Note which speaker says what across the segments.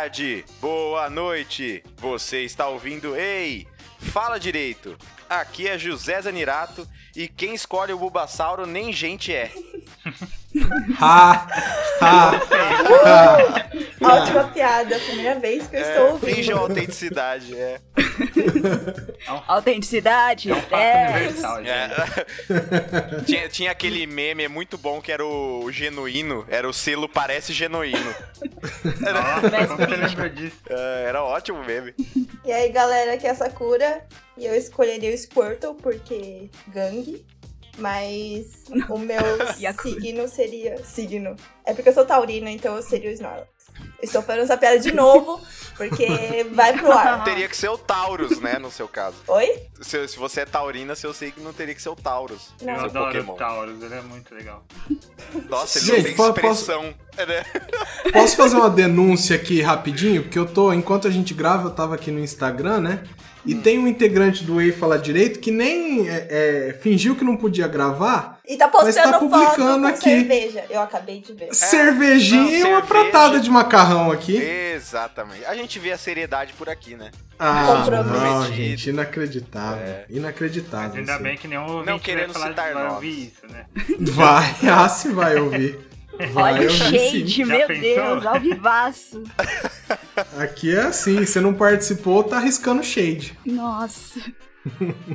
Speaker 1: boa tarde, boa noite. Você está ouvindo Ei, fala direito. Aqui é José Zanirato e quem escolhe o Bulbasauro nem gente é.
Speaker 2: Ha! Ha! ha.
Speaker 3: Ótima piada, primeira vez que eu estou
Speaker 1: É,
Speaker 3: ouvindo.
Speaker 1: finge a autenticidade, é.
Speaker 4: Autenticidade.
Speaker 5: É um
Speaker 4: é.
Speaker 5: universal, gente.
Speaker 1: É. tinha, tinha aquele meme muito bom que era o genuíno, era o selo parece genuíno.
Speaker 5: Disso?
Speaker 1: É, era ótimo o meme.
Speaker 3: E aí, galera, aqui é a Sakura. E eu escolheria o Squirtle porque gangue. Mas o meu signo seria. Signo. É porque eu sou taurina, então eu seria o Snorlax. Estou falando essa piada de novo, porque vai pro ar.
Speaker 1: Teria que ser o Taurus, né, no seu caso.
Speaker 3: Oi?
Speaker 1: Se, se você é taurina, seu signo teria que ser o Taurus.
Speaker 3: Não.
Speaker 5: Eu
Speaker 1: seu
Speaker 5: adoro
Speaker 1: Pokémon.
Speaker 5: o Taurus, ele é muito legal.
Speaker 1: Nossa, ele
Speaker 2: Gente,
Speaker 1: não tem
Speaker 2: po- posso-
Speaker 1: expressão. né?
Speaker 2: Posso fazer uma denúncia aqui rapidinho? Porque eu tô, enquanto a gente grava, eu tava aqui no Instagram, né? E tem um integrante do Ei Falar Direito que nem é, é, fingiu que não podia gravar.
Speaker 3: E tá
Speaker 2: Mas tá
Speaker 3: postando foto
Speaker 2: publicando
Speaker 3: com
Speaker 2: aqui.
Speaker 3: cerveja. Eu acabei de ver.
Speaker 2: cervejinha
Speaker 1: não,
Speaker 2: e uma
Speaker 1: cerveja.
Speaker 2: pratada de macarrão aqui.
Speaker 1: Exatamente. A gente vê a seriedade por aqui, né?
Speaker 2: Ah, não, gente, inacreditável.
Speaker 1: É.
Speaker 2: Inacreditável.
Speaker 5: Mas ainda
Speaker 2: isso.
Speaker 5: bem que nenhum ouvinte
Speaker 1: Não
Speaker 5: vai
Speaker 1: querendo
Speaker 5: falar
Speaker 1: citar
Speaker 5: vai ouvir isso, né?
Speaker 2: Vai, ah, se vai ouvir. Vai
Speaker 4: Olha o shade, meu
Speaker 5: pensou?
Speaker 4: Deus, ao vivaço.
Speaker 2: Aqui é assim, você não participou, tá arriscando shade.
Speaker 4: Nossa.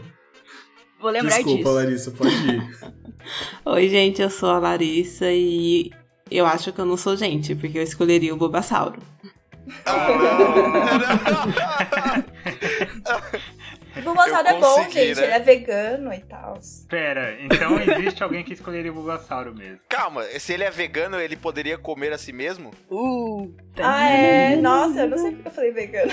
Speaker 4: Vou lembrar
Speaker 2: Desculpa,
Speaker 4: disso.
Speaker 2: Larissa, pode ir.
Speaker 6: Oi, gente, eu sou a Larissa e eu acho que eu não sou gente, porque eu escolheria o Bulbasauro.
Speaker 3: O Bulbasaur
Speaker 1: Eu
Speaker 3: é bom, gente.
Speaker 1: né?
Speaker 3: Ele é vegano e tal.
Speaker 5: Pera, então existe alguém que escolheria o Bulbasauro mesmo.
Speaker 1: Calma, se ele é vegano, ele poderia comer a si mesmo?
Speaker 4: Uh,
Speaker 3: Ah, é? Nossa, eu não sei porque eu falei vegano.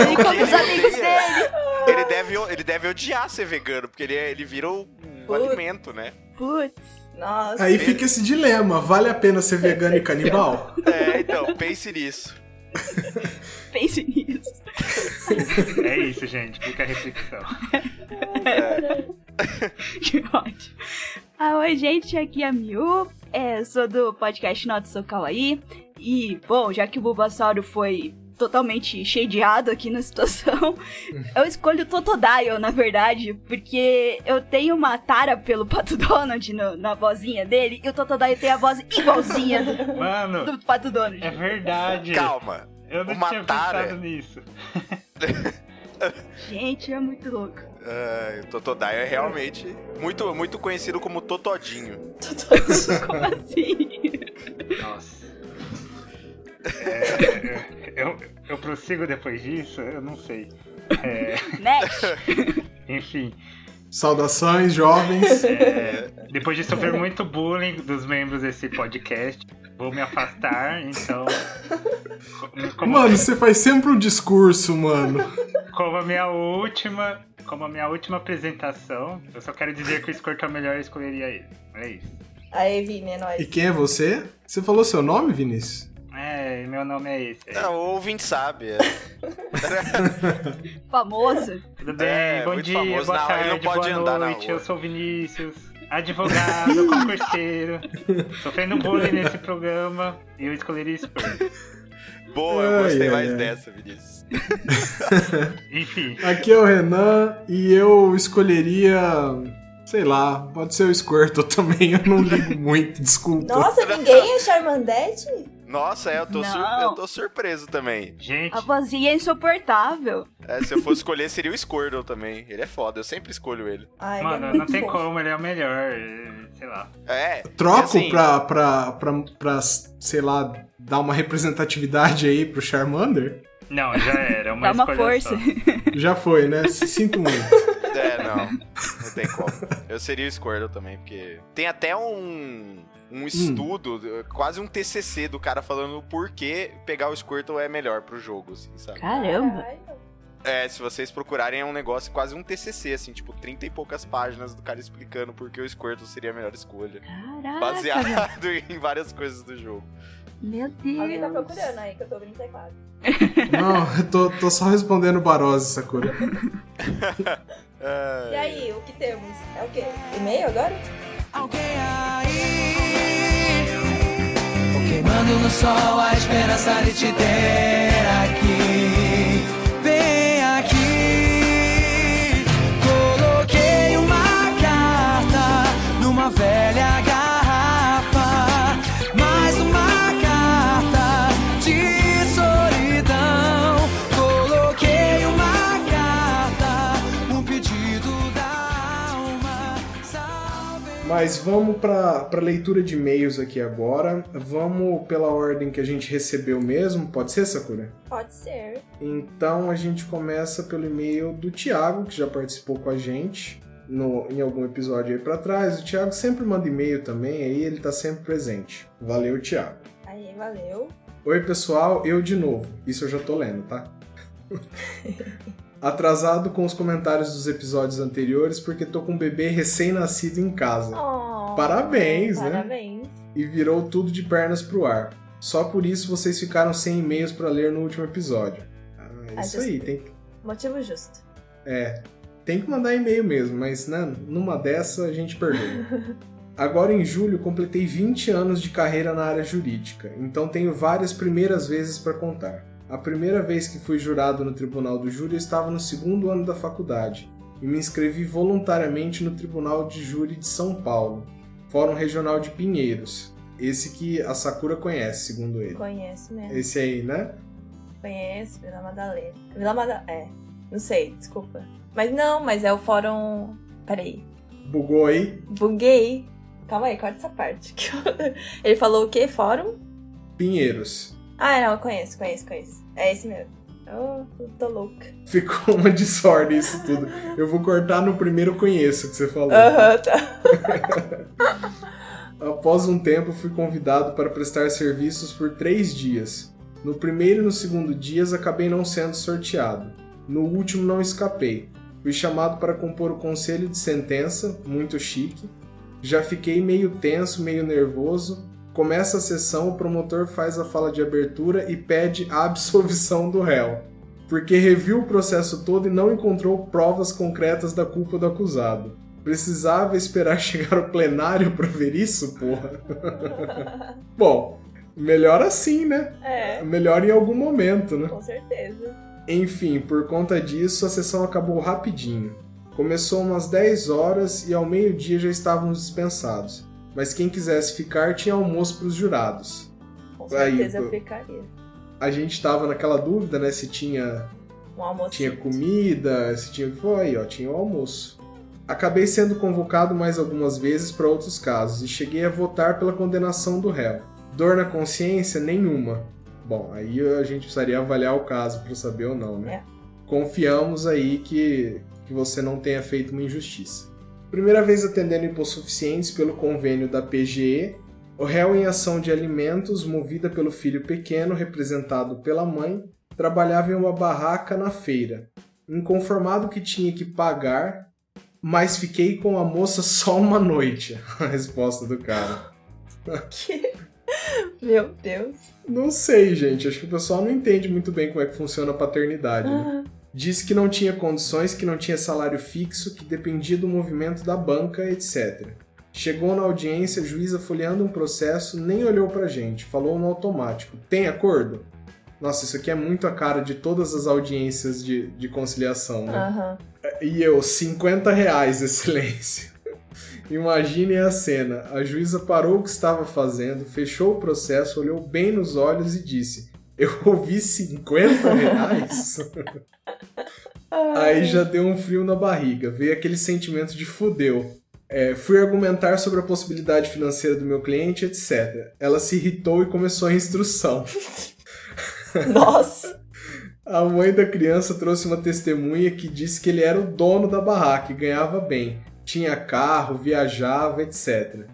Speaker 4: Ele come os amigos dele.
Speaker 1: Ele deve, ele deve odiar ser vegano, porque ele, é- ele vira um
Speaker 3: Putz.
Speaker 1: alimento, né?
Speaker 4: Putz.
Speaker 3: Nossa.
Speaker 2: Aí fica esse dilema: vale a pena ser vegano e canibal?
Speaker 1: É, então, pense nisso.
Speaker 4: Pense nisso.
Speaker 5: É isso, gente, fica a reflexão.
Speaker 4: Que ótimo. Ah, oi, gente, aqui é a Miu. É, sou do podcast Not So Kawaii. E, bom, já que o Bulbasauro foi totalmente shadeado aqui na situação, eu escolho o Totodile, na verdade, porque eu tenho uma tara pelo Pato Donald no- na vozinha dele, e o Totodile tem a voz igualzinha do,
Speaker 5: Mano,
Speaker 4: do Pato Donald.
Speaker 5: é verdade.
Speaker 1: Calma.
Speaker 5: Eu não
Speaker 1: uma
Speaker 5: tinha
Speaker 1: tara.
Speaker 5: pensado nisso.
Speaker 4: Gente, é muito louco.
Speaker 1: Uh, o Totodile é realmente muito, muito conhecido como Totodinho.
Speaker 4: Como assim?
Speaker 5: Prossigo depois disso? Eu não sei. É,
Speaker 4: Next.
Speaker 5: enfim,
Speaker 2: Saudações, jovens.
Speaker 5: é, depois de sofrer muito bullying dos membros desse podcast, vou me afastar, então. Como,
Speaker 2: Mano, você faz sempre um discurso, mano.
Speaker 5: como a minha última. Como a minha última apresentação, eu só quero dizer que o Squirtle é melhor eu escolheria ele. É isso.
Speaker 3: Aí, Vini, é nóis.
Speaker 2: E quem é você? Você falou seu nome, Vinícius?
Speaker 5: É, meu nome é esse.
Speaker 1: É, o ouvinte sabe. É.
Speaker 4: Famoso.
Speaker 5: Tudo bem?
Speaker 1: É,
Speaker 5: Bom
Speaker 1: muito
Speaker 5: dia,
Speaker 1: famoso.
Speaker 5: boa
Speaker 1: Não, ele
Speaker 5: tarde,
Speaker 1: não pode
Speaker 5: boa
Speaker 1: andar
Speaker 5: noite. Eu sou o Vinícius, advogado, concurseiro, sofrendo bullying nesse programa e eu escolheria Squirtle.
Speaker 1: Boa, eu gostei
Speaker 2: Ai,
Speaker 1: mais
Speaker 2: ai, ai.
Speaker 1: dessa, Vinícius.
Speaker 5: Enfim,
Speaker 2: Aqui é o Renan e eu escolheria. Sei lá, pode ser o Squirtle também, eu não ligo muito, desculpa.
Speaker 3: Nossa, ninguém é Charmandete?
Speaker 1: Nossa, é, eu tô, sur- eu tô surpreso também.
Speaker 5: gente,
Speaker 4: A vozinha é insuportável.
Speaker 1: É, se eu fosse escolher, seria o Squirtle também. Ele é foda, eu sempre escolho ele.
Speaker 3: Ai, ele é
Speaker 5: mano, não tem
Speaker 3: fofo.
Speaker 5: como, ele é o melhor, é, sei lá.
Speaker 1: É.
Speaker 2: Troco
Speaker 1: assim,
Speaker 2: pra, pra, pra, pra, sei lá, dar uma representatividade aí pro Charmander?
Speaker 5: Não, já era, uma
Speaker 4: Dá uma força.
Speaker 5: só.
Speaker 2: Já foi, né? Sinto muito.
Speaker 1: É, não. Não tem como. Eu seria o Squirtle também, porque. Tem até um. Um estudo, quase um TCC do cara falando o porquê pegar o Squirtle é melhor pro jogo, assim, sabe?
Speaker 4: Caramba.
Speaker 1: É, se vocês procurarem, é um negócio quase um TCC, assim, tipo, 30 e poucas páginas do cara explicando por que o Squirtle seria a melhor escolha.
Speaker 4: Caraca.
Speaker 1: Baseado em várias coisas do jogo.
Speaker 4: Meu Deus.
Speaker 3: Alguém tá procurando aí, que eu tô ouvindo teclado.
Speaker 2: Não, eu tô, tô só respondendo Barose, Sakura.
Speaker 3: E aí, o que temos? É o quê? E-mail agora?
Speaker 7: Alguém aí? Queimando no sol a esperança de te ter aqui. Vem aqui. Coloquei uma carta numa velha
Speaker 2: Mas vamos pra, pra leitura de e-mails aqui agora. Vamos pela ordem que a gente recebeu mesmo. Pode ser, Sakura?
Speaker 3: Pode ser.
Speaker 2: Então a gente começa pelo e-mail do Thiago, que já participou com a gente no, em algum episódio aí pra trás. O Thiago sempre manda e-mail também, aí ele tá sempre presente. Valeu, Thiago.
Speaker 3: Aí, valeu.
Speaker 2: Oi, pessoal, eu de novo. Isso eu já tô lendo, tá? Atrasado com os comentários dos episódios anteriores porque tô com um bebê recém-nascido em casa.
Speaker 3: Oh,
Speaker 2: Parabéns, né?
Speaker 3: Parabéns.
Speaker 2: E virou tudo de pernas pro ar. Só por isso vocês ficaram sem e-mails pra ler no último episódio. Ah,
Speaker 3: Ah,
Speaker 2: isso aí, tem,
Speaker 3: Motivo justo.
Speaker 2: É, tem que mandar e-mail mesmo, mas né, numa dessa a gente perdoa. Agora em julho completei 20 anos de carreira na área jurídica, então tenho várias primeiras vezes para contar. A primeira vez que fui jurado no Tribunal do Júri eu estava no segundo ano da faculdade e me inscrevi voluntariamente no Tribunal de Júri de São Paulo, Fórum Regional de Pinheiros. Esse que a Sakura conhece, segundo ele.
Speaker 3: Conheço mesmo.
Speaker 2: Esse aí, né?
Speaker 3: Conheço, Vila Madalena. Vila Madalena. É. Não sei, desculpa. Mas não, mas é o fórum. Peraí.
Speaker 2: Bugou aí?
Speaker 3: Buguei. Calma aí, corta essa parte. Ele falou o quê? Fórum?
Speaker 2: Pinheiros.
Speaker 3: Ah, não, eu conheço, conheço, conheço. É esse mesmo. Oh, eu tô louca.
Speaker 2: Ficou uma desordem isso tudo. Eu vou cortar no primeiro conheço que você falou.
Speaker 3: Aham, tá.
Speaker 2: Após um tempo, fui convidado para prestar serviços por três dias. No primeiro e no segundo dias, acabei não sendo sorteado. No último, não escapei. Fui chamado para compor o conselho de sentença, muito chique. Já fiquei meio tenso, meio nervoso. Começa a sessão, o promotor faz a fala de abertura e pede a absolvição do réu, porque reviu o processo todo e não encontrou provas concretas da culpa do acusado. Precisava esperar chegar ao plenário pra ver isso, porra? Bom, melhor assim, né?
Speaker 3: É,
Speaker 2: Melhor em algum momento, né?
Speaker 3: com certeza.
Speaker 2: Enfim, por conta disso, a sessão acabou rapidinho. Começou umas 10 horas e ao meio-dia já estávamos dispensados. Mas quem quisesse ficar tinha almoço para os jurados.
Speaker 3: Com
Speaker 2: Aí,
Speaker 3: certeza
Speaker 2: pô.
Speaker 3: ficaria.
Speaker 2: A gente estava naquela dúvida, né? Se tinha
Speaker 3: Um
Speaker 2: tinha comida, se tinha. Foi aí, ó, tinha o almoço. Acabei sendo convocado mais algumas vezes para outros casos e cheguei a votar pela condenação do réu. Dor na consciência? Nenhuma. Bom, aí a gente precisaria avaliar o caso para saber ou não, né?
Speaker 3: É.
Speaker 2: Confiamos aí que, que você não tenha feito uma injustiça. Primeira vez atendendo hipossuficientes pelo convênio da PGE, o réu em ação de alimentos, movida pelo filho pequeno, representado pela mãe, trabalhava em uma barraca na feira. Inconformado que tinha que pagar, mas fiquei com a moça só uma noite. A resposta do cara.
Speaker 3: Que... Meu Deus.
Speaker 2: Não sei, gente. Acho que o pessoal não entende muito bem como é que funciona a paternidade. Né? Disse que não tinha condições, que não tinha salário fixo, que dependia do movimento da banca, etc. Chegou na audiência, a juíza folheando um processo, nem olhou pra gente, falou no automático: tem acordo? Nossa, isso aqui é muito a cara de todas as audiências de, de conciliação, né?
Speaker 3: Aham.
Speaker 2: E eu, 50 reais, excelência. Imaginem a cena. A juíza parou o que estava fazendo, fechou o processo, olhou bem nos olhos e disse: Eu ouvi 50 reais? Aí já deu um frio na barriga, veio aquele sentimento de fudeu. É, fui argumentar sobre a possibilidade financeira do meu cliente, etc. Ela se irritou e começou a instrução.
Speaker 3: Nossa.
Speaker 2: A mãe da criança trouxe uma testemunha que disse que ele era o dono da barraca e ganhava bem. Tinha carro, viajava, etc.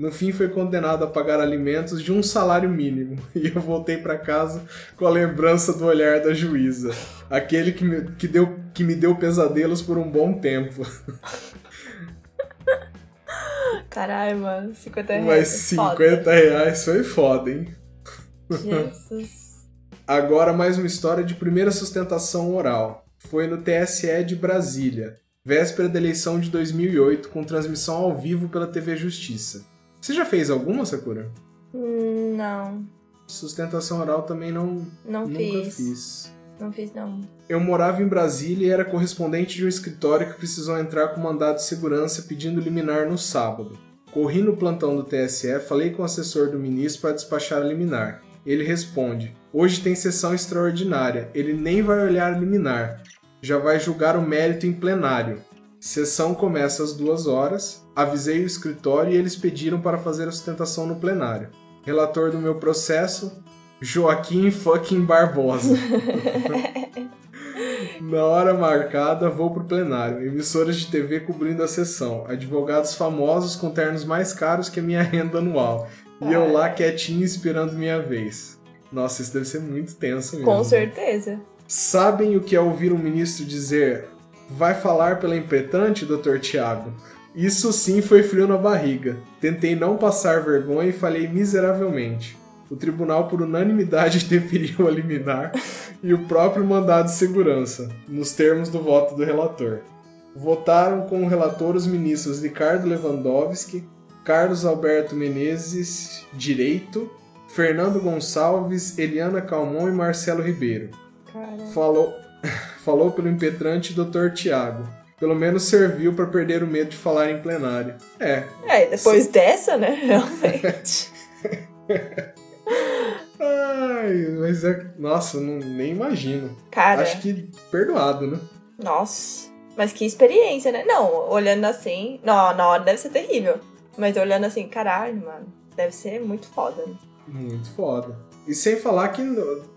Speaker 2: No fim foi condenado a pagar alimentos de um salário mínimo e eu voltei para casa com a lembrança do olhar da juíza, aquele que me, que deu, que me deu pesadelos por um bom tempo.
Speaker 3: Caralho, mano. 50 reais.
Speaker 2: Mas
Speaker 3: é foda.
Speaker 2: 50 reais foi foda, hein?
Speaker 3: Jesus.
Speaker 2: Agora mais uma história de primeira sustentação oral. Foi no TSE de Brasília, véspera da eleição de 2008, com transmissão ao vivo pela TV Justiça. Você já fez alguma, Sakura?
Speaker 3: Hum, Não,
Speaker 2: Sustentação oral também não
Speaker 3: não
Speaker 2: nunca
Speaker 3: fiz.
Speaker 2: fiz.
Speaker 3: Não fiz, não.
Speaker 2: Eu morava em Brasília e era correspondente de um escritório que precisou entrar com mandado de segurança pedindo liminar no sábado. Corri no plantão do TSE, falei com o assessor do ministro para despachar a liminar. Ele responde: Hoje tem sessão extraordinária, ele nem vai olhar a liminar, já vai julgar o mérito em plenário. Sessão começa às duas horas, avisei o escritório e eles pediram para fazer a sustentação no plenário. Relator do meu processo, Joaquim fucking Barbosa. Na hora marcada, vou pro plenário. Emissoras de TV cobrindo a sessão. Advogados famosos com ternos mais caros que a minha renda anual. E eu lá quietinho esperando minha vez. Nossa, isso deve ser muito tenso mesmo.
Speaker 3: Com certeza.
Speaker 2: Sabem o que é ouvir um ministro dizer vai falar pela impretante, doutor Tiago? Isso sim foi frio na barriga. Tentei não passar vergonha e falhei miseravelmente. O tribunal, por unanimidade, deferiu a liminar e o próprio mandado de segurança, nos termos do voto do relator. Votaram com o relator os ministros Ricardo Lewandowski, Carlos Alberto Menezes, Direito, Fernando Gonçalves, Eliana Calmon e Marcelo Ribeiro. Falou, falou pelo impetrante Dr. Tiago. Pelo menos serviu para perder o medo de falar em plenário. É.
Speaker 3: É, depois dessa, né? Realmente.
Speaker 2: Ai, mas é. Nossa, não, nem imagino.
Speaker 3: Cara,
Speaker 2: Acho que perdoado, né?
Speaker 3: nossa. Mas que experiência, né? Não, olhando assim. Não, na hora deve ser terrível. Mas olhando assim, caralho, mano. Deve ser muito foda. né?
Speaker 2: Muito foda. E sem falar que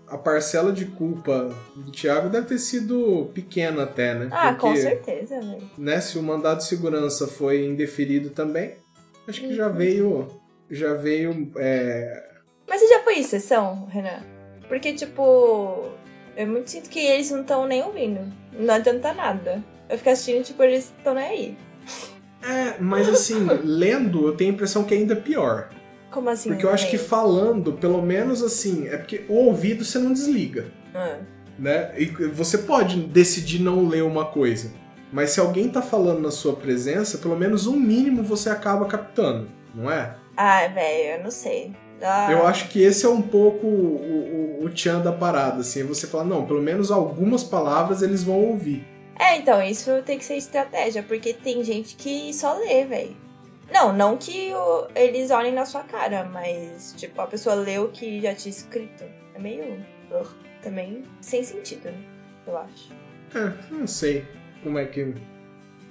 Speaker 2: a parcela de culpa do Thiago deve ter sido pequena até, né?
Speaker 3: Ah, com
Speaker 2: Porque,
Speaker 3: certeza, velho.
Speaker 2: né, se o mandado de segurança foi indeferido também, acho que
Speaker 3: Uhum.
Speaker 2: já veio. Já veio. é,
Speaker 3: Mas você já foi em sessão, Renan? Porque, tipo, eu muito sinto que eles não estão nem ouvindo. Não adianta nada. Eu fico assistindo, tipo, eles estão nem aí.
Speaker 2: É, mas assim, lendo, eu tenho a impressão que é ainda pior.
Speaker 3: Como assim?
Speaker 2: Porque eu acho que falando, pelo menos assim, é porque o ouvido você não desliga.
Speaker 3: Ah,
Speaker 2: né? E você pode decidir não ler uma coisa, mas se alguém tá falando na sua presença, pelo menos um mínimo você acaba captando, não é?
Speaker 3: Ah, velho, eu não sei. Ah,
Speaker 2: Eu acho que esse é um pouco o, o, o tchan da parada, assim, é você falar, não, pelo menos algumas palavras eles vão ouvir.
Speaker 3: É, então, isso tem que ser estratégia, porque tem gente que só lê, velho. Não, não que o- eles olhem na sua cara, mas, tipo, a pessoa lê o que já tinha escrito. É meio. também sem sentido, né? Eu acho.
Speaker 2: É, não sei como é que...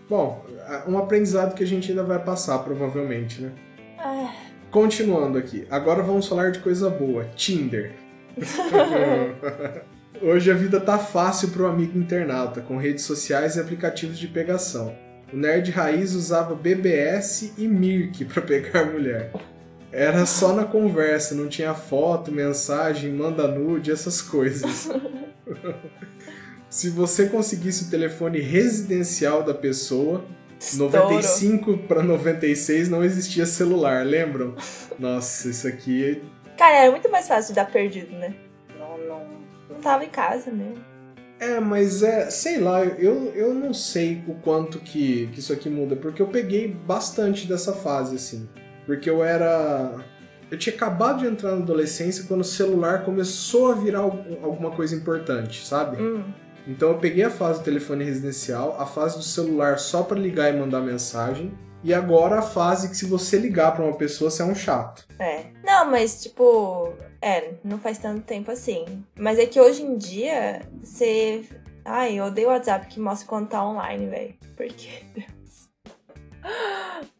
Speaker 2: Bom, um aprendizado que a gente ainda vai passar, provavelmente, né?
Speaker 3: Ah,
Speaker 2: Continuando aqui, agora vamos falar de coisa boa: Tinder. Hoje a vida tá fácil pro amigo internauta, com redes sociais e aplicativos de pegação. O nerd raiz usava BBS e Mirk pra pegar mulher. Era só na conversa, não tinha foto, mensagem, manda nude, essas coisas. Se você conseguisse o telefone residencial da pessoa,
Speaker 3: estouro.
Speaker 2: 95 para 96 não existia celular, lembram? Nossa, isso aqui.
Speaker 3: Cara, era muito mais fácil de dar perdido, né? Não, não, não tava em casa mesmo.
Speaker 2: É, mas é, sei lá, eu, eu não sei o quanto que, que isso aqui muda, porque eu peguei bastante dessa fase, assim. Porque eu era. Eu tinha acabado de entrar na adolescência quando o celular começou a virar algum- alguma coisa importante, sabe?
Speaker 3: Hum,
Speaker 2: Então eu peguei a fase do telefone residencial, a fase do celular só pra ligar e mandar mensagem, e agora a fase que se você ligar pra uma pessoa, você é um chato.
Speaker 3: é. Não, mas tipo. É, não faz tanto tempo assim. Mas é que hoje em dia, você. Ai, eu odeio o WhatsApp que mostra quando tá online, velho. Porque.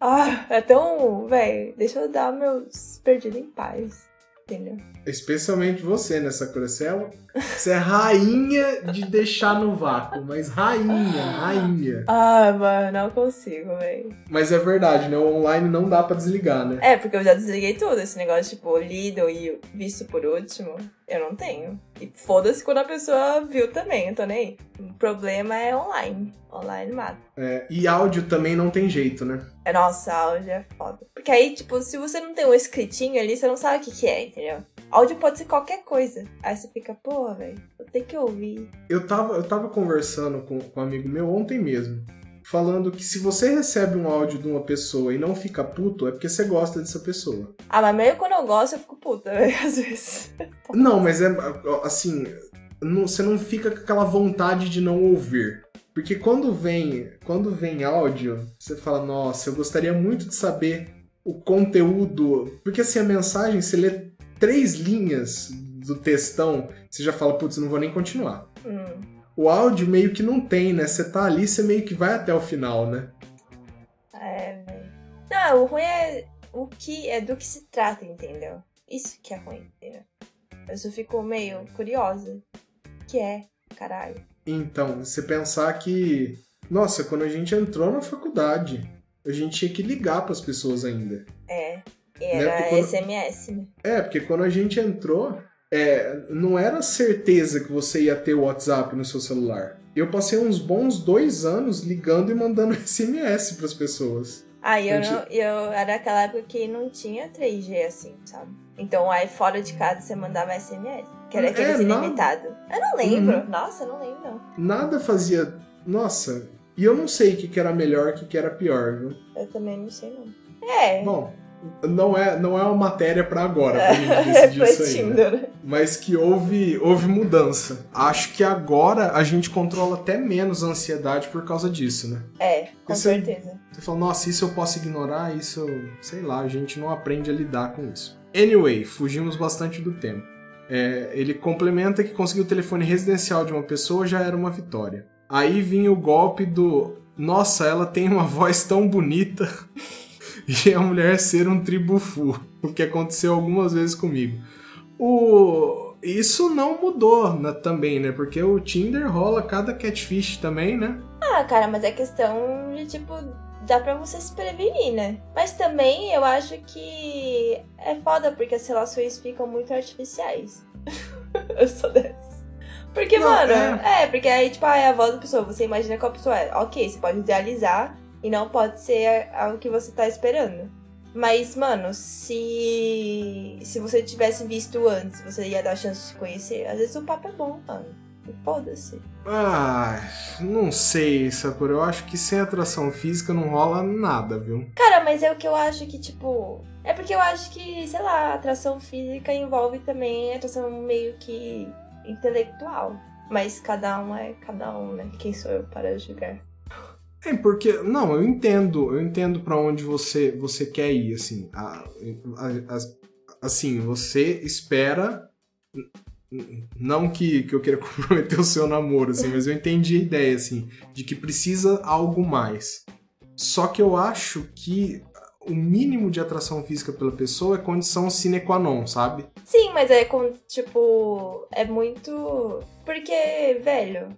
Speaker 3: Ah, é tão. Véi, deixa eu dar meus perdidos em paz. Entendeu?
Speaker 2: Especialmente você, né, Sakura? Você é, você é rainha de deixar no vácuo, mas rainha, rainha.
Speaker 3: Ah, mano, não consigo, véi.
Speaker 2: Mas é verdade, né? O online não dá pra desligar, né?
Speaker 3: É, porque eu já desliguei tudo. Esse negócio, tipo, lido e visto por último, eu não tenho. E foda-se quando a pessoa viu também, eu tô nem aí. O problema é online. Online mata.
Speaker 2: É, e áudio também não tem jeito, né?
Speaker 3: É, Nossa, áudio é foda. Porque aí, tipo, se você não tem um escritinho ali, você não sabe o que, que é, entendeu? Áudio pode ser qualquer coisa. Aí você fica, porra, velho, eu tenho que ouvir.
Speaker 2: Eu tava, eu tava conversando com, com um amigo meu ontem mesmo. Falando que se você recebe um áudio de uma pessoa e não fica puto, é porque você gosta dessa pessoa.
Speaker 3: Ah, mas mesmo quando eu gosto, eu fico puta, velho, às vezes.
Speaker 2: Não, mas é assim, não- você não fica com aquela vontade de não ouvir. Porque quando vem, quando vem áudio, você fala, nossa, eu gostaria muito de saber o conteúdo. Porque assim, a mensagem, você lê três linhas do textão, você já fala, putz, não vou nem continuar.
Speaker 3: Hum.
Speaker 2: O áudio meio que não tem, né? Você tá ali, você meio que vai até o final, né?
Speaker 3: É, velho. Não, o ruim é o que é do que se trata, entendeu? Isso que é ruim, entendeu? Eu só fico meio curiosa. O que é, caralho?
Speaker 2: Então, você pensar que, nossa, quando a gente entrou na faculdade, a gente tinha que ligar pras pessoas ainda.
Speaker 3: É.
Speaker 2: Né,
Speaker 3: Era
Speaker 2: porque quando-
Speaker 3: SMS, né?
Speaker 2: É, porque quando a gente entrou, é, não era certeza que você ia ter o WhatsApp no seu celular. Eu passei uns bons dois anos ligando e mandando SMS pras pessoas.
Speaker 3: Aí eu, não, eu era aquela época que não tinha 3G assim, sabe? Então aí fora de casa você mandava SMS. Que era
Speaker 2: É,
Speaker 3: aqueles
Speaker 2: não.
Speaker 3: ilimitado. Eu não lembro. Nossa, eu não lembro.
Speaker 2: Nada fazia. Nossa, e eu não sei o que, que era melhor o que, que era pior, viu?
Speaker 3: Eu também não sei, não. É.
Speaker 2: Bom, não é, não é uma matéria pra agora, pra gente decidir isso aí. né? Mas que houve, houve mudança. Acho que agora a gente controla até menos a ansiedade por causa disso, né?
Speaker 3: É, com
Speaker 2: é-
Speaker 3: certeza.
Speaker 2: Você fala, nossa, isso eu posso ignorar, isso, eu- sei lá, a gente não aprende a lidar com isso. Anyway, fugimos bastante do tempo. É, ele complementa que conseguir o telefone residencial de uma pessoa já era uma vitória. Aí vinha o golpe do, nossa, ela tem uma voz tão bonita e a mulher ser um tribufu, o que aconteceu algumas vezes comigo. O... Isso não mudou né, também, né? Porque o Tinder rola cada catfish também, né?
Speaker 3: Ah, cara, mas é questão de, tipo, dá pra você se prevenir, né? Mas também eu acho que é foda porque as relações ficam muito artificiais. eu sou dessas. Porque,
Speaker 2: Não,
Speaker 3: mano,
Speaker 2: é.
Speaker 3: é. porque aí, tipo, ah, é a voz da pessoa, você imagina qual a pessoa é. Ok, você pode idealizar e não pode ser algo que você tá esperando. Mas, mano, se. Se você tivesse visto antes, você ia dar chance de conhecer. Às vezes o papo é bom, mano. Foda-se.
Speaker 2: Ah, não sei, Sakura. Eu acho que sem atração física não rola nada, viu?
Speaker 3: Cara, mas é o que eu acho que, tipo. É porque eu acho que, sei lá, atração física envolve também atração meio que intelectual. Mas cada um é cada um, né? Quem sou eu para julgar?
Speaker 2: É, porque. Não, eu entendo. Eu entendo pra onde você, você quer ir, assim. A- a- a- assim, você espera. Não que, que eu queira comprometer o seu namoro, assim, mas eu entendi a ideia, assim, de que precisa algo mais. Só que eu acho que o mínimo de atração física pela pessoa é condição sine qua non, sabe?
Speaker 3: Sim, mas é com, tipo. É muito. Porque, velho,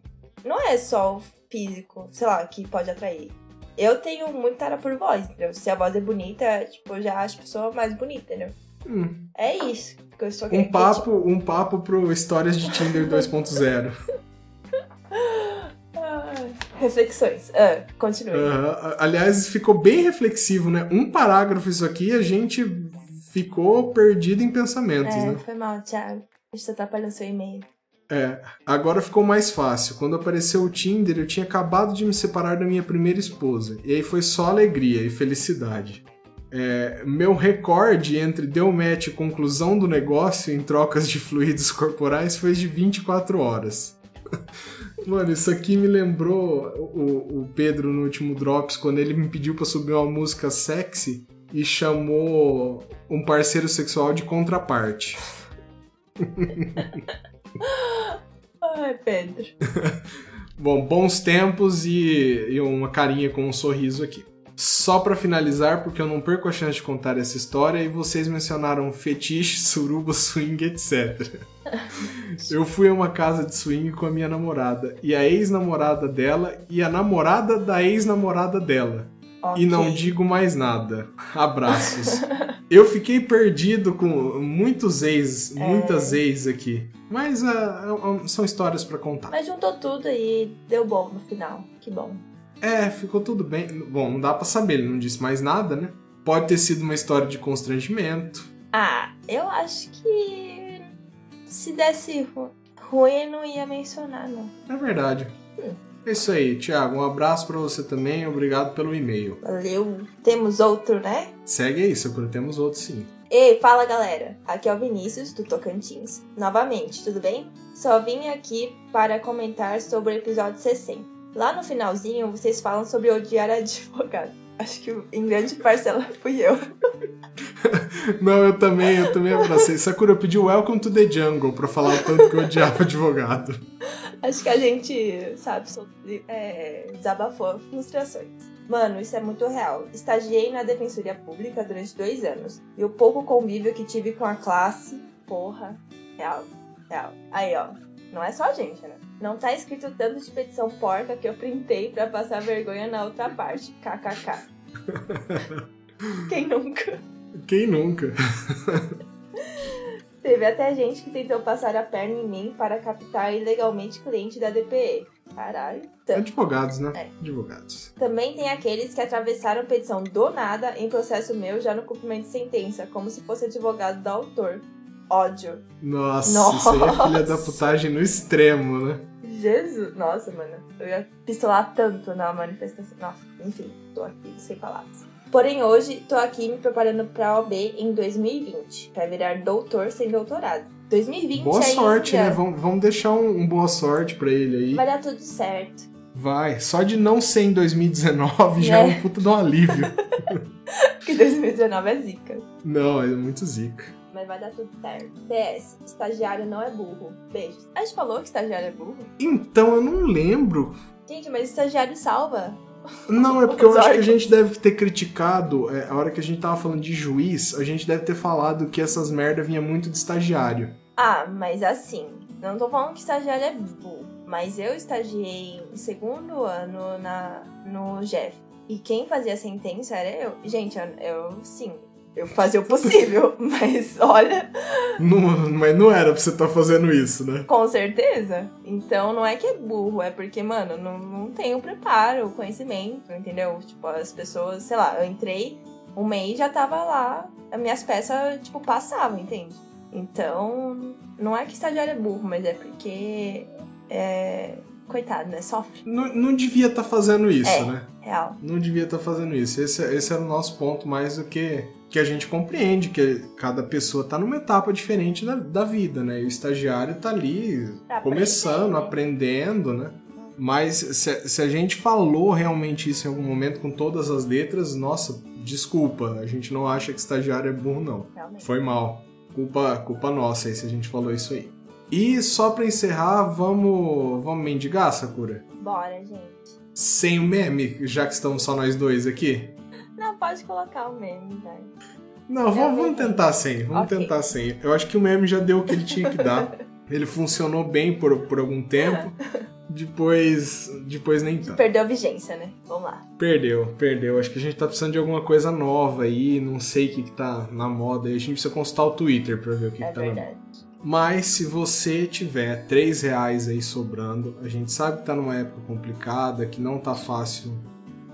Speaker 3: não é só o físico, sei lá, que pode atrair. Eu tenho muito cara por voz, entendeu? Se a voz é bonita, tipo, eu já acho a pessoa mais bonita, entendeu?
Speaker 2: Hum,
Speaker 3: É isso que eu estou querendo.
Speaker 2: Um papo, um papo pro Histórias de Tinder 2.0.
Speaker 3: Ah, reflexões. Ah, continue.
Speaker 2: Aham. Aliás, ficou bem reflexivo, né? Um parágrafo isso aqui, a gente ficou perdido em pensamentos,
Speaker 3: É,
Speaker 2: né?
Speaker 3: foi mal, Thiago. A gente tá atrapalhando seu e-mail.
Speaker 2: É, agora ficou mais fácil. Quando apareceu o Tinder, eu tinha acabado de me separar da minha primeira esposa. E aí foi só alegria e felicidade. É, meu recorde entre deu match e conclusão do negócio em trocas de fluidos corporais foi de 24 horas. Mano, isso aqui me lembrou o, o Pedro no último Drops, quando ele me pediu pra subir uma música sexy e chamou um parceiro sexual de contraparte.
Speaker 3: Ai, Pedro.
Speaker 2: Bom, bons tempos e, e uma carinha com um sorriso aqui. Só pra finalizar, porque eu não perco a chance de contar essa história e vocês mencionaram fetiche, suruba, swing, etc. Eu fui a uma casa de swing com a minha namorada e a ex-namorada dela e a namorada da ex-namorada dela. E não digo mais nada. Abraços. Eu fiquei perdido com muitos ex, muitas ex aqui. Mas ah, ah, são histórias pra contar.
Speaker 3: Mas juntou tudo e deu bom no final. Que bom.
Speaker 2: É, ficou tudo bem. Bom, não dá pra saber, ele não disse mais nada, né? Pode ter sido uma história de constrangimento.
Speaker 3: Ah, eu acho que se desse ru- ruim, não ia mencionar, não.
Speaker 2: É verdade. É isso aí, Thiago. Um abraço pra você também. Obrigado pelo e-mail.
Speaker 3: Valeu. Temos outro, né?
Speaker 2: Segue aí, Sakura. Temos outro sim.
Speaker 3: Ei, fala galera! Aqui é o Vinícius, do Tocantins. Novamente, tudo bem? Só vim aqui para comentar sobre o episódio 60. Lá no finalzinho, vocês falam sobre odiar advogado. Acho que em grande parcela fui eu.
Speaker 2: Não, eu também, eu também abracei. Sakura, eu pedi Welcome to the Jungle pra falar o tanto que eu odiava advogado.
Speaker 3: Acho que a gente, sabe, sol- é, desabafou frustrações. Mano, isso é muito real. Estagiei na Defensoria Pública durante dois anos. E o pouco convívio que tive com a classe, porra, real, real. Aí, ó, não é só a gente, né? Não tá escrito tanto de petição porca que eu printei pra passar vergonha na outra parte. KKK. Quem nunca?
Speaker 2: Quem nunca?
Speaker 3: Teve até gente que tentou passar a perna em mim para captar ilegalmente cliente da DPE. Caralho. Tam-
Speaker 2: Advogados, né?
Speaker 3: É.
Speaker 2: Advogados.
Speaker 3: Também tem aqueles que atravessaram petição do nada em processo meu já no cumprimento de sentença, como se fosse advogado do autor. Ódio.
Speaker 2: Nossa,
Speaker 3: Nossa.
Speaker 2: isso aí é filha da putagem no extremo, né?
Speaker 3: Jesus. Nossa, mano. Eu ia pistolar tanto na manifestação. Nossa, enfim, tô aqui sem palavras. Porém, hoje tô aqui me preparando pra OB em 2020, pra virar doutor sem doutorado. 2020
Speaker 2: Boa
Speaker 3: ainda.
Speaker 2: sorte, né? Vamos, vamos deixar um, um boa sorte pra ele aí.
Speaker 3: Vai dar tudo certo.
Speaker 2: Vai. Só de não ser em 2019 já é
Speaker 3: É.
Speaker 2: um puta de um alívio.
Speaker 3: Porque 2019 é zica.
Speaker 2: não, é muito zica.
Speaker 3: Mas vai dar tudo certo. PS, estagiário não é burro. Beijos. A gente falou que estagiário é burro?
Speaker 2: Então, eu não lembro.
Speaker 3: Gente, mas estagiário salva.
Speaker 2: Não, é porque eu acho que a gente deve ter criticado, é, a hora que a gente tava falando de juiz, a gente deve ter falado que essas merda vinha muito de estagiário.
Speaker 3: Ah, mas assim, não tô falando que estagiário é burro. Mas eu estagiei em segundo ano na, no Jeff. E quem fazia a sentença era eu. Gente, eu, eu sim, eu fazia o possível. mas olha,
Speaker 2: Não, mas não era pra você estar fazendo isso, né?
Speaker 3: com certeza. Então não é que é burro, é porque, mano, não, não tem o preparo, o conhecimento, entendeu? Tipo, as pessoas, sei lá, eu entrei um mês já tava lá, as minhas peças, tipo, passavam, entende? Então, não é que estagiário é burro, mas é porque. É. Coitado, né? Sofre.
Speaker 2: Não, não devia estar fazendo isso,
Speaker 3: É.
Speaker 2: né?
Speaker 3: Real.
Speaker 2: Não devia estar fazendo isso. Esse, esse era o nosso ponto mais do que que a gente compreende, que cada pessoa tá numa etapa diferente da, da vida, né? E o estagiário tá ali
Speaker 3: Tá
Speaker 2: começando,
Speaker 3: aprendendo.
Speaker 2: aprendendo, né? Mas se, se a gente falou realmente isso em algum momento com todas as letras, nossa, desculpa, a gente não acha que estagiário é burro, não.
Speaker 3: Realmente.
Speaker 2: Foi mal. Culpa, culpa nossa aí se a gente falou isso aí. E só pra encerrar, vamos, vamos mendigar, Sakura?
Speaker 3: Bora, gente.
Speaker 2: Sem o meme, já que estamos só nós dois aqui?
Speaker 3: Não, pode colocar o meme, vai.
Speaker 2: Não, vamos, vamos tentar sem. Vamos
Speaker 3: Ok.
Speaker 2: tentar sem. Eu acho que o meme já deu o que ele tinha que dar. Ele funcionou bem por, por algum tempo. Depois, depois nem tanto.
Speaker 3: Perdeu a vigência, né? Vamos lá.
Speaker 2: Perdeu, perdeu. Acho que a gente tá precisando de alguma coisa nova aí. Não sei o que, que tá na moda. aí. A gente precisa consultar o Twitter pra ver o que,
Speaker 3: é
Speaker 2: que tá na moda.
Speaker 3: verdade.
Speaker 2: Mas se você tiver 3 reais aí sobrando, a gente sabe que tá numa época complicada, que não tá fácil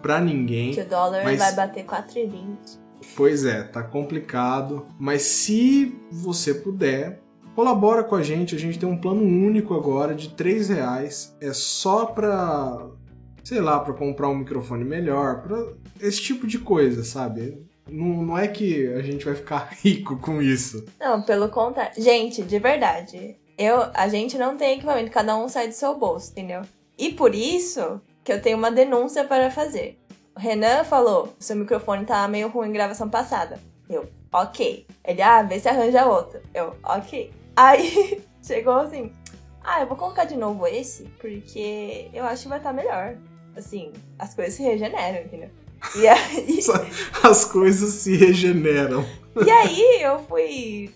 Speaker 2: pra ninguém.
Speaker 3: Que o dólar
Speaker 2: Mas-
Speaker 3: vai bater 4,20.
Speaker 2: Pois é, tá complicado. Mas se você puder, colabora com a gente. A gente tem um plano único agora de 3 reais. É só pra, sei lá, pra comprar um microfone melhor, pra esse tipo de coisa, sabe? Não, não é que a gente vai ficar rico com isso.
Speaker 3: Não, pelo contrário. Gente, de verdade. Eu, a gente não tem equipamento, cada um sai do seu bolso, entendeu? E por isso que eu tenho uma denúncia para fazer. O Renan falou: seu microfone tá meio ruim em gravação passada. Eu, ok. Ele, ah, vê se arranja outro. Eu, ok. Aí chegou assim: ah, eu vou colocar de novo esse, porque eu acho que vai estar melhor. Assim, as coisas se regeneram, entendeu? E aí.
Speaker 2: As coisas se regeneram.
Speaker 3: E aí eu fui.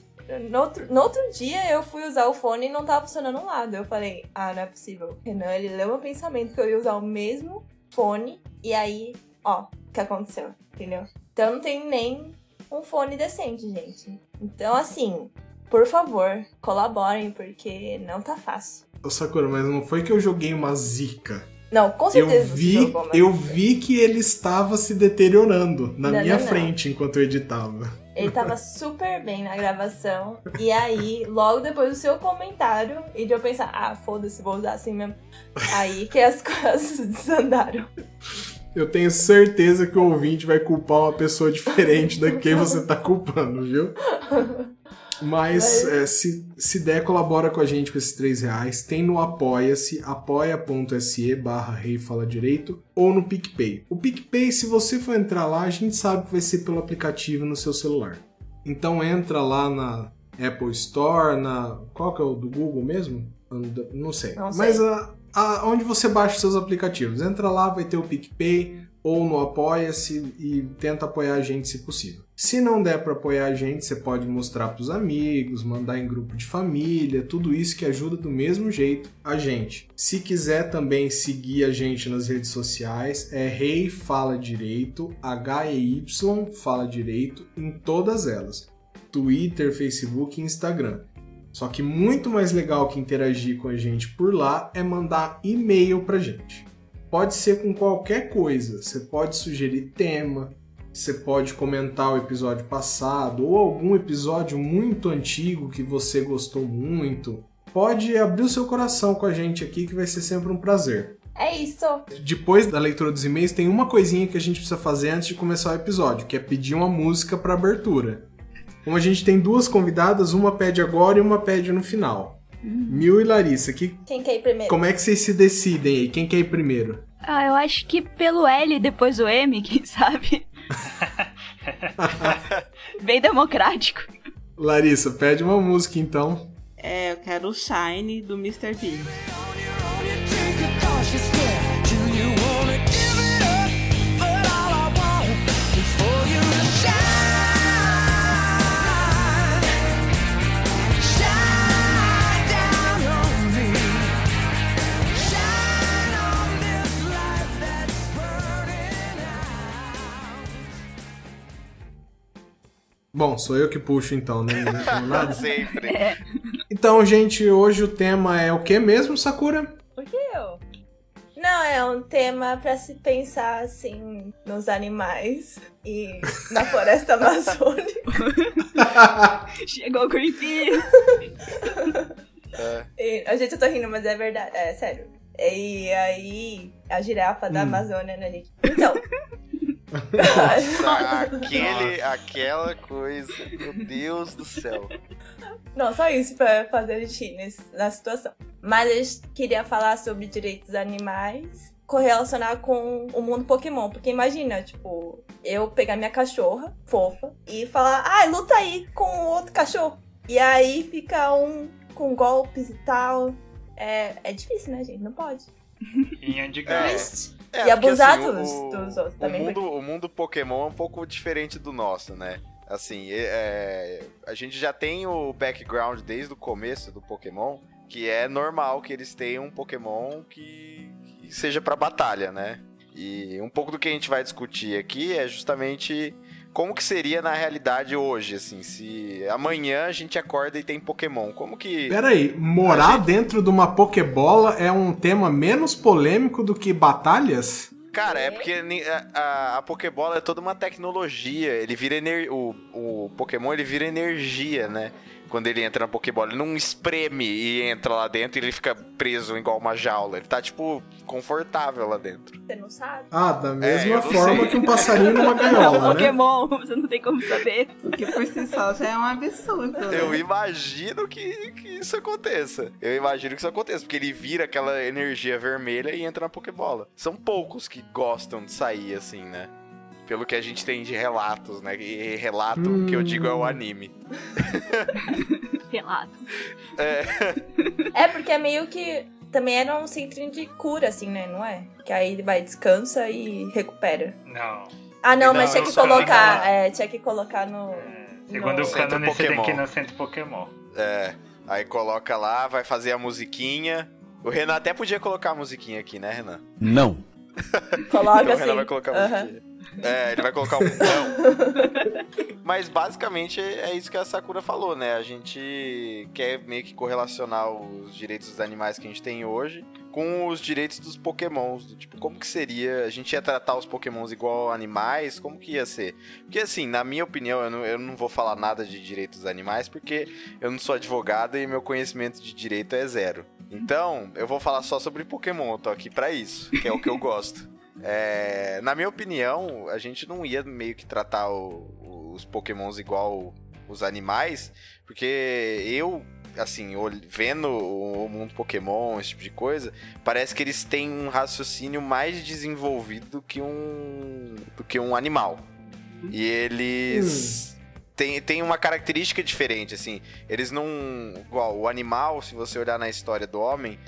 Speaker 3: No outro, no outro dia eu fui usar o fone e não tava funcionando um lado. Eu falei, ah, não é possível. Renan, ele leu meu pensamento que eu ia usar o mesmo fone. E aí, ó, o que aconteceu, entendeu? Então não tem nem um fone decente, gente. Então, assim, por favor, colaborem, porque não tá fácil.
Speaker 2: Ô Sakura, mas não foi que eu joguei uma zica.
Speaker 3: Não, com
Speaker 2: Eu
Speaker 3: certeza você
Speaker 2: vi, eu vi que ele estava se deteriorando na
Speaker 3: Não,
Speaker 2: minha
Speaker 3: não, não.
Speaker 2: frente enquanto eu editava.
Speaker 3: Ele tava super bem na gravação. E aí, logo depois do seu comentário, e de eu pensar, ah, foda-se, vou usar assim mesmo. Aí que as coisas desandaram.
Speaker 2: Eu tenho certeza que o ouvinte vai culpar uma pessoa diferente da quem você tá culpando, viu? Mas é, se, se der, colabora com a gente com esses 3 reais. Tem no Apoia-se, apoia.se barra Rei Fala Direito, ou no PicPay. O PicPay, se você for entrar lá, a gente sabe que vai ser pelo aplicativo no seu celular. Então entra lá na Apple Store, na. Qual que é o do Google mesmo? Não sei.
Speaker 3: Não sei.
Speaker 2: Mas a, a- onde você baixa os seus aplicativos. Entra lá, vai ter o PicPay ou no Apoia-se e tenta apoiar a gente se possível. Se não der para apoiar a gente, você pode mostrar para os amigos, mandar em grupo de família, tudo isso que ajuda do mesmo jeito a gente. Se quiser também seguir a gente nas redes sociais, é Rei Fala Direito, H-E-Y Fala Direito, em todas elas. Twitter, Facebook e Instagram. Só que muito mais legal que interagir com a gente por lá é mandar e-mail pra gente. Pode ser com qualquer coisa. Você pode sugerir tema, você pode comentar o episódio passado ou algum episódio muito antigo que você gostou muito. Pode abrir o seu coração com a gente aqui que vai ser sempre um prazer.
Speaker 3: É isso.
Speaker 2: Depois da leitura dos e-mails, tem uma coisinha que a gente precisa fazer antes de começar o episódio, que é pedir uma música para abertura. Como a gente tem duas convidadas, uma pede agora e uma pede no final. Mil e Larissa, que,
Speaker 3: Quem quer ir primeiro?
Speaker 2: como é que vocês se decidem aí? Quem quer ir primeiro?
Speaker 4: Ah, eu acho que pelo L e depois o M, quem sabe? Bem democrático.
Speaker 2: Larissa, pede uma música então.
Speaker 6: É, eu quero o Shine do Mr. Bean.
Speaker 2: Bom, sou eu que puxo então, né? Não nada.
Speaker 1: Sempre.
Speaker 2: Então, gente, hoje o tema é o que mesmo, Sakura?
Speaker 3: Por que eu? Não, é um tema pra se pensar assim nos animais e na floresta amazônica.
Speaker 4: Chegou o Greenpeace.
Speaker 3: E, a gente, eu tô rindo, mas é verdade, é sério. E aí, a girafa da
Speaker 2: Hum.
Speaker 3: Amazônia, né, gente? Então.
Speaker 1: Aquele, aquela coisa, meu Deus do céu.
Speaker 3: Não, só isso pra fazer a gente rir nesse- na situação. Mas a gente queria falar sobre direitos animais, correlacionar com o mundo Pokémon. Porque imagina, tipo, eu pegar minha cachorra, fofa, e falar, ai, luta aí com o outro cachorro. E aí fica um com golpes e tal. É, é difícil, né, gente? Não pode.
Speaker 5: Rinha de
Speaker 1: É.
Speaker 5: galo.
Speaker 3: Triste.
Speaker 1: É,
Speaker 3: E
Speaker 1: porque,
Speaker 3: abusar
Speaker 1: assim,
Speaker 3: dos-
Speaker 1: o,
Speaker 3: dos outros
Speaker 1: o
Speaker 3: também,
Speaker 1: Mundo, o mundo Pokémon é um pouco diferente do nosso, né? Assim, é- a gente já tem o background desde o começo do Pokémon, que é normal que eles tenham um Pokémon que, que seja pra batalha, né? E um pouco do que a gente vai discutir aqui é justamente como que seria na realidade hoje, assim, se amanhã a gente acorda e tem Pokémon, como que...
Speaker 2: Pera aí, morar dentro de uma Pokébola é um tema menos polêmico do que batalhas?
Speaker 1: Cara, é porque a, a, a Pokébola é toda uma tecnologia. Ele vira ener... o, o Pokémon ele vira energia, né? Quando ele entra na Pokébola, ele não espreme e entra lá dentro e ele fica preso igual uma jaula. Ele tá, tipo, confortável lá dentro.
Speaker 3: Você não sabe?
Speaker 2: Ah, da
Speaker 1: eu
Speaker 2: mesma
Speaker 1: não
Speaker 2: forma
Speaker 1: sei.
Speaker 2: que um passarinho numa
Speaker 4: É um
Speaker 2: gaiola, né?
Speaker 4: Pokémon, você não tem como saber.
Speaker 6: O que por si só já é um absurdo. né?
Speaker 1: Eu imagino que, que isso aconteça. Eu imagino que isso aconteça, porque ele vira aquela energia vermelha e entra na Pokébola. São poucos que gostam de sair assim, né? Pelo que a gente tem de relatos, né? E relato que eu digo é o anime.
Speaker 4: Relato.
Speaker 3: É, porque é meio que. Também era um centrinho de cura, assim, né? Não é? Que aí ele vai, descansa e recupera.
Speaker 5: Não.
Speaker 3: Ah, não,
Speaker 5: Não,
Speaker 3: mas tinha que colocar.
Speaker 5: lá.
Speaker 3: É, tinha que colocar no.
Speaker 5: É, Segundo o
Speaker 1: Centro
Speaker 5: cânone, esse
Speaker 1: Pokémon.
Speaker 5: daqui não é centro Pokémon.
Speaker 1: É. Aí coloca lá, vai fazer a musiquinha. O Renan até podia colocar a musiquinha aqui, né, Renan?
Speaker 8: Não.
Speaker 3: Coloca
Speaker 1: Então o
Speaker 3: assim.
Speaker 1: Renan vai colocar
Speaker 3: Aham.
Speaker 1: musiquinha. É, ele vai colocar um não. Mas basicamente é isso que a Sakura falou, né? A gente quer meio que correlacionar os direitos dos animais que a gente tem hoje com os direitos dos pokémons. Tipo, como que seria? A gente ia tratar os pokémons igual animais? Como que ia ser? Porque assim, na minha opinião, eu não, eu não vou falar nada de direitos dos animais porque eu não sou advogado e meu conhecimento de direito é zero. Então, eu vou falar só sobre Pokémon, eu tô aqui pra isso, que é o que eu gosto. É, na minha opinião, a gente não ia meio que tratar o- os pokémons igual os animais, porque eu, assim, vendo o mundo Pokémon, esse tipo de coisa, parece que eles têm um raciocínio mais desenvolvido do que um, do que um animal. E eles têm, têm uma característica diferente, assim. Eles não. Igual, o animal, se você olhar na história do homem,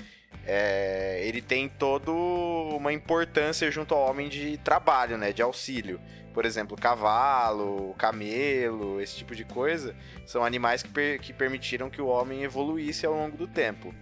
Speaker 1: é, ele tem toda uma importância junto ao homem de trabalho, né? De auxílio. Por exemplo, cavalo, camelo, esse tipo de coisa, são animais que, per- que permitiram que o homem evoluísse ao longo do tempo.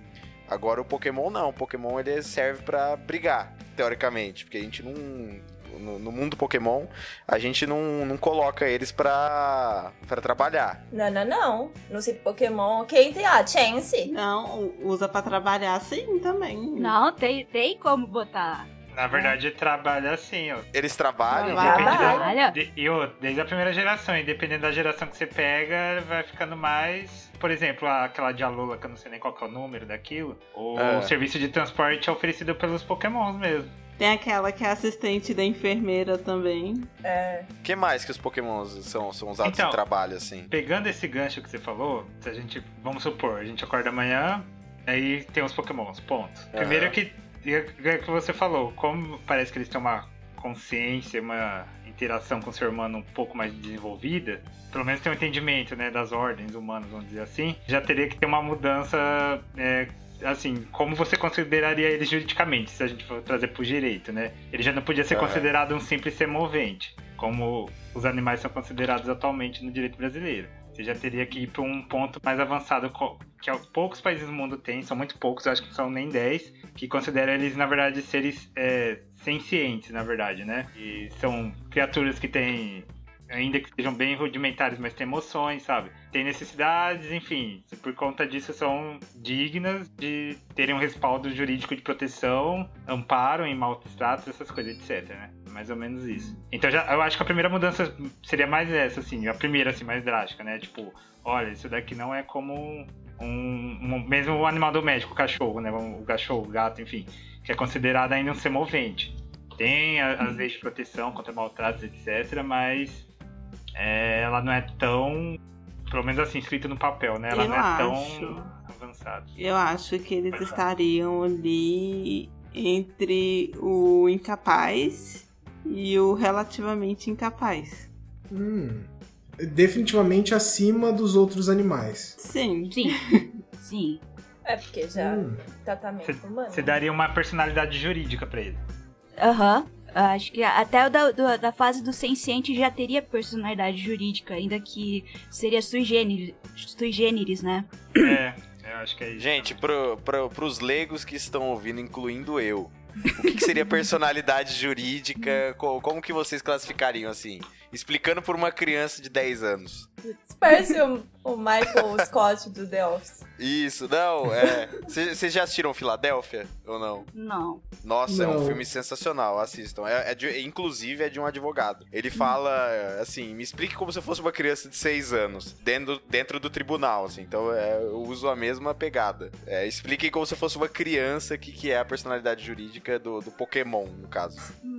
Speaker 1: Agora o Pokémon não, o Pokémon ele serve pra brigar, teoricamente, porque a gente não no, no mundo Pokémon, a gente não, não coloca eles pra, pra trabalhar.
Speaker 3: Não, não, não. No sítio Pokémon, quem tem a chance?
Speaker 6: Não, usa pra trabalhar sim também.
Speaker 4: Não, tem, tem como botar.
Speaker 5: Na verdade, trabalha assim, ó.
Speaker 1: Eles trabalham.
Speaker 6: Trabalha.
Speaker 5: De- e desde a primeira geração, e dependendo da geração que você pega, vai ficando mais. Por exemplo, aquela de Alola, que eu não sei nem qual que é o número daquilo. O
Speaker 1: É.
Speaker 5: serviço de transporte é oferecido pelos Pokémons mesmo.
Speaker 6: Tem aquela que é assistente da enfermeira também.
Speaker 3: É.
Speaker 1: O que mais que os Pokémons são, são usados
Speaker 5: Então.
Speaker 1: em trabalho, assim?
Speaker 5: Pegando esse gancho que você falou, se a gente. Vamos supor, a gente acorda amanhã, aí tem os Pokémons, ponto. Primeiro que. É que você falou, como parece que eles têm uma consciência, uma interação com o ser humano um pouco mais desenvolvida, pelo menos tem um entendimento né, das ordens humanas, vamos dizer assim, já teria que ter uma mudança. é, assim, como você consideraria ele juridicamente, se a gente for trazer pro direito, né? Ele já não podia ser
Speaker 1: Aham.
Speaker 5: considerado um simples semovente, como os animais são considerados atualmente no direito brasileiro. Você já teria que ir para um ponto mais avançado, co- que poucos países do mundo têm, são muito poucos, acho que são nem 10, que consideram eles, na verdade, seres é, sencientes, na verdade, né? E são criaturas que têm, ainda que sejam bem rudimentares, mas têm emoções, sabe? Tem necessidades, enfim, por conta disso são dignas de terem um respaldo jurídico de proteção, amparo em maus tratos, essas coisas, etc, né? Mais ou menos isso. Então já, eu acho que a primeira mudança seria mais essa, assim, a primeira, assim, mais drástica, né? Tipo, olha, isso daqui não é como um, um- mesmo o animal doméstico, o cachorro, né? O cachorro, o gato, enfim, que é considerado ainda um semovente. Tem a- as leis de proteção contra maltratos, etc., mas é, ela não é tão, pelo menos assim, escrita no papel, né? Ela
Speaker 6: Eu
Speaker 5: não é tão avançada.
Speaker 6: Eu acho que eles estariam ali entre o incapaz e o relativamente incapaz.
Speaker 2: Hum. Definitivamente acima dos outros animais.
Speaker 6: Sim.
Speaker 4: Sim. Sim.
Speaker 3: É porque já.
Speaker 2: Hum.
Speaker 3: Tratamento humano.
Speaker 5: Você daria uma personalidade jurídica pra ele.
Speaker 4: Aham. Acho que até o da, do- da fase do senciente já teria personalidade jurídica, ainda que seria sui generis, sui generis né?
Speaker 5: É, eu acho que é isso.
Speaker 1: Gente, pro, pro, pros leigos que estão ouvindo, incluindo eu, o que, que seria personalidade jurídica? Co- Como que vocês classificariam assim? Explicando por uma criança de 10 anos.
Speaker 3: Parece o, o Michael Scott do The Office.
Speaker 1: Isso, não, é. Vocês já assistiram Filadélfia ou não?
Speaker 4: Não.
Speaker 1: Nossa, é um
Speaker 2: Não.
Speaker 1: filme sensacional, assistam. É, é de- inclusive é de um advogado. Ele fala assim: me explique como se eu fosse uma criança de 6 anos, dentro, dentro do tribunal, assim. Então é, eu uso a mesma pegada. É, explique como se eu fosse uma criança o que, que é a personalidade jurídica do, do Pokémon, no caso.
Speaker 4: Hum,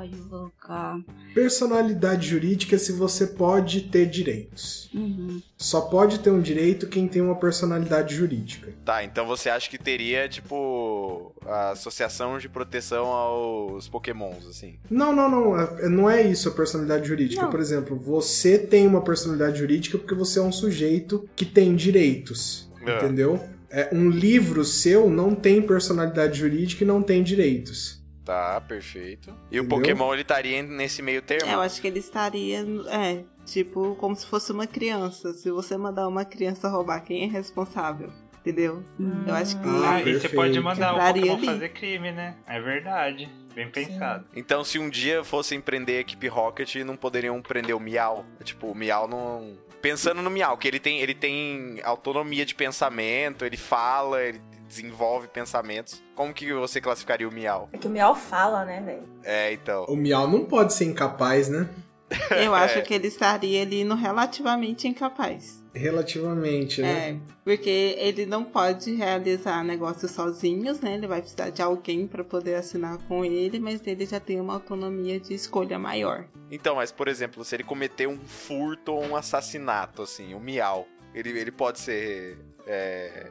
Speaker 4: pode colocar?
Speaker 2: Personalidade jurídica se você pode ter direitos.
Speaker 4: Uhum.
Speaker 2: Só pode ter um direito quem tem uma personalidade jurídica.
Speaker 1: Tá, então você acha que teria, tipo, a associação de proteção aos Pokémons, assim?
Speaker 2: Não, não, não. é- Não é isso a personalidade jurídica.
Speaker 4: Não.
Speaker 2: Por exemplo, você tem uma personalidade jurídica porque você é um sujeito que tem direitos.
Speaker 1: É.
Speaker 2: Entendeu? É, um livro seu não tem personalidade jurídica e não tem direitos.
Speaker 1: Tá, perfeito. E o
Speaker 2: Entendeu?
Speaker 1: Pokémon, ele estaria nesse meio termo?
Speaker 6: É, eu acho que ele estaria, é, tipo, como se fosse uma criança. Se você mandar uma criança roubar, quem é responsável? Entendeu? Eu acho que.
Speaker 5: Ah, e você pode mandar o Pokémon
Speaker 6: ali.
Speaker 5: fazer crime, né? É verdade. bem pensado.
Speaker 1: Então, se um dia fosse empreender a equipe Rocket, não poderiam prender o Miau. Tipo, o Miau não. Pensando no Miau, que ele tem, ele tem autonomia de pensamento, ele fala, ele desenvolve pensamentos. Como que você classificaria o Miau?
Speaker 3: É que o Miau fala, né, velho?
Speaker 1: É, então.
Speaker 2: O Miau não pode ser incapaz, né?
Speaker 6: Eu acho que ele estaria ali no relativamente incapaz.
Speaker 2: Relativamente, né?
Speaker 6: É, porque ele não pode realizar negócios sozinhos, né? Ele vai precisar de alguém para poder assinar com ele, mas ele já tem uma autonomia de escolha maior.
Speaker 1: Então, mas por exemplo, se ele cometer um furto ou um assassinato, assim, o Miau, ele, ele pode ser é,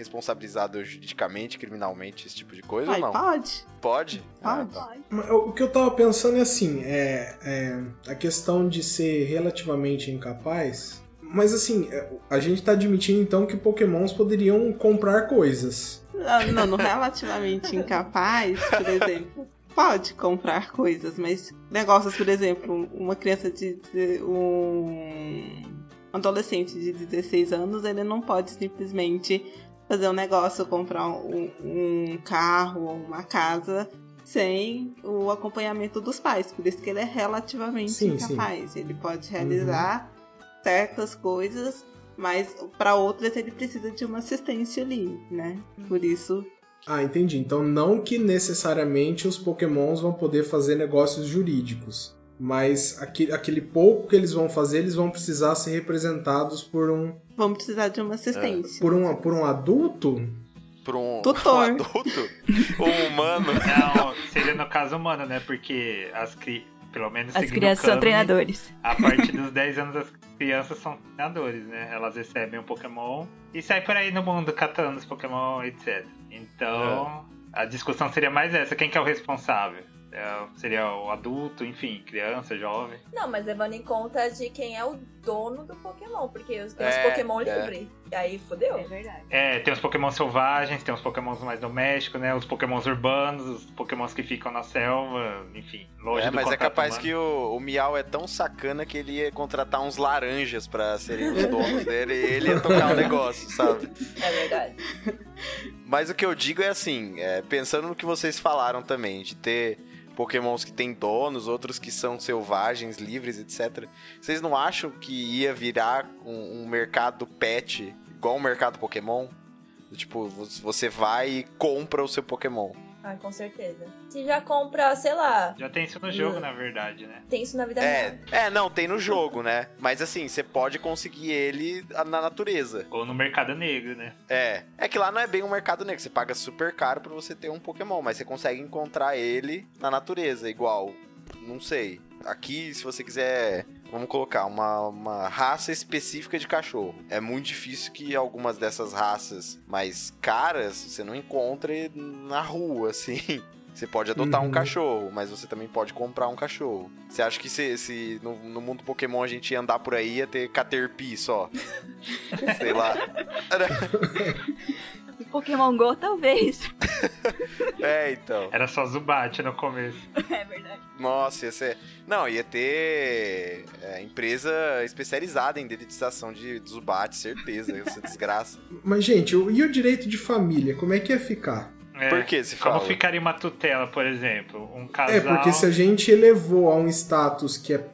Speaker 1: responsabilizado juridicamente, criminalmente, esse tipo de coisa ou não?
Speaker 6: pode.
Speaker 1: Pode? Ah,
Speaker 6: Pode.
Speaker 1: tá.
Speaker 2: Mas O que eu tava pensando é assim, é, é a questão de ser relativamente incapaz. Mas assim, é, a gente tá admitindo então que pokémons poderiam comprar coisas.
Speaker 6: Ah, Não, no relativamente incapaz, por exemplo, pode comprar coisas, mas negócios, por exemplo, uma criança de, de- um adolescente de 16 anos, ele não pode simplesmente fazer um negócio, comprar um, um carro ou uma casa sem o acompanhamento dos pais. Por isso que ele é relativamente
Speaker 2: Sim, sim.
Speaker 6: incapaz. Ele pode realizar certas coisas, mas para outras ele precisa de uma assistência ali, né? Por isso
Speaker 2: Ah, entendi. Então não que necessariamente os pokémons vão poder fazer negócios jurídicos. Mas aquele, aquele pouco que eles vão fazer, eles vão precisar ser representados por um,
Speaker 6: vamos precisar de uma assistência.
Speaker 2: por um, por um adulto?
Speaker 1: Por um,
Speaker 6: Tutor.
Speaker 1: um adulto? um humano?
Speaker 5: Não, seria no caso humano, né? Porque as cri... pelo menos
Speaker 4: As crianças são treinadores.
Speaker 5: A partir dos 10 anos as crianças são treinadores, né? Elas recebem um Pokémon e saem por aí no mundo catando os Pokémon, etc. Então, a discussão seria mais essa, quem que é o responsável? É, seria o adulto, enfim, criança, jovem.
Speaker 3: Não, mas levando em conta de quem é o dono do Pokémon, porque os- tem os
Speaker 1: É,
Speaker 3: Pokémon
Speaker 1: é.
Speaker 3: livre. E aí fodeu.
Speaker 4: É verdade.
Speaker 5: É, tem os Pokémon selvagens, tem os Pokémon mais domésticos, né? Os Pokémon urbanos, os Pokémon que ficam na selva, enfim, longe
Speaker 1: É,
Speaker 5: do
Speaker 1: mas é capaz
Speaker 5: humano.
Speaker 1: que o, o Miau é tão sacana que ele ia contratar uns laranjas pra serem os donos dele e ele ia tocar o negócio, sabe?
Speaker 3: É verdade.
Speaker 1: Mas o que eu digo é assim, é, pensando no que vocês falaram também, de ter pokémons que têm donos, outros que são selvagens, livres, etc. Vocês não acham que ia virar um, um mercado pet igual o mercado Pokémon? Tipo, você vai e compra o seu Pokémon.
Speaker 3: Ah, com certeza. Se já compra, sei lá,
Speaker 5: Já tem isso no jogo,
Speaker 3: Hum.
Speaker 5: na verdade, né?
Speaker 3: tem isso na vida real.
Speaker 1: É, é, não, tem no jogo, né? Mas assim, você pode conseguir ele na natureza.
Speaker 5: Ou no mercado negro, né?
Speaker 1: É. É que lá não é bem um mercado negro. Você paga super caro pra você ter um Pokémon, mas você consegue encontrar ele na natureza, igual. Não sei. Aqui, se você quiser, vamos colocar uma, uma raça específica de cachorro. É muito difícil que algumas dessas raças mais caras você não encontre na rua, assim. Você pode adotar um
Speaker 2: Uhum.
Speaker 1: cachorro, mas você também pode comprar um cachorro. Você acha que se, se no, no mundo Pokémon a gente ia andar por aí, ia ter Caterpie só? Sei lá.
Speaker 4: Pokémon Go, talvez.
Speaker 1: É, então.
Speaker 5: Era só Zubat no começo.
Speaker 4: É verdade.
Speaker 1: Nossa, ia ser. Não, ia ter é, empresa especializada em dedetização de Zubat, certeza. Essa desgraça.
Speaker 2: Mas, gente, e o direito de família? Como é que ia ficar?
Speaker 5: É,
Speaker 1: Por que se
Speaker 5: Como
Speaker 1: fala?
Speaker 5: ficaria uma tutela, por exemplo? Um casal.
Speaker 2: É, porque se a gente elevou a um status que é,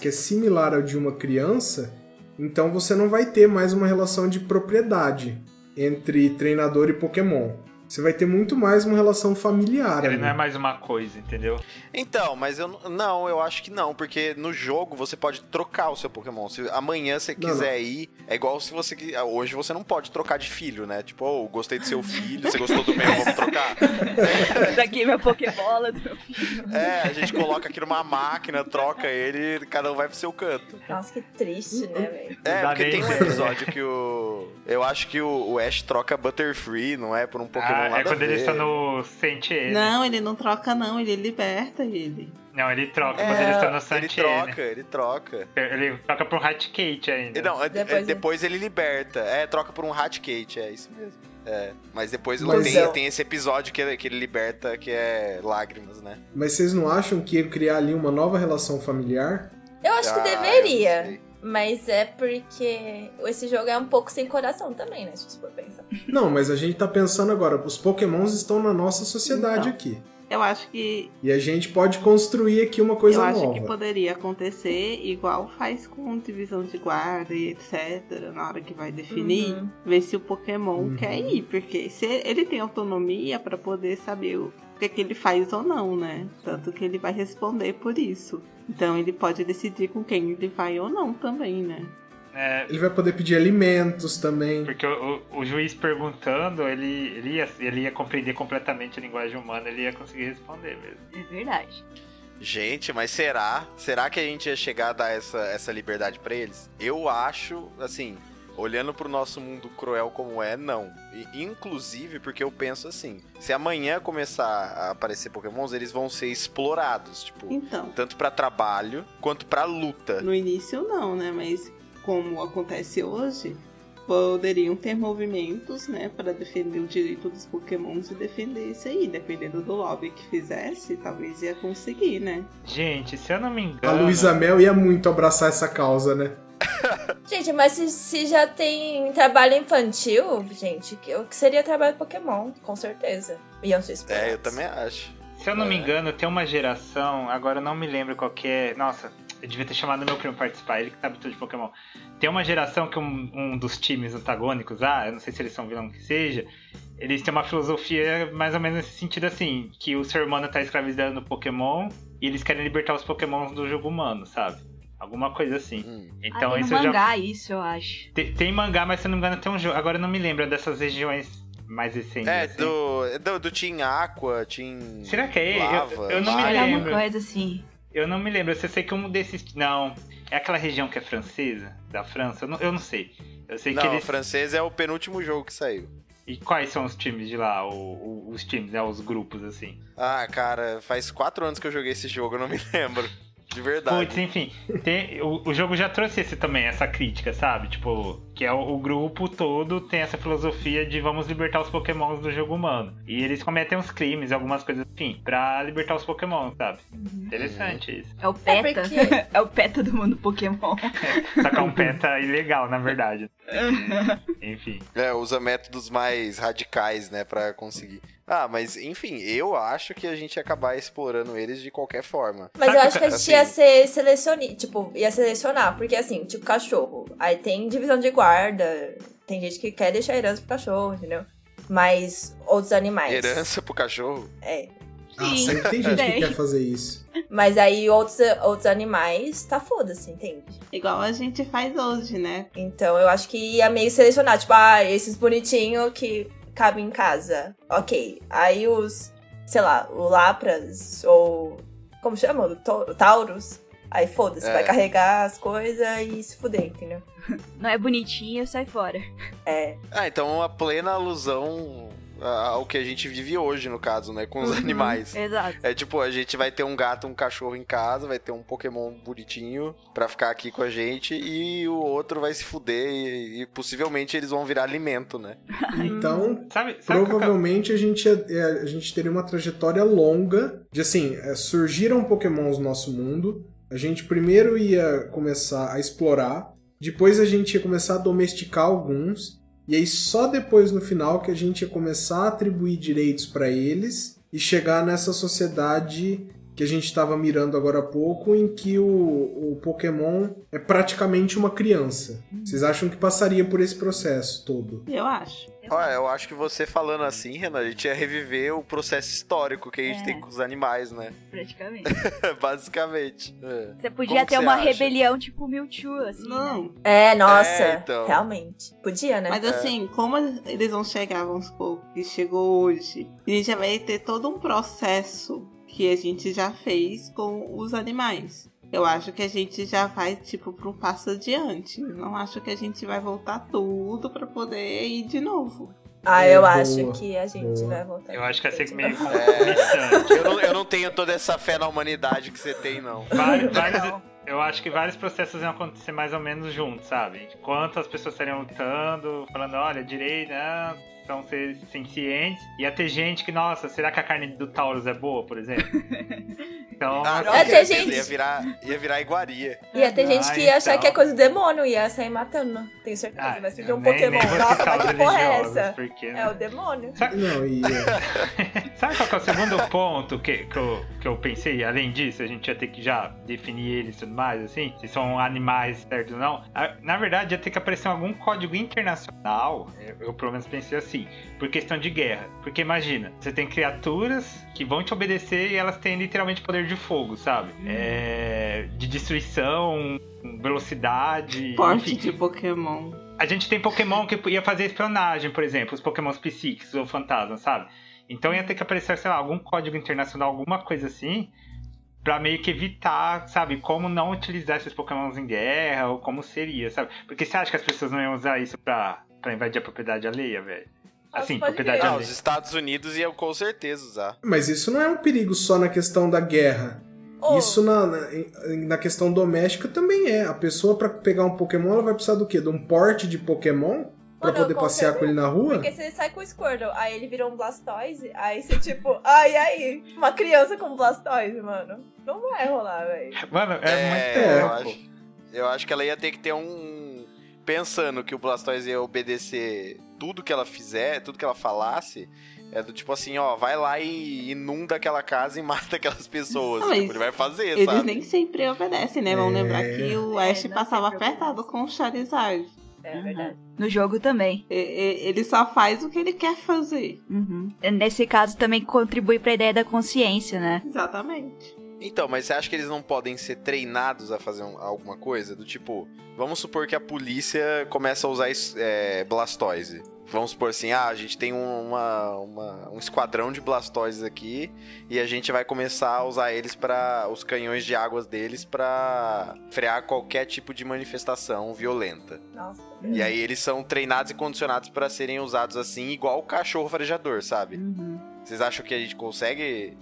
Speaker 2: que é similar ao de uma criança, então você não vai ter mais uma relação de propriedade entre treinador e Pokémon. Você vai ter muito mais uma relação familiar.
Speaker 5: Ele
Speaker 2: ali.
Speaker 5: não é mais uma coisa, entendeu?
Speaker 1: Então, mas eu não, eu acho que não, porque no jogo você pode trocar o seu Pokémon. Se amanhã você
Speaker 2: Não,
Speaker 1: quiser ir, é igual se você qui- hoje você não pode trocar de filho, né? Tipo, oh, gostei do seu filho, você gostou do meu, vamos trocar.
Speaker 4: Daqui minha Pokébola do meu filho.
Speaker 1: É, a gente coloca aqui numa máquina, troca ele, cada um vai pro seu canto.
Speaker 3: Nossa, que triste, né, velho?
Speaker 1: É, porque tem um
Speaker 5: ideia.
Speaker 1: episódio que o. Eu acho que o, o Ash troca Butterfree, não é? Por um Pokémon
Speaker 5: Ah, é quando ele está no Sentiene.
Speaker 6: Não, ele não troca, não, ele liberta ele.
Speaker 5: Não, ele troca
Speaker 1: É,
Speaker 5: quando ele está no
Speaker 1: ele
Speaker 5: Santiene.
Speaker 1: troca, ele troca.
Speaker 5: Ele troca pro Raticate ainda.
Speaker 1: E Não, é- é-
Speaker 3: Depois
Speaker 1: depois,
Speaker 3: ele-
Speaker 1: ele liberta. É, troca por um Raticate, é isso mesmo. É, mas depois
Speaker 2: Mas
Speaker 1: tem,
Speaker 3: é-
Speaker 1: tem esse episódio que ele, que ele liberta, que é lágrimas, né?
Speaker 2: Mas vocês não acham que ia criar ali uma nova relação familiar?
Speaker 3: Eu acho que
Speaker 1: Ah, eu não
Speaker 3: deveria. Mas é porque esse jogo é um pouco sem coração também, né? Se você for pensar.
Speaker 2: Não, mas a gente tá pensando agora, os Pokémons estão na nossa sociedade
Speaker 6: Então.
Speaker 2: aqui.
Speaker 6: Eu acho que
Speaker 2: E a gente pode construir aqui uma coisa
Speaker 6: eu acho
Speaker 2: nova.
Speaker 6: que poderia acontecer igual faz com divisão de guarda e etc. Na hora que vai definir,
Speaker 3: Uhum.
Speaker 6: ver se o Pokémon
Speaker 2: Uhum.
Speaker 6: quer ir, porque se ele tem autonomia pra poder saber o que, é que ele faz ou não, né? Tanto que ele vai responder por isso. Então ele pode decidir com quem ele vai ou não também, né?
Speaker 5: É,
Speaker 2: Ele vai poder pedir alimentos também.
Speaker 5: porque o, o- o juiz perguntando, ele, ele, ia, ele ia compreender completamente a linguagem humana, ele ia conseguir responder mesmo.
Speaker 4: É verdade.
Speaker 1: Gente, mas será? Será que a gente ia chegar a dar essa, essa liberdade pra eles? Eu acho, assim, olhando pro nosso mundo cruel como é, não. E, inclusive porque eu penso assim, se amanhã começar a aparecer pokémons, eles vão ser explorados, tipo,
Speaker 6: Então,
Speaker 1: tanto pra trabalho quanto pra luta.
Speaker 6: no início não, né? Mas como acontece hoje, poderiam ter movimentos, né, para defender o direito dos Pokémons e defender isso aí. Dependendo do lobby que fizesse, talvez ia conseguir, né?
Speaker 5: Gente, se eu não me
Speaker 2: A
Speaker 5: engano.
Speaker 2: Luísa Mel ia muito abraçar essa causa, né?
Speaker 3: Gente, mas se, se já tem trabalho infantil, gente, que- o que seria trabalho Pokémon, com certeza. Iam ser explorados.
Speaker 1: É, eu também acho.
Speaker 5: Se eu não me
Speaker 1: É.
Speaker 5: engano, tem uma geração, agora eu não me lembro qual que é. Nossa, eu devia ter chamado meu primo participar, ele que sabe tudo de Pokémon. Tem uma geração que um, um dos times antagônicos, ah, eu não sei se eles são vilão que seja, eles têm uma filosofia mais ou menos nesse sentido assim, que o ser humano tá escravizando o Pokémon e eles querem libertar os Pokémons do jogo humano, sabe? Alguma coisa assim.
Speaker 1: Hum.
Speaker 5: Então
Speaker 4: ah, tem
Speaker 5: isso eu já.
Speaker 4: mangá isso, eu acho.
Speaker 5: Tem, tem mangá, mas se eu não me engano tem um jogo. Agora eu não me lembro dessas regiões mais recentes.
Speaker 1: É,
Speaker 5: assim.
Speaker 1: do, do, do Team Aqua, Team
Speaker 5: Será que é ele?
Speaker 1: Lava,
Speaker 5: Eu- eu não me
Speaker 4: é alguma
Speaker 5: lembro.
Speaker 4: coisa assim.
Speaker 5: Eu não me lembro, eu sei que um desses. Não, é aquela região que é francesa, da França, eu não, eu não sei. Eu sei que
Speaker 1: Não, o
Speaker 5: eles.
Speaker 1: francês é o penúltimo jogo que saiu.
Speaker 5: E quais são os times de lá? O- o- os times, né? Os grupos, assim.
Speaker 1: Ah, cara, faz quatro anos que eu joguei esse jogo, eu não me lembro. De verdade.
Speaker 5: Putz, enfim, tem- o, o jogo já trouxe esse também, essa crítica, sabe? Tipo, que é o, o grupo todo tem essa filosofia de vamos libertar os pokémons do jogo humano. E eles cometem uns crimes, algumas coisas, enfim, pra libertar os pokémons, sabe? Interessante isso.
Speaker 4: É o PETA.
Speaker 3: porque-
Speaker 4: É, o PETA do mundo Pokémon.
Speaker 5: Sacar um peta ilegal, na verdade. enfim.
Speaker 1: É, usa métodos mais radicais, né, pra conseguir. Ah, mas enfim, eu acho que a gente ia acabar explorando eles de qualquer forma.
Speaker 3: Mas eu
Speaker 5: que
Speaker 3: acho que a gente
Speaker 1: assim-
Speaker 3: ia ser selecionar, tipo, ia selecionar, porque assim, tipo, cachorro. Aí tem divisão de guarda, tem gente que quer deixar herança pro cachorro, entendeu? Mas outros animais.
Speaker 1: Herança pro cachorro.
Speaker 3: É.
Speaker 2: Ah,
Speaker 4: Sim.
Speaker 2: sempre tem gente
Speaker 4: Tem.
Speaker 2: que quer fazer isso.
Speaker 3: Mas aí outros, outros animais, tá foda-se, entende?
Speaker 6: Igual a gente faz hoje, né?
Speaker 3: Então eu acho que ia meio selecionar, tipo, ah, esses bonitinhos que cabem em casa. Ok. Aí os, sei lá, o Lapras ou. Como chama? O Taurus. Aí foda-se,
Speaker 1: É.
Speaker 3: vai carregar as coisas e se fuder, entendeu?
Speaker 4: Não é bonitinho, sai fora.
Speaker 3: É.
Speaker 1: Ah, então uma plena alusão a- ao que a gente vive hoje, no caso, né, com os
Speaker 3: Uhum.
Speaker 1: animais.
Speaker 4: Exato.
Speaker 1: É tipo, a gente vai ter um gato, um cachorro em casa, vai ter um Pokémon bonitinho pra ficar aqui com a gente e o outro vai se fuder e, e possivelmente eles vão virar alimento, né?
Speaker 2: Então,
Speaker 5: Sabe, sabe qual que é-
Speaker 2: provavelmente a gente, ia- é, a gente teria uma trajetória longa de assim, é, surgiram pokémons no nosso mundo, a gente primeiro ia começar a explorar, depois a gente ia começar a domesticar alguns, e aí só depois no final que a gente ia começar a atribuir direitos pra eles e chegar nessa sociedade que a gente estava mirando agora há pouco, em que o, o Pokémon é praticamente uma criança. Vocês acham que passaria por esse processo todo?
Speaker 6: Eu acho.
Speaker 1: Olha, eu acho que você falando assim, Renan, a gente ia reviver o processo histórico que a gente
Speaker 4: É.
Speaker 1: tem com os animais, né?
Speaker 4: Praticamente.
Speaker 1: Basicamente. É.
Speaker 4: Você podia
Speaker 1: Como
Speaker 4: ter
Speaker 1: você
Speaker 4: uma
Speaker 1: acha?
Speaker 4: rebelião tipo Mewtwo, assim. né?
Speaker 6: Não.
Speaker 3: É, nossa.
Speaker 1: É, então.
Speaker 3: Realmente. Podia, né?
Speaker 6: Mas assim, como eles vão chegar, vamos supor, que chegou hoje, a gente já vai ter todo um processo que a gente já fez com os animais. Eu acho que a gente já vai, tipo, para um passo adiante. Não acho que a gente vai voltar tudo para poder ir de novo.
Speaker 3: ah,
Speaker 2: É,
Speaker 3: eu
Speaker 2: boa,
Speaker 3: acho que a gente
Speaker 2: boa.
Speaker 3: vai voltar.
Speaker 5: Eu acho que ia ser meio
Speaker 1: É, eu, não, eu não tenho toda essa fé na humanidade que você tem, não.
Speaker 5: Vários, vários- eu acho que vários processos iam acontecer mais ou menos juntos, sabe? Enquanto as pessoas estariam lutando, falando, olha, direita, ah, são seres sencientes. Ia ter gente que, nossa, será que a carne do Taurus é boa, por exemplo? Então,
Speaker 1: Ah,
Speaker 3: Ia ter
Speaker 1: ia,
Speaker 3: gente-
Speaker 1: ia virar, ia virar iguaria.
Speaker 3: Ia ter gente
Speaker 5: Ah,
Speaker 3: que ia achar
Speaker 5: então.
Speaker 3: que é coisa do demônio, ia sair matando. Tenho certeza.
Speaker 5: ah,
Speaker 3: vai ser de
Speaker 5: eu
Speaker 3: um
Speaker 5: nem-
Speaker 3: Pokémon.
Speaker 5: nem
Speaker 3: Nossa, mas que porra é essa?
Speaker 5: Porque,
Speaker 3: É
Speaker 5: né?
Speaker 3: o demônio.
Speaker 2: Não, e é,
Speaker 5: Sabe qual que é o segundo ponto que, que, eu, que eu pensei? Além disso, a gente ia ter que já definir eles e tudo mais, assim, se são animais certos ou não. A- Na verdade, ia ter que aparecer algum código internacional, eu, eu pelo menos pensei assim, por questão de guerra. Porque imagina, você tem criaturas que vão te obedecer e elas têm literalmente poder de fogo, sabe? É, de destruição, velocidade.
Speaker 6: Porte de Pokémon.
Speaker 5: A gente tem Pokémon que ia fazer espionagem, por exemplo, os Pokémons psíquicos ou fantasmas, sabe? Então ia ter que aparecer, sei lá, algum código internacional, alguma coisa assim, pra meio que evitar, sabe, como não utilizar esses Pokémons em guerra, ou como seria, sabe? Porque você acha que as pessoas não iam usar isso pra, pra invadir a propriedade alheia, velho? Assim, propriedade alheia.
Speaker 1: os Estados Unidos iam com certeza usar.
Speaker 2: mas isso não é um perigo só na questão da guerra.
Speaker 3: Ô,
Speaker 2: Isso na, na, na questão doméstica também é. A pessoa, pra pegar um Pokémon, ela vai precisar do quê? De um porte de Pokémon? Pra
Speaker 3: Mano,
Speaker 2: poder passear com ele na rua?
Speaker 3: Porque você sai com o Squirtle, aí ele virou um Blastoise, aí você tipo, ai, aí, uma criança com Blastoise, mano. Não vai rolar, velho.
Speaker 5: Mano, é,
Speaker 1: É,
Speaker 5: muito
Speaker 1: eu acho, eu acho que ela ia ter que ter um. Pensando que o Blastoise ia obedecer tudo que ela fizer, tudo que ela falasse. É do tipo assim, ó, vai lá e inunda aquela casa e mata aquelas pessoas.
Speaker 6: Não,
Speaker 1: tipo, ele vai fazer,
Speaker 6: Eles
Speaker 1: sabe?
Speaker 6: nem sempre obedecem, né? Vamos
Speaker 2: É.
Speaker 6: lembrar que o
Speaker 3: É,
Speaker 6: Ash
Speaker 3: não
Speaker 6: passava apertado com o Charizard.
Speaker 3: É
Speaker 4: Uhum.
Speaker 3: verdade.
Speaker 4: No jogo também.
Speaker 6: Ele só faz o que ele quer fazer.
Speaker 4: Uhum. Nesse caso também contribui pra ideia da consciência, né?
Speaker 6: Exatamente.
Speaker 1: Então, mas você acha que eles não podem ser treinados a fazer um- alguma coisa? Do tipo, vamos supor que a polícia começa a usar é, Blastoise. Vamos supor assim, ah, a gente tem um- uma, uma- um esquadrão de Blastoises aqui e a gente vai começar a usar eles para os canhões de águas deles pra frear qualquer tipo de manifestação violenta.
Speaker 3: Nossa.
Speaker 1: E aí eles são treinados e condicionados para serem usados assim, igual o cachorro farejador, sabe?
Speaker 4: Uhum.
Speaker 1: Vocês acham que a gente consegue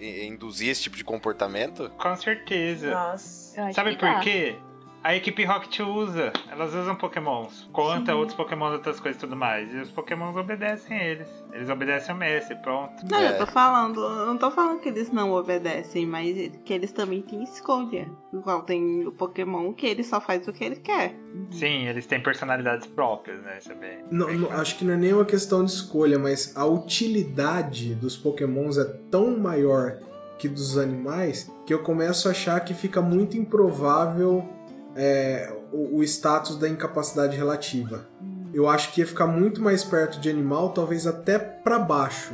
Speaker 1: induzir esse tipo de comportamento?
Speaker 5: Com certeza.
Speaker 3: Nossa.
Speaker 5: Sabe por
Speaker 4: dá.
Speaker 5: quê? A equipe Rocket usa. Elas usam pokémons. Conta
Speaker 4: Sim.
Speaker 5: outros pokémons, outras coisas e tudo mais. E os pokémons obedecem eles. Eles obedecem ao mestre, pronto.
Speaker 6: Não,
Speaker 1: É.
Speaker 6: eu tô falando, eu não tô falando que eles não obedecem, mas que eles também têm escolha. Igual tem o Pokémon que ele só faz o que ele quer.
Speaker 5: Sim, eles têm personalidades próprias, né? Isso é bem...
Speaker 2: Não,
Speaker 5: bem
Speaker 2: não, acho que não é nem uma questão de escolha, mas a utilidade dos pokémons é tão maior que dos animais que eu começo a achar que fica muito improvável é, o, o status da incapacidade relativa. Eu acho que ia ficar muito mais perto de animal, talvez até pra baixo,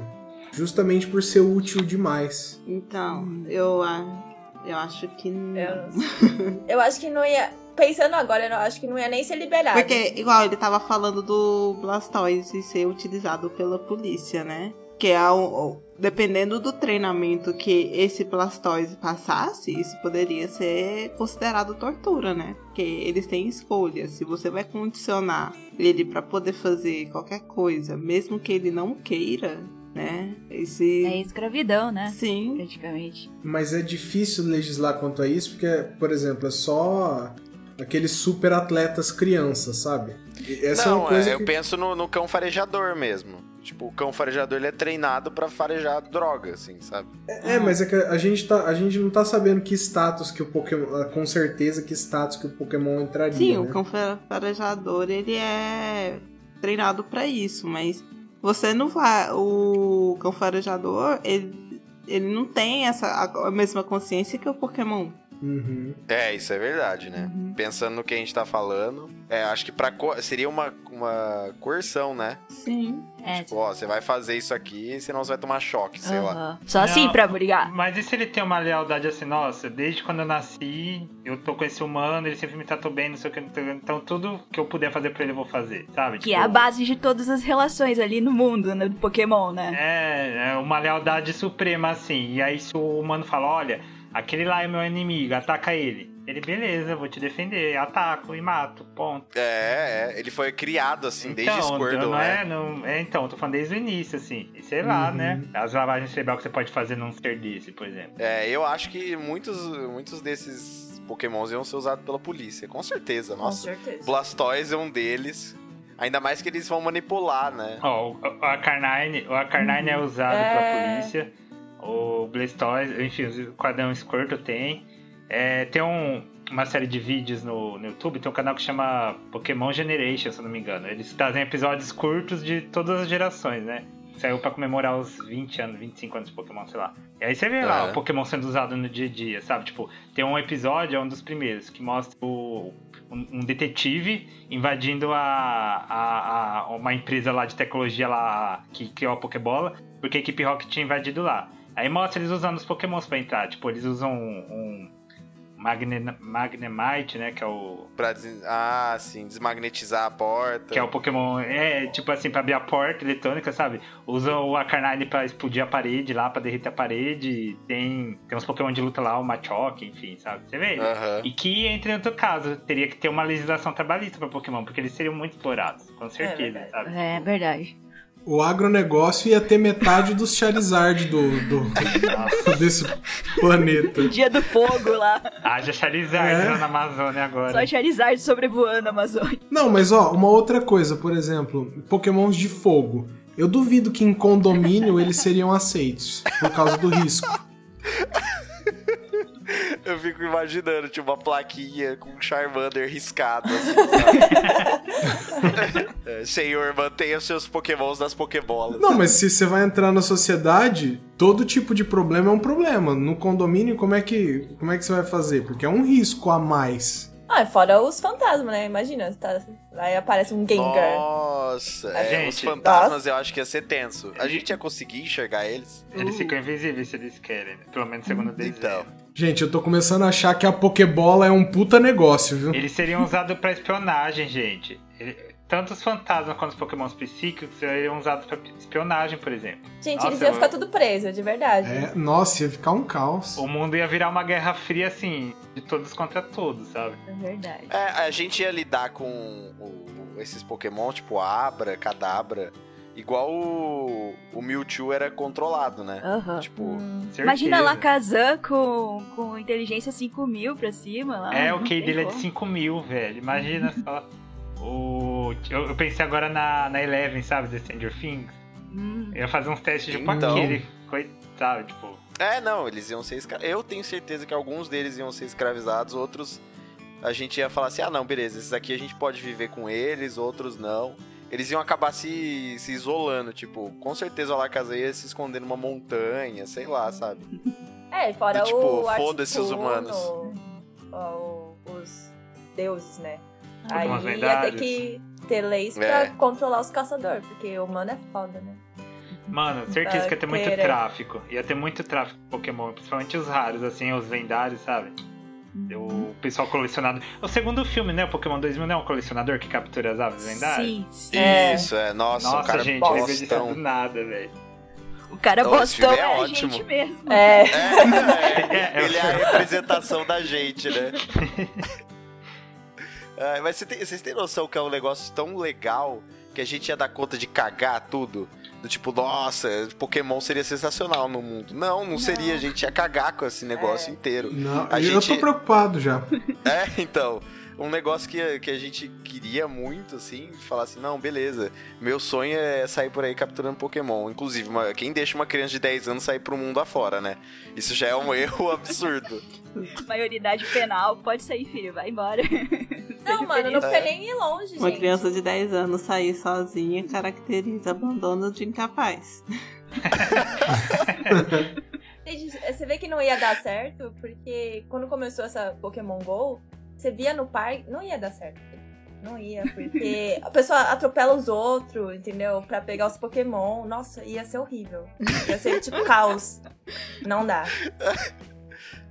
Speaker 2: justamente por ser útil demais.
Speaker 6: Então, eu, a- eu acho que não.
Speaker 3: Eu, não sei. eu acho que não ia. Pensando agora, eu acho que não ia nem ser liberado.
Speaker 6: Porque, igual, ele tava falando do Blastoise ser utilizado pela polícia, né? Que é o- dependendo do treinamento que esse Blastoise passasse, isso poderia ser considerado tortura, né? Porque eles têm escolha. Se você vai condicionar ele pra poder fazer qualquer coisa, mesmo que ele não queira, né? Esse.
Speaker 4: É escravidão, né?
Speaker 6: Sim.
Speaker 4: Praticamente.
Speaker 2: Mas é difícil legislar quanto a isso, porque, por exemplo, é só aqueles super atletas crianças, sabe? E Essa é
Speaker 1: não,
Speaker 2: uma coisa
Speaker 1: é, eu
Speaker 2: que...
Speaker 1: penso no, no cão farejador mesmo. Tipo, o cão farejador ele é treinado pra farejar droga, assim, sabe?
Speaker 2: É, mas é que a gente, tá, a gente não tá sabendo que status que o Pokémon. ah, Com certeza que status que o Pokémon entraria.
Speaker 6: Sim,
Speaker 2: né?
Speaker 6: o cão fa- farejador, ele é treinado pra isso, mas você não vai. O cão farejador, ele, ele não tem essa a mesma consciência que o Pokémon.
Speaker 2: Uhum.
Speaker 1: É, isso é verdade, né?
Speaker 6: Uhum.
Speaker 1: Pensando no que a gente tá falando, é, acho que pra co- seria uma, uma coerção, né?
Speaker 6: Sim.
Speaker 4: É.
Speaker 1: Tipo, ó, você vai fazer isso aqui, senão você vai tomar choque, sei lá.
Speaker 4: aham. Só assim
Speaker 5: Não,
Speaker 4: pra brigar.
Speaker 5: Mas e se ele tem uma lealdade assim, nossa, desde quando eu nasci, eu tô com esse humano, ele sempre me tratou bem, não sei o que, não sei o que, então tudo que eu puder fazer pra ele eu vou fazer, sabe?
Speaker 4: Que
Speaker 5: Tipo,
Speaker 4: é a base de todas as relações ali no mundo, né, do Pokémon, né?
Speaker 5: É, é uma lealdade suprema, assim. E aí se o humano fala, olha, aquele lá é meu inimigo, ataca ele. Ele, beleza, eu vou te defender, ataco e mato, ponto.
Speaker 1: É, é, ele foi criado assim, desde
Speaker 5: então,
Speaker 1: Squirtle,
Speaker 5: não
Speaker 1: né?
Speaker 5: é, não, é, então, tô falando desde o início, assim. E sei lá,
Speaker 2: Uhum.
Speaker 5: né? As lavagens cerebral que você pode fazer num ser desse, por exemplo.
Speaker 1: É, eu acho que muitos, muitos desses pokémons iam ser usados pela polícia, com certeza,
Speaker 3: Com
Speaker 1: nossa.
Speaker 3: certeza.
Speaker 1: Blastoise é um deles. Ainda mais que eles vão manipular, né?
Speaker 5: Ó, o, o Arcanine, o Arcanine é usado
Speaker 3: É.
Speaker 5: pela polícia. O Blastoise, enfim, o Quadrão Squirtle tem. É, tem um- uma série de vídeos no, no YouTube, tem um canal que chama Pokémon Generation, se eu não me engano. Eles trazem episódios curtos de todas as gerações, né? Saiu pra comemorar os 20 anos, 25 anos de Pokémon, sei lá. E aí você vê lá
Speaker 1: É.
Speaker 5: o Pokémon sendo usado no dia a dia, sabe? Tipo, tem um episódio, é um dos primeiros, que mostra o, um, um detetive invadindo a, a, a- uma empresa lá de tecnologia lá que criou a Pokébola, porque a equipe Rocket tinha invadido lá. Aí mostra eles usando os Pokémons pra entrar. Tipo, eles usam um, um Magne, Magnemite, né? Que é o.
Speaker 1: Pra, des- ah, sim, desmagnetizar a porta.
Speaker 5: Que é o Pokémon. É, tipo assim, pra abrir a porta eletrônica, sabe? Usa o Arcanine pra explodir a parede lá, pra derreter a parede. Tem, tem uns Pokémon de luta lá, o Machoke, enfim, sabe? Você vê? E que, entre outro caso, teria que ter uma legislação trabalhista pra Pokémon, porque eles seriam muito explorados, com certeza,
Speaker 3: verdade.
Speaker 5: sabe?
Speaker 4: É verdade.
Speaker 2: O agronegócio ia ter metade dos Charizard do, do- desse planeta.
Speaker 4: Dia do fogo lá.
Speaker 5: haja Charizard
Speaker 2: É.
Speaker 5: lá na Amazônia agora.
Speaker 4: Só Charizard sobrevoando a Amazônia.
Speaker 2: Não, mas ó, uma outra coisa, por exemplo, pokémons de fogo. Eu duvido que em condomínio eles seriam aceitos, por causa do risco.
Speaker 1: Eu fico imaginando, tipo, uma plaquinha com um Charmander riscado, assim, sabe? Senhor, mantenha seus pokémons nas pokébolas.
Speaker 2: Não, mas se você vai entrar na sociedade, todo tipo de problema é um problema. No condomínio, como é que, como é que você vai fazer? Porque é um risco a mais.
Speaker 3: Ah, fora os fantasmas, né? Imagina, tá... aí aparece um Gengar.
Speaker 1: Nossa, é,
Speaker 5: Gente,
Speaker 1: os fantasmas
Speaker 3: nossa.
Speaker 1: eu acho que ia ser tenso. A gente ia conseguir enxergar eles?
Speaker 5: Eles ficam invisíveis se eles querem, né? pelo menos segundo o desenho.
Speaker 1: Então.
Speaker 2: Gente, eu tô começando a achar que a Pokébola é um puta negócio, viu?
Speaker 5: Eles seriam usados pra espionagem, gente. Ele- Tanto os fantasmas quanto os pokémons psíquicos seriam usados pra espionagem, por exemplo.
Speaker 3: Gente,
Speaker 5: Nossa,
Speaker 3: eles iam
Speaker 5: eu-
Speaker 3: ficar tudo preso, de verdade.
Speaker 2: É, nossa, ia ficar um caos.
Speaker 5: O mundo ia virar uma guerra fria, assim, de todos contra todos, sabe?
Speaker 4: É verdade.
Speaker 1: É, a gente ia lidar com o- esses pokémon, tipo Abra, Cadabra, igual o, o Mewtwo era controlado, né?
Speaker 4: Aham.
Speaker 1: Tipo,
Speaker 3: Hum.
Speaker 5: Certeza.
Speaker 4: Imagina lá Kazan com, com inteligência 5 mil pra cima lá.
Speaker 5: É, o K dele é de
Speaker 4: como.
Speaker 5: 5 mil, velho. Imagina só. O... Eu, eu pensei agora na, na Eleven, sabe? The Stranger Things.
Speaker 4: Hum.
Speaker 5: Eu ia fazer uns testes de
Speaker 1: Então.
Speaker 5: aquele. Coitado, tipo.
Speaker 1: É, não, eles iam ser escra... Eu tenho certeza que alguns deles iam ser escravizados, outros a gente ia falar assim: ah, não, beleza, esses aqui a gente pode viver com eles, outros não. Eles iam acabar se, se isolando, tipo, com certeza o Alakazam ia se esconder numa montanha, sei lá, sabe?
Speaker 3: É, fora
Speaker 1: Tipo,
Speaker 3: o
Speaker 1: foda-se os humanos.
Speaker 3: ó, os deuses, né? Aí ia ter que ter leis
Speaker 1: É.
Speaker 3: pra controlar os caçadores, porque o humano é foda, né?
Speaker 5: Mano, certeza que ia ter muito tráfico. Ia ter muito tráfico de Pokémon, principalmente os raros, assim, os lendários, sabe? O pessoal colecionado. O segundo filme, né? O Pokémon 2000 não é um colecionador que captura as aves lendárias?
Speaker 4: Sim, sim.
Speaker 3: É.
Speaker 1: Isso, é, nossa,
Speaker 5: Nossa,
Speaker 1: o cara
Speaker 5: gente,
Speaker 1: bostão.
Speaker 5: lembrei disso do nada, velho.
Speaker 4: O cara
Speaker 1: Então, esse
Speaker 4: bostão
Speaker 1: é
Speaker 4: é, a
Speaker 1: ótimo.
Speaker 4: gente mesmo.
Speaker 3: É.
Speaker 1: É,
Speaker 5: É,
Speaker 1: ele é a representação da gente, né? Ah, mas você tem- vocês têm noção que é um negócio tão legal que a gente ia dar conta de cagar tudo? Do tipo, nossa, Pokémon seria sensacional no mundo. Não, não, seria, a gente ia cagar com esse negócio
Speaker 3: É.
Speaker 1: inteiro.
Speaker 2: Não,
Speaker 1: A
Speaker 2: eu
Speaker 1: gente-
Speaker 2: tô preocupado já.
Speaker 1: É, então. Um negócio que, que a gente queria muito, assim, falar assim, não, beleza. Meu sonho é sair por aí capturando Pokémon. Inclusive, uma- quem deixa uma criança de 10 anos sair pro mundo afora, né? Isso já é um erro absurdo.
Speaker 4: Maioridade penal, pode sair, filho, vai embora.
Speaker 3: Não, mano, não precisa nem ir longe,
Speaker 6: Uma
Speaker 3: gente.
Speaker 6: criança de 10 anos sair sozinha caracteriza abandono de incapaz.
Speaker 3: Gente, Você vê que não ia dar certo, porque quando começou essa Pokémon GO, você via no parque, não ia dar certo. Não ia, porque a pessoa atropela os outros, entendeu? Pra pegar os Pokémon. Nossa, ia ser horrível. Ia ser tipo caos. Não dá.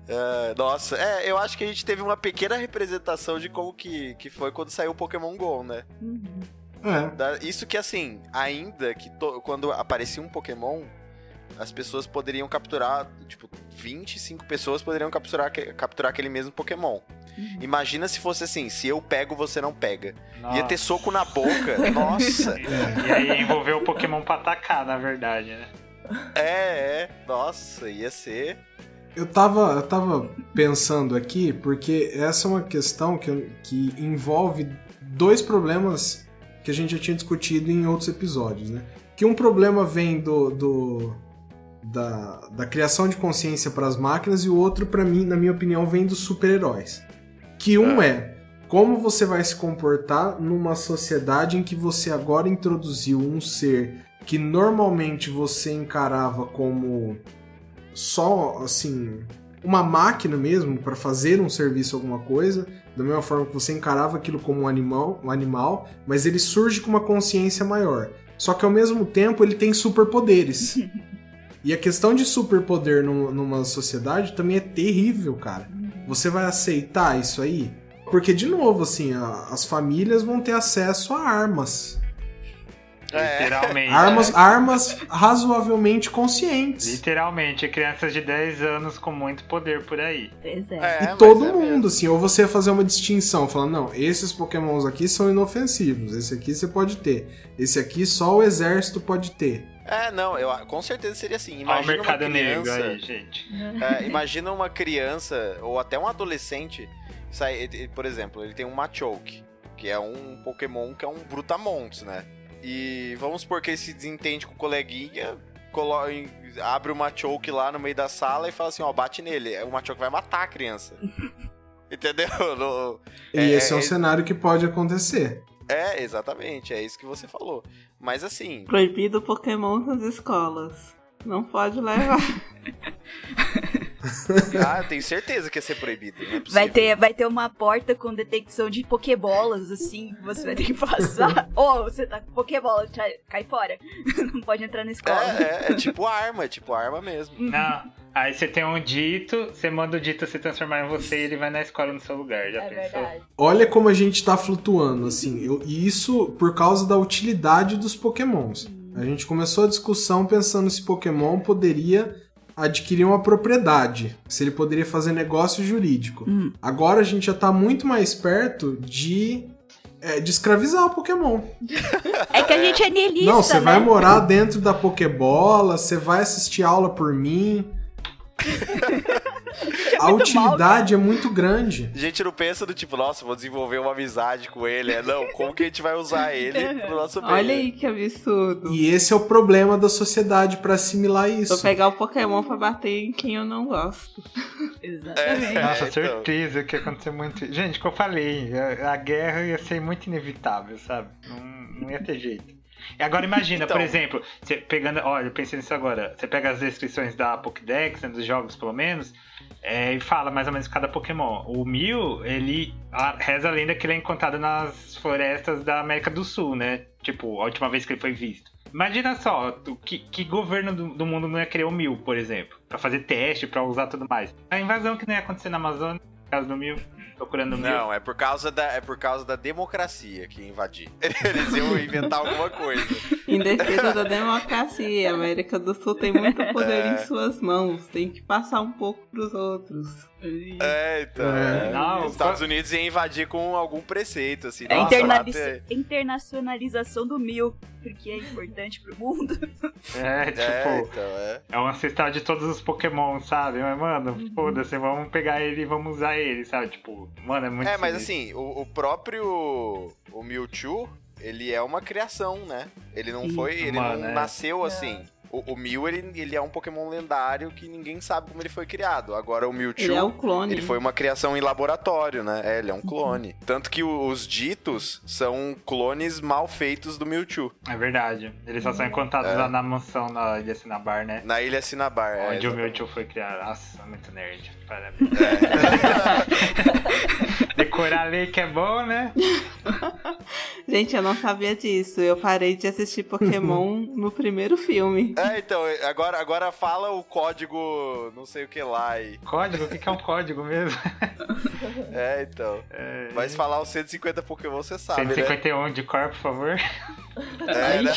Speaker 1: É, nossa, é, eu acho que a gente teve uma pequena representação de como que, que foi quando saiu o Pokémon GO, né?
Speaker 4: Uhum.
Speaker 2: É.
Speaker 1: Isso que, assim, ainda que to- quando aparecia um Pokémon, as pessoas poderiam capturar, tipo, 25 pessoas poderiam capturar, capturar aquele mesmo Pokémon. Imagina se fosse assim, se eu pego, você não pega. Ia ter soco na boca, nossa.
Speaker 5: E aí envolveu o Pokémon pra atacar, na verdade, né?
Speaker 1: É, é, nossa, ia ser...
Speaker 2: Eu tava, eu tava pensando aqui, porque essa é uma questão que, que envolve dois problemas que a gente já tinha discutido em outros episódios, né? Que um problema vem do, do da, da criação de consciência para as máquinas e o outro, para mim, na minha opinião, vem dos super-heróis. Que um é como você vai se comportar numa sociedade em que você agora introduziu um ser que normalmente você encarava como só assim uma máquina mesmo para fazer um serviço alguma coisa, da mesma forma que você encarava aquilo como um animal, um animal, mas ele surge com uma consciência maior. Só que ao mesmo tempo ele tem superpoderes. e a questão de superpoder num- numa sociedade também é terrível, cara. Você vai aceitar isso aí? Porque, de novo, assim, a- as famílias vão ter acesso a armas.
Speaker 1: É.
Speaker 5: Literalmente.
Speaker 2: Armas, armas razoavelmente conscientes.
Speaker 5: Literalmente, crianças de 10 anos com muito poder por aí.
Speaker 4: Pois é.
Speaker 1: É,
Speaker 2: E todo
Speaker 1: é
Speaker 2: mundo,
Speaker 1: mesmo.
Speaker 2: assim, ou você fazer uma distinção, falando, não, esses pokémons aqui são inofensivos, esse aqui você pode ter, esse aqui só o exército pode ter.
Speaker 1: É, não, eu, com certeza seria assim.
Speaker 5: Olha o
Speaker 1: Imagina uma
Speaker 5: mercado negro
Speaker 1: criança.
Speaker 5: aí, gente.
Speaker 1: É, imagina uma criança ou até um adolescente, sai, ele- por exemplo, ele tem um Machoke, que é um Pokémon que é um Brutamontes, né? E vamos supor que ele se desentende com o coleguinha, abre o Machoke lá no meio da sala e fala assim, ó, bate nele. O Machoke vai matar a criança. Entendeu? No-
Speaker 2: E
Speaker 1: É,
Speaker 2: esse é um
Speaker 1: é-
Speaker 2: cenário que pode acontecer.
Speaker 1: É, exatamente, é isso que você falou. Mas assim,
Speaker 6: Proibido Pokémon nas escolas. Não pode levar.
Speaker 1: ah, eu tenho certeza que ia ser proibido. É.
Speaker 4: Vai ter, vai ter uma porta com detecção de pokebolas, assim, que você vai ter que passar. Ô, você tá com pokebola, cai fora. Não pode entrar na escola.
Speaker 1: É, é, é tipo arma, é tipo arma mesmo.
Speaker 5: Não. Aí você tem um dito, você manda o dito se transformar em você e ele vai na escola no seu lugar. Já
Speaker 3: É
Speaker 5: pensou?
Speaker 3: verdade.
Speaker 2: Olha como a gente tá flutuando, assim, eu- e isso por causa da utilidade dos pokémons. A gente começou a discussão pensando se Pokémon poderia adquirir uma propriedade, se ele poderia fazer negócio jurídico.
Speaker 4: Hum.
Speaker 2: Agora a gente já tá muito mais perto de, é, de escravizar o Pokémon.
Speaker 4: É que a gente é niilista,
Speaker 2: Não, você
Speaker 4: né?
Speaker 2: vai morar dentro da Pokébola, você vai assistir aula por mim. A
Speaker 4: muito
Speaker 2: utilidade é muito grande.
Speaker 1: A gente não pensa do tipo, nossa, vou desenvolver uma amizade com ele. É, não, como que a gente vai usar ele pro nosso bem?
Speaker 6: Olha aí que absurdo.
Speaker 2: E esse é o problema da sociedade pra assimilar
Speaker 6: Vou
Speaker 2: isso.
Speaker 6: pegar o Pokémon pra bater em quem eu não gosto.
Speaker 4: Exatamente.
Speaker 5: Nossa,
Speaker 1: então.
Speaker 5: certeza que ia acontecer muito. Gente, que eu falei, a, a guerra ia ser muito inevitável, sabe? Não, não ia ter jeito. Agora imagina,
Speaker 1: Então.
Speaker 5: por exemplo, você pegando. Olha, eu pensei nisso agora. Você pega as descrições da Pokédex, né, dos jogos pelo menos, é, e fala mais ou menos cada Pokémon. O Mew, ele. a- reza a lenda que ele é encontrado nas florestas da América do Sul, né? Tipo, a última vez que ele foi visto. Imagina só, que, que governo do, do mundo não ia querer o Mil, por exemplo? Pra fazer teste, pra usar tudo mais. A invasão que não ia acontecer na Amazônia, no caso do Mil, procurando Mil.
Speaker 1: Não, é por causa da, é por causa da democracia que ia invadir. Eles iam inventar alguma coisa.
Speaker 6: Em defesa da democracia, a América do Sul tem muito poder
Speaker 1: É.
Speaker 6: em suas mãos. Tem que passar um pouco pros outros.
Speaker 1: É, então.
Speaker 2: É.
Speaker 1: é.
Speaker 5: Não,
Speaker 1: Os Estados Unidos iam invadir com algum preceito, assim.
Speaker 4: É interna- internacionalização do mil, porque é importante pro mundo.
Speaker 5: É, tipo,
Speaker 1: É,
Speaker 5: é,
Speaker 1: então, é.
Speaker 5: o ancestral de todos os Pokémon, sabe? Mas, mano,
Speaker 1: Uhum.
Speaker 5: foda-se, vamos pegar ele e vamos usar ele, sabe? Tipo, mano, é muito
Speaker 1: É, mas assim, o, o próprio o Mewtwo, ele é uma criação, né? Ele não
Speaker 4: Sim.
Speaker 1: foi, ele
Speaker 5: Mano,
Speaker 1: não
Speaker 5: é.
Speaker 1: nasceu assim. O, o Mew, ele, ele é um Pokémon lendário que ninguém sabe como ele foi criado. Agora o Mewtwo,
Speaker 6: Ele é o clone.
Speaker 1: Ele foi uma criação em laboratório, né? É, ele é um clone. Tanto que o- os ditos são clones mal feitos do Mewtwo.
Speaker 5: É verdade. Eles só são encontrados
Speaker 1: É.
Speaker 5: lá na mansão na Ilha Cinnabar, né?
Speaker 1: Na Ilha Cinnabar. é,
Speaker 5: Onde o
Speaker 1: exatamente.
Speaker 5: Mewtwo foi criado. Nossa, muito nerd. Parabéns.
Speaker 1: É.
Speaker 5: Decorar a lei que é bom, né?
Speaker 6: Gente, eu não sabia disso. Eu parei de assistir Pokémon no primeiro filme.
Speaker 1: É, então, agora, agora fala o código não sei o que lá aí.
Speaker 5: Código? O que que é um código mesmo?
Speaker 1: É, então.
Speaker 5: É...
Speaker 1: Mas falar os 150 Pokémon você sabe, né?
Speaker 5: 151 de cor, por favor.
Speaker 1: É, né?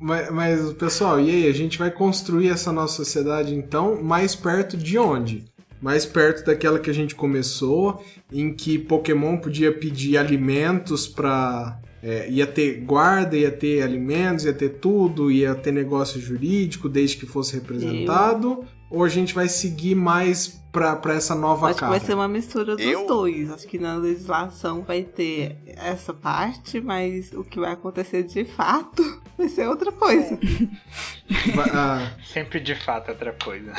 Speaker 2: Mas, mas, pessoal, e aí? A gente vai construir essa nossa sociedade, então, mais perto de onde? Mais perto daquela que a gente começou, em que Pokémon podia pedir alimentos pra. é, ia ter guarda, ia ter alimentos, ia ter tudo, ia ter negócio jurídico desde que fosse representado. Ou a gente vai seguir mais pra, pra essa nova
Speaker 6: Acho que
Speaker 2: cara?
Speaker 6: vai ser uma mistura dos
Speaker 1: Eu-
Speaker 6: dois. Acho que na legislação vai ter essa parte, mas o que vai acontecer de fato vai ser outra coisa.
Speaker 2: Vai- ah,
Speaker 5: Sempre de fato é outra coisa.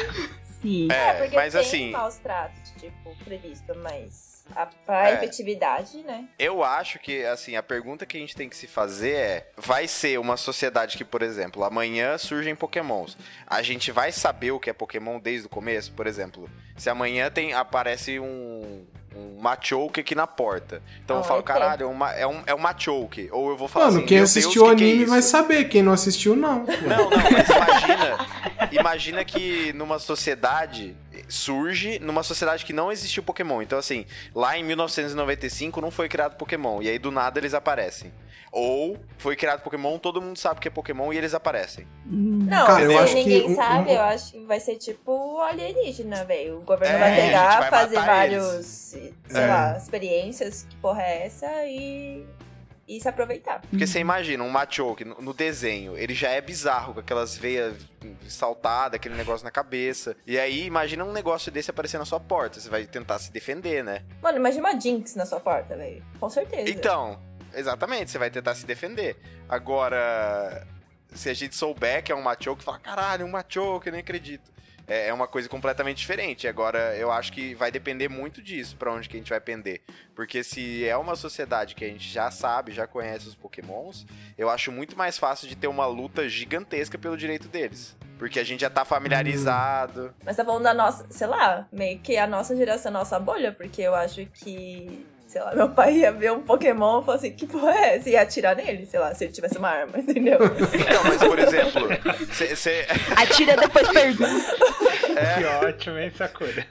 Speaker 4: Sim.
Speaker 3: É,
Speaker 1: É,
Speaker 3: porque
Speaker 1: mas
Speaker 3: tem
Speaker 1: assim,
Speaker 3: maus tratos, tipo, previsto, mas a, pra
Speaker 1: É.
Speaker 3: efetividade, né?
Speaker 1: eu acho que, assim, a pergunta que a gente tem que se fazer é: vai ser uma sociedade que, por exemplo, amanhã surgem pokémons. A gente vai saber o que é Pokémon desde o começo? Por exemplo, se amanhã tem, aparece um. Um Machoke aqui na porta. Então eu
Speaker 3: Ah,
Speaker 1: falo,
Speaker 3: é
Speaker 1: caralho, é um, ma- é um, é um Machoke. Ou eu vou falar
Speaker 2: Mano,
Speaker 1: assim,
Speaker 2: quem assistiu o
Speaker 1: Deus, que que é
Speaker 2: anime vai saber, quem não assistiu, não.
Speaker 1: Não, não, mas imagina. imagina que numa sociedade surge numa sociedade que não existiu Pokémon. Então, assim, lá em 1995 não foi criado Pokémon. E aí do nada eles aparecem. Ou foi criado Pokémon, todo mundo sabe que é Pokémon e eles aparecem.
Speaker 3: Não,
Speaker 2: Cara, eu
Speaker 3: se
Speaker 2: acho que
Speaker 3: ninguém
Speaker 2: um-
Speaker 3: sabe, eu acho que vai ser tipo alienígena, velho. O governo
Speaker 1: É,
Speaker 3: vai pegar,
Speaker 1: vai
Speaker 3: fazer vários, sei
Speaker 2: É.
Speaker 3: lá, experiências, que porra é essa, e, e se aproveitar.
Speaker 1: Porque você imagina, um Machoke no, desenho, ele já é bizarro, com aquelas veias saltadas, aquele negócio na cabeça. E aí, imagina um negócio desse aparecer na sua porta. Você vai tentar se defender, né?
Speaker 3: Mano, imagina uma Jinx na sua porta, velho. Com certeza.
Speaker 1: Então, exatamente, você vai tentar se defender. Agora, se a gente souber que é um Machoke, fala, caralho, um Machoke, eu nem acredito. É é uma coisa completamente diferente. Agora, eu acho que vai depender muito disso, pra onde que a gente vai pender. Porque se é uma sociedade que a gente já sabe, já conhece os pokémons, eu acho muito mais fácil de ter uma luta gigantesca pelo direito deles. Porque a gente já tá familiarizado.
Speaker 3: Mas tá falando da nossa, sei lá, meio que a nossa geração, a nossa bolha, porque eu acho que, sei lá, meu pai ia ver um Pokémon e falar assim, que porra é essa? E ia atirar nele, sei lá, se ele tivesse uma arma, entendeu?
Speaker 1: Então, mas por exemplo, você.
Speaker 4: Atira depois pergunta.
Speaker 5: Que ótimo, hein, Sakura?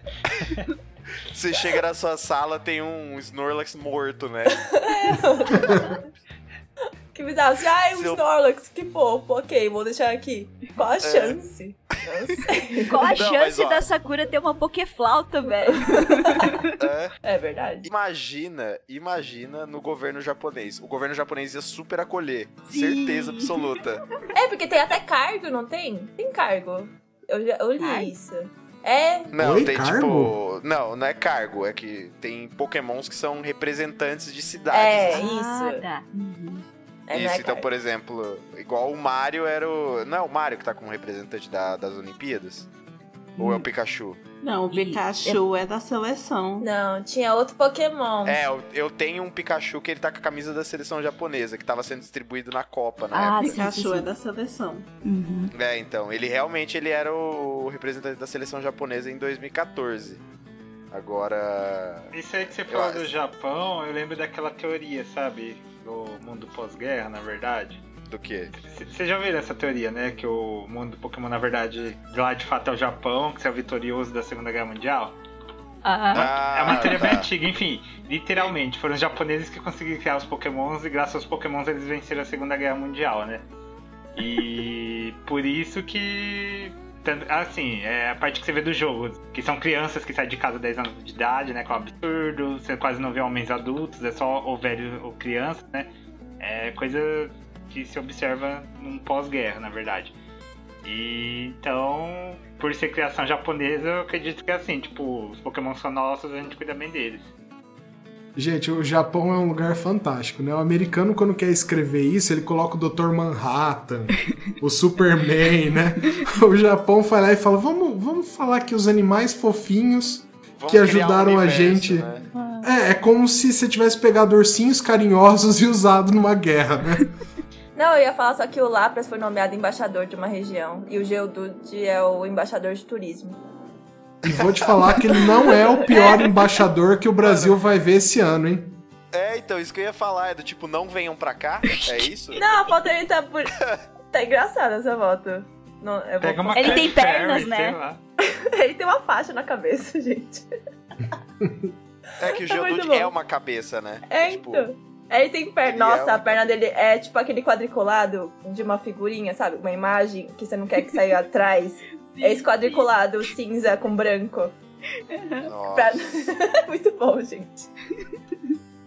Speaker 1: Você chega na sua sala, tem um Snorlax morto, né?
Speaker 3: que bizarro, assim, ai, um
Speaker 1: Seu-
Speaker 3: Snorlax, que fofo, ok, vou deixar aqui. Qual a chance? Não sei.
Speaker 4: Qual a
Speaker 1: Não,
Speaker 4: chance
Speaker 1: mas,
Speaker 4: da Sakura ter uma Pokéflauta, velho?
Speaker 1: É.
Speaker 3: É verdade.
Speaker 1: Imagina, imagina no governo japonês. O governo japonês ia super acolher.
Speaker 4: Sim.
Speaker 1: Certeza absoluta.
Speaker 3: É, porque tem até cargo, não tem? Tem cargo. Eu, já, eu li
Speaker 4: Ai.
Speaker 3: isso. É,
Speaker 1: Não,
Speaker 2: Oi,
Speaker 1: tem
Speaker 2: cargo?
Speaker 1: tipo. Não, não é cargo. É que tem pokémons que são representantes de cidades.
Speaker 3: É,
Speaker 1: assim.
Speaker 3: isso.
Speaker 4: Ah, tá. Uhum.
Speaker 3: É, não
Speaker 1: Isso, então, por exemplo, igual o Mario era o. Não é o Mario que tá como representante da- das Olimpíadas? Ou
Speaker 3: Hum.
Speaker 1: é o Pikachu?
Speaker 6: Não, o
Speaker 4: E-
Speaker 6: Pikachu é da seleção.
Speaker 3: Não, tinha outro Pokémon.
Speaker 1: É, eu, eu tenho um Pikachu que ele tá com a camisa da seleção japonesa, que tava sendo distribuído na Copa, né?
Speaker 4: Ah, sim,
Speaker 6: Pikachu
Speaker 4: sim, sim.
Speaker 6: é da seleção.
Speaker 4: Uhum.
Speaker 1: É, então, ele realmente ele era o representante da seleção japonesa em 2014. Agora.
Speaker 5: Isso aí que você
Speaker 1: Eu
Speaker 5: falou
Speaker 1: acho.
Speaker 5: do Japão, eu lembro daquela teoria, sabe? Do mundo pós-guerra, na verdade.
Speaker 1: Do que?
Speaker 5: Vocês já ouviram essa teoria, né? Que o mundo do Pokémon, na verdade, lá de fato é o Japão, que é o vitorioso da Segunda Guerra Mundial?
Speaker 4: Ah,
Speaker 5: é uma teoria bem
Speaker 1: tá.
Speaker 5: antiga, enfim. Literalmente, foram os japoneses que conseguiram criar os Pokémons e graças aos Pokémons eles venceram a Segunda Guerra Mundial, né? E por isso que. Assim, é a parte que você vê do jogo, que são crianças que saem de casa 10 anos de idade, né? Que é um absurdo, você quase não vê homens adultos, é só ou velho ou criança, né? É coisa que se observa num pós-guerra, na verdade. E então, por ser criação japonesa, eu acredito que é assim, tipo, os Pokémon são nossos, a gente cuida bem deles.
Speaker 2: Gente, o Japão é um lugar fantástico, né? O americano, quando quer escrever isso, ele coloca o Dr. Manhattan, o Superman, né? O Japão vai lá e fala: vamos, vamos falar que os animais fofinhos.
Speaker 1: Vamos
Speaker 2: Que
Speaker 1: criar um
Speaker 2: ajudaram a
Speaker 1: universo,
Speaker 2: gente.
Speaker 1: né?
Speaker 2: É, é como se você tivesse pegado ursinhos carinhosos e usado numa guerra, né?
Speaker 3: Não, eu ia falar só que o Lapras foi nomeado embaixador de uma região. E o Geodude é o embaixador de turismo.
Speaker 2: E vou te falar que ele não é o pior embaixador que o Brasil vai ver esse ano, hein?
Speaker 1: É, então, isso que eu ia falar, é do tipo, não venham pra cá, é isso?
Speaker 3: Não, a foto dele tá por... tá engraçada essa foto. Não, eu vou
Speaker 5: Pega uma
Speaker 4: Ele tem pernas, né?
Speaker 3: Ele tem uma faixa na cabeça, gente.
Speaker 1: É que o Geodude
Speaker 3: bom.
Speaker 1: é uma cabeça, né?
Speaker 3: É,
Speaker 1: Tipo,
Speaker 3: então. Ele tem perna.
Speaker 1: ele
Speaker 3: Nossa,
Speaker 1: é uma-
Speaker 3: a perna dele é tipo aquele quadriculado de uma figurinha, sabe? Uma imagem que você não quer que saia atrás. É esse quadriculado cinza com branco.
Speaker 1: Nossa.
Speaker 3: Pra- Muito bom, gente.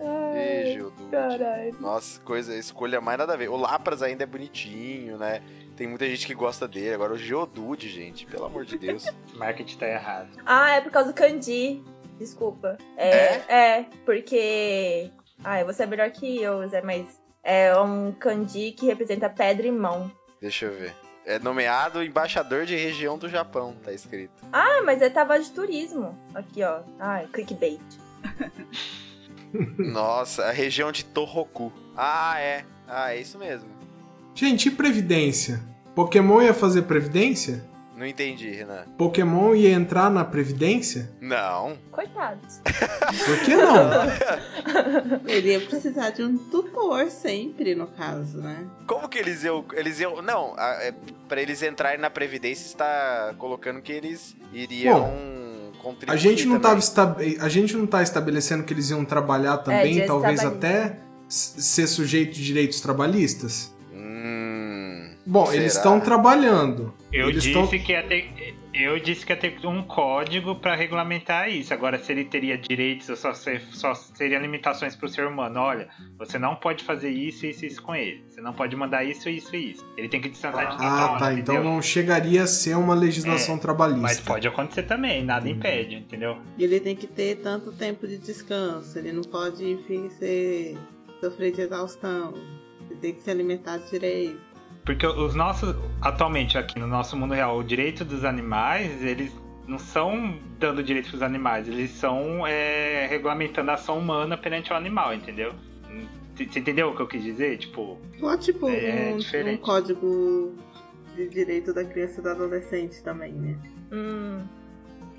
Speaker 1: Ih, Geodude.
Speaker 3: Caralho.
Speaker 1: Nossa, coisa, escolha mais nada a ver. O Lapras ainda é bonitinho, né? Tem muita gente que gosta dele. Agora o Geodude, gente, pelo amor de Deus.
Speaker 5: O marketing tá errado.
Speaker 3: Ah, é por causa do kanji. Desculpa. É, é, porque. Ah, você é melhor que eu, Zé, mas é um kanji que representa pedra e mão.
Speaker 1: Deixa eu ver. É nomeado embaixador de região do Japão, tá escrito.
Speaker 3: Ah, mas é tava de turismo. Aqui, ó. Ah, clickbait.
Speaker 1: Nossa, a região de Tohoku. Ah, é. Ah, é isso mesmo.
Speaker 2: Gente, e Previdência? Pokémon ia fazer Previdência?
Speaker 1: Não entendi, Renan.
Speaker 2: Pokémon ia entrar na Previdência?
Speaker 1: Não.
Speaker 3: Coitados.
Speaker 2: Por que não?
Speaker 6: Ele ia precisar de um tutor sempre, no caso, né?
Speaker 1: Como que eles iam. Eles iam. Não, é, pra eles entrarem na Previdência, está colocando que eles iriam contribuir.
Speaker 2: A gente não
Speaker 1: também.
Speaker 2: tava a gente não tá estabelecendo que eles iam trabalhar também,
Speaker 3: direitos
Speaker 2: talvez até ser sujeito de direitos trabalhistas?
Speaker 1: Hum.
Speaker 2: Bom,
Speaker 1: Será?
Speaker 2: eles estão trabalhando.
Speaker 5: Eu
Speaker 2: eles
Speaker 5: disse
Speaker 2: tão-
Speaker 5: que ia ter. Eu disse que ia ter um código pra regulamentar isso. Agora, se ele teria direitos ou só, ser, só seria limitações pro ser humano, olha, você não pode fazer isso, isso e isso com ele. Você não pode mandar isso, isso e isso. Ele tem que distanciar de
Speaker 2: Ah,
Speaker 5: tudo,
Speaker 2: tá. Então
Speaker 5: entendeu?
Speaker 2: não chegaria a ser uma legislação
Speaker 5: É,
Speaker 2: trabalhista.
Speaker 5: Mas pode acontecer também, nada impede, entendeu?
Speaker 6: E ele tem que ter tanto tempo de descanso. Ele não pode, enfim, ser, sofrer de exaustão. Ele tem que se alimentar direito.
Speaker 5: Porque os nossos, atualmente aqui no nosso mundo real, o direito dos animais, eles não são dando direito pros animais, eles são é, regulamentando a ação humana perante o animal, entendeu? Você entendeu o que eu quis dizer? Tipo,
Speaker 6: Ou tipo
Speaker 5: É
Speaker 6: um,
Speaker 5: diferente.
Speaker 6: um código de direito da criança e do adolescente também, né?
Speaker 3: Hum.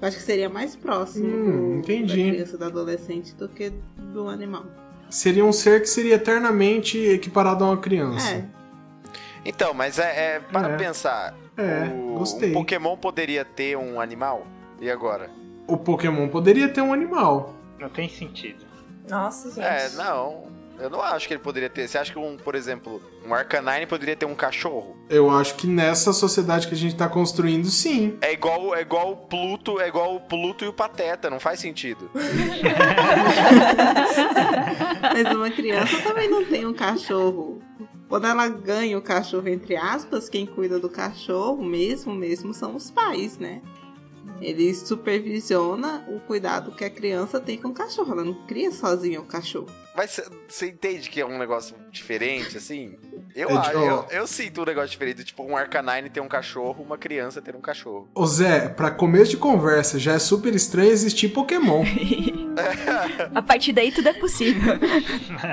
Speaker 6: Acho que seria mais próximo
Speaker 2: Hum,
Speaker 6: do,
Speaker 2: entendi.
Speaker 6: da criança e do adolescente do que do animal.
Speaker 2: Seria um ser que seria eternamente equiparado a uma criança.
Speaker 6: É,
Speaker 1: Então, mas é, é para
Speaker 2: É.
Speaker 1: pensar.
Speaker 2: É,
Speaker 1: o,
Speaker 2: gostei.
Speaker 1: Um Pokémon poderia ter um animal? E agora?
Speaker 2: O Pokémon poderia ter um animal.
Speaker 5: não tem sentido.
Speaker 3: Nossa, gente.
Speaker 1: É, não. Eu não acho que ele poderia ter. Você acha que um, por exemplo, um Arcanine poderia ter um cachorro?
Speaker 2: Eu acho que nessa sociedade que a gente tá construindo, sim.
Speaker 1: É igual, é igual o Pluto, é igual o Pluto e o Pateta, não faz sentido.
Speaker 6: mas uma criança também não tem um cachorro. Quando ela ganha o cachorro, entre aspas, quem cuida do cachorro mesmo, mesmo são os pais, né? Ele supervisiona o cuidado que a criança tem com o cachorro. Ela não cria sozinha o cachorro.
Speaker 1: Mas cê- você entende que é um negócio diferente, assim? Eu,
Speaker 2: É,
Speaker 1: acho-
Speaker 2: tipo,
Speaker 1: eu, eu sinto um negócio diferente. Tipo, um Arcanine ter um cachorro, uma criança ter um cachorro.
Speaker 2: Ô Zé, pra começo de conversa, já é super estranho existir Pokémon.
Speaker 4: A partir daí tudo é possível.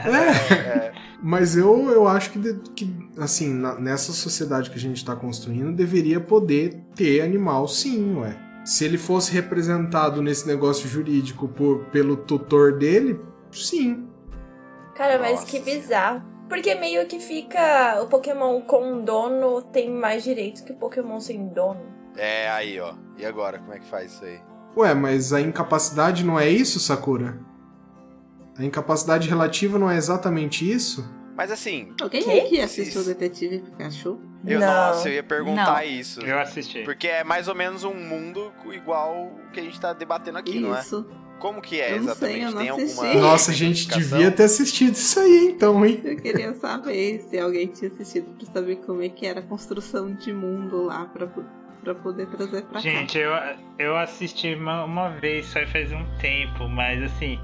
Speaker 2: É. Mas eu, eu acho que, de- que, assim, na- nessa sociedade que a gente tá construindo, deveria poder ter animal sim, ué. Se ele fosse representado nesse negócio jurídico por, pelo tutor dele, sim.
Speaker 3: Cara, mas
Speaker 1: Nossa
Speaker 3: que bizarro. Porque meio que fica. O Pokémon com dono tem mais direitos que o Pokémon sem dono.
Speaker 1: É, aí, ó. E agora, como é que faz isso aí?
Speaker 2: Ué, mas a incapacidade não é isso, Sakura? A incapacidade relativa não é exatamente isso?
Speaker 1: Mas assim,
Speaker 6: Alguém
Speaker 3: Quê?
Speaker 6: aqui assistiu o
Speaker 1: Isso.
Speaker 6: Detetive Pikachu?
Speaker 1: eu,
Speaker 3: Não.
Speaker 1: nossa, eu ia perguntar
Speaker 4: Não.
Speaker 1: isso.
Speaker 5: Eu assisti.
Speaker 1: Porque é mais ou menos um mundo igual o que a gente tá debatendo aqui, não é?
Speaker 6: Isso.
Speaker 1: Como que é
Speaker 6: Eu não sei,
Speaker 1: exatamente?
Speaker 6: eu não
Speaker 1: Tem
Speaker 6: assisti.
Speaker 1: alguma.
Speaker 2: Nossa, a gente
Speaker 1: explicação?
Speaker 2: devia ter assistido isso aí, então, hein?
Speaker 6: Eu queria saber se alguém tinha assistido pra saber como é que era a construção de mundo lá pra, pra poder trazer pra cá.
Speaker 5: Gente, eu, eu assisti uma, uma vez, só faz um tempo, mas assim,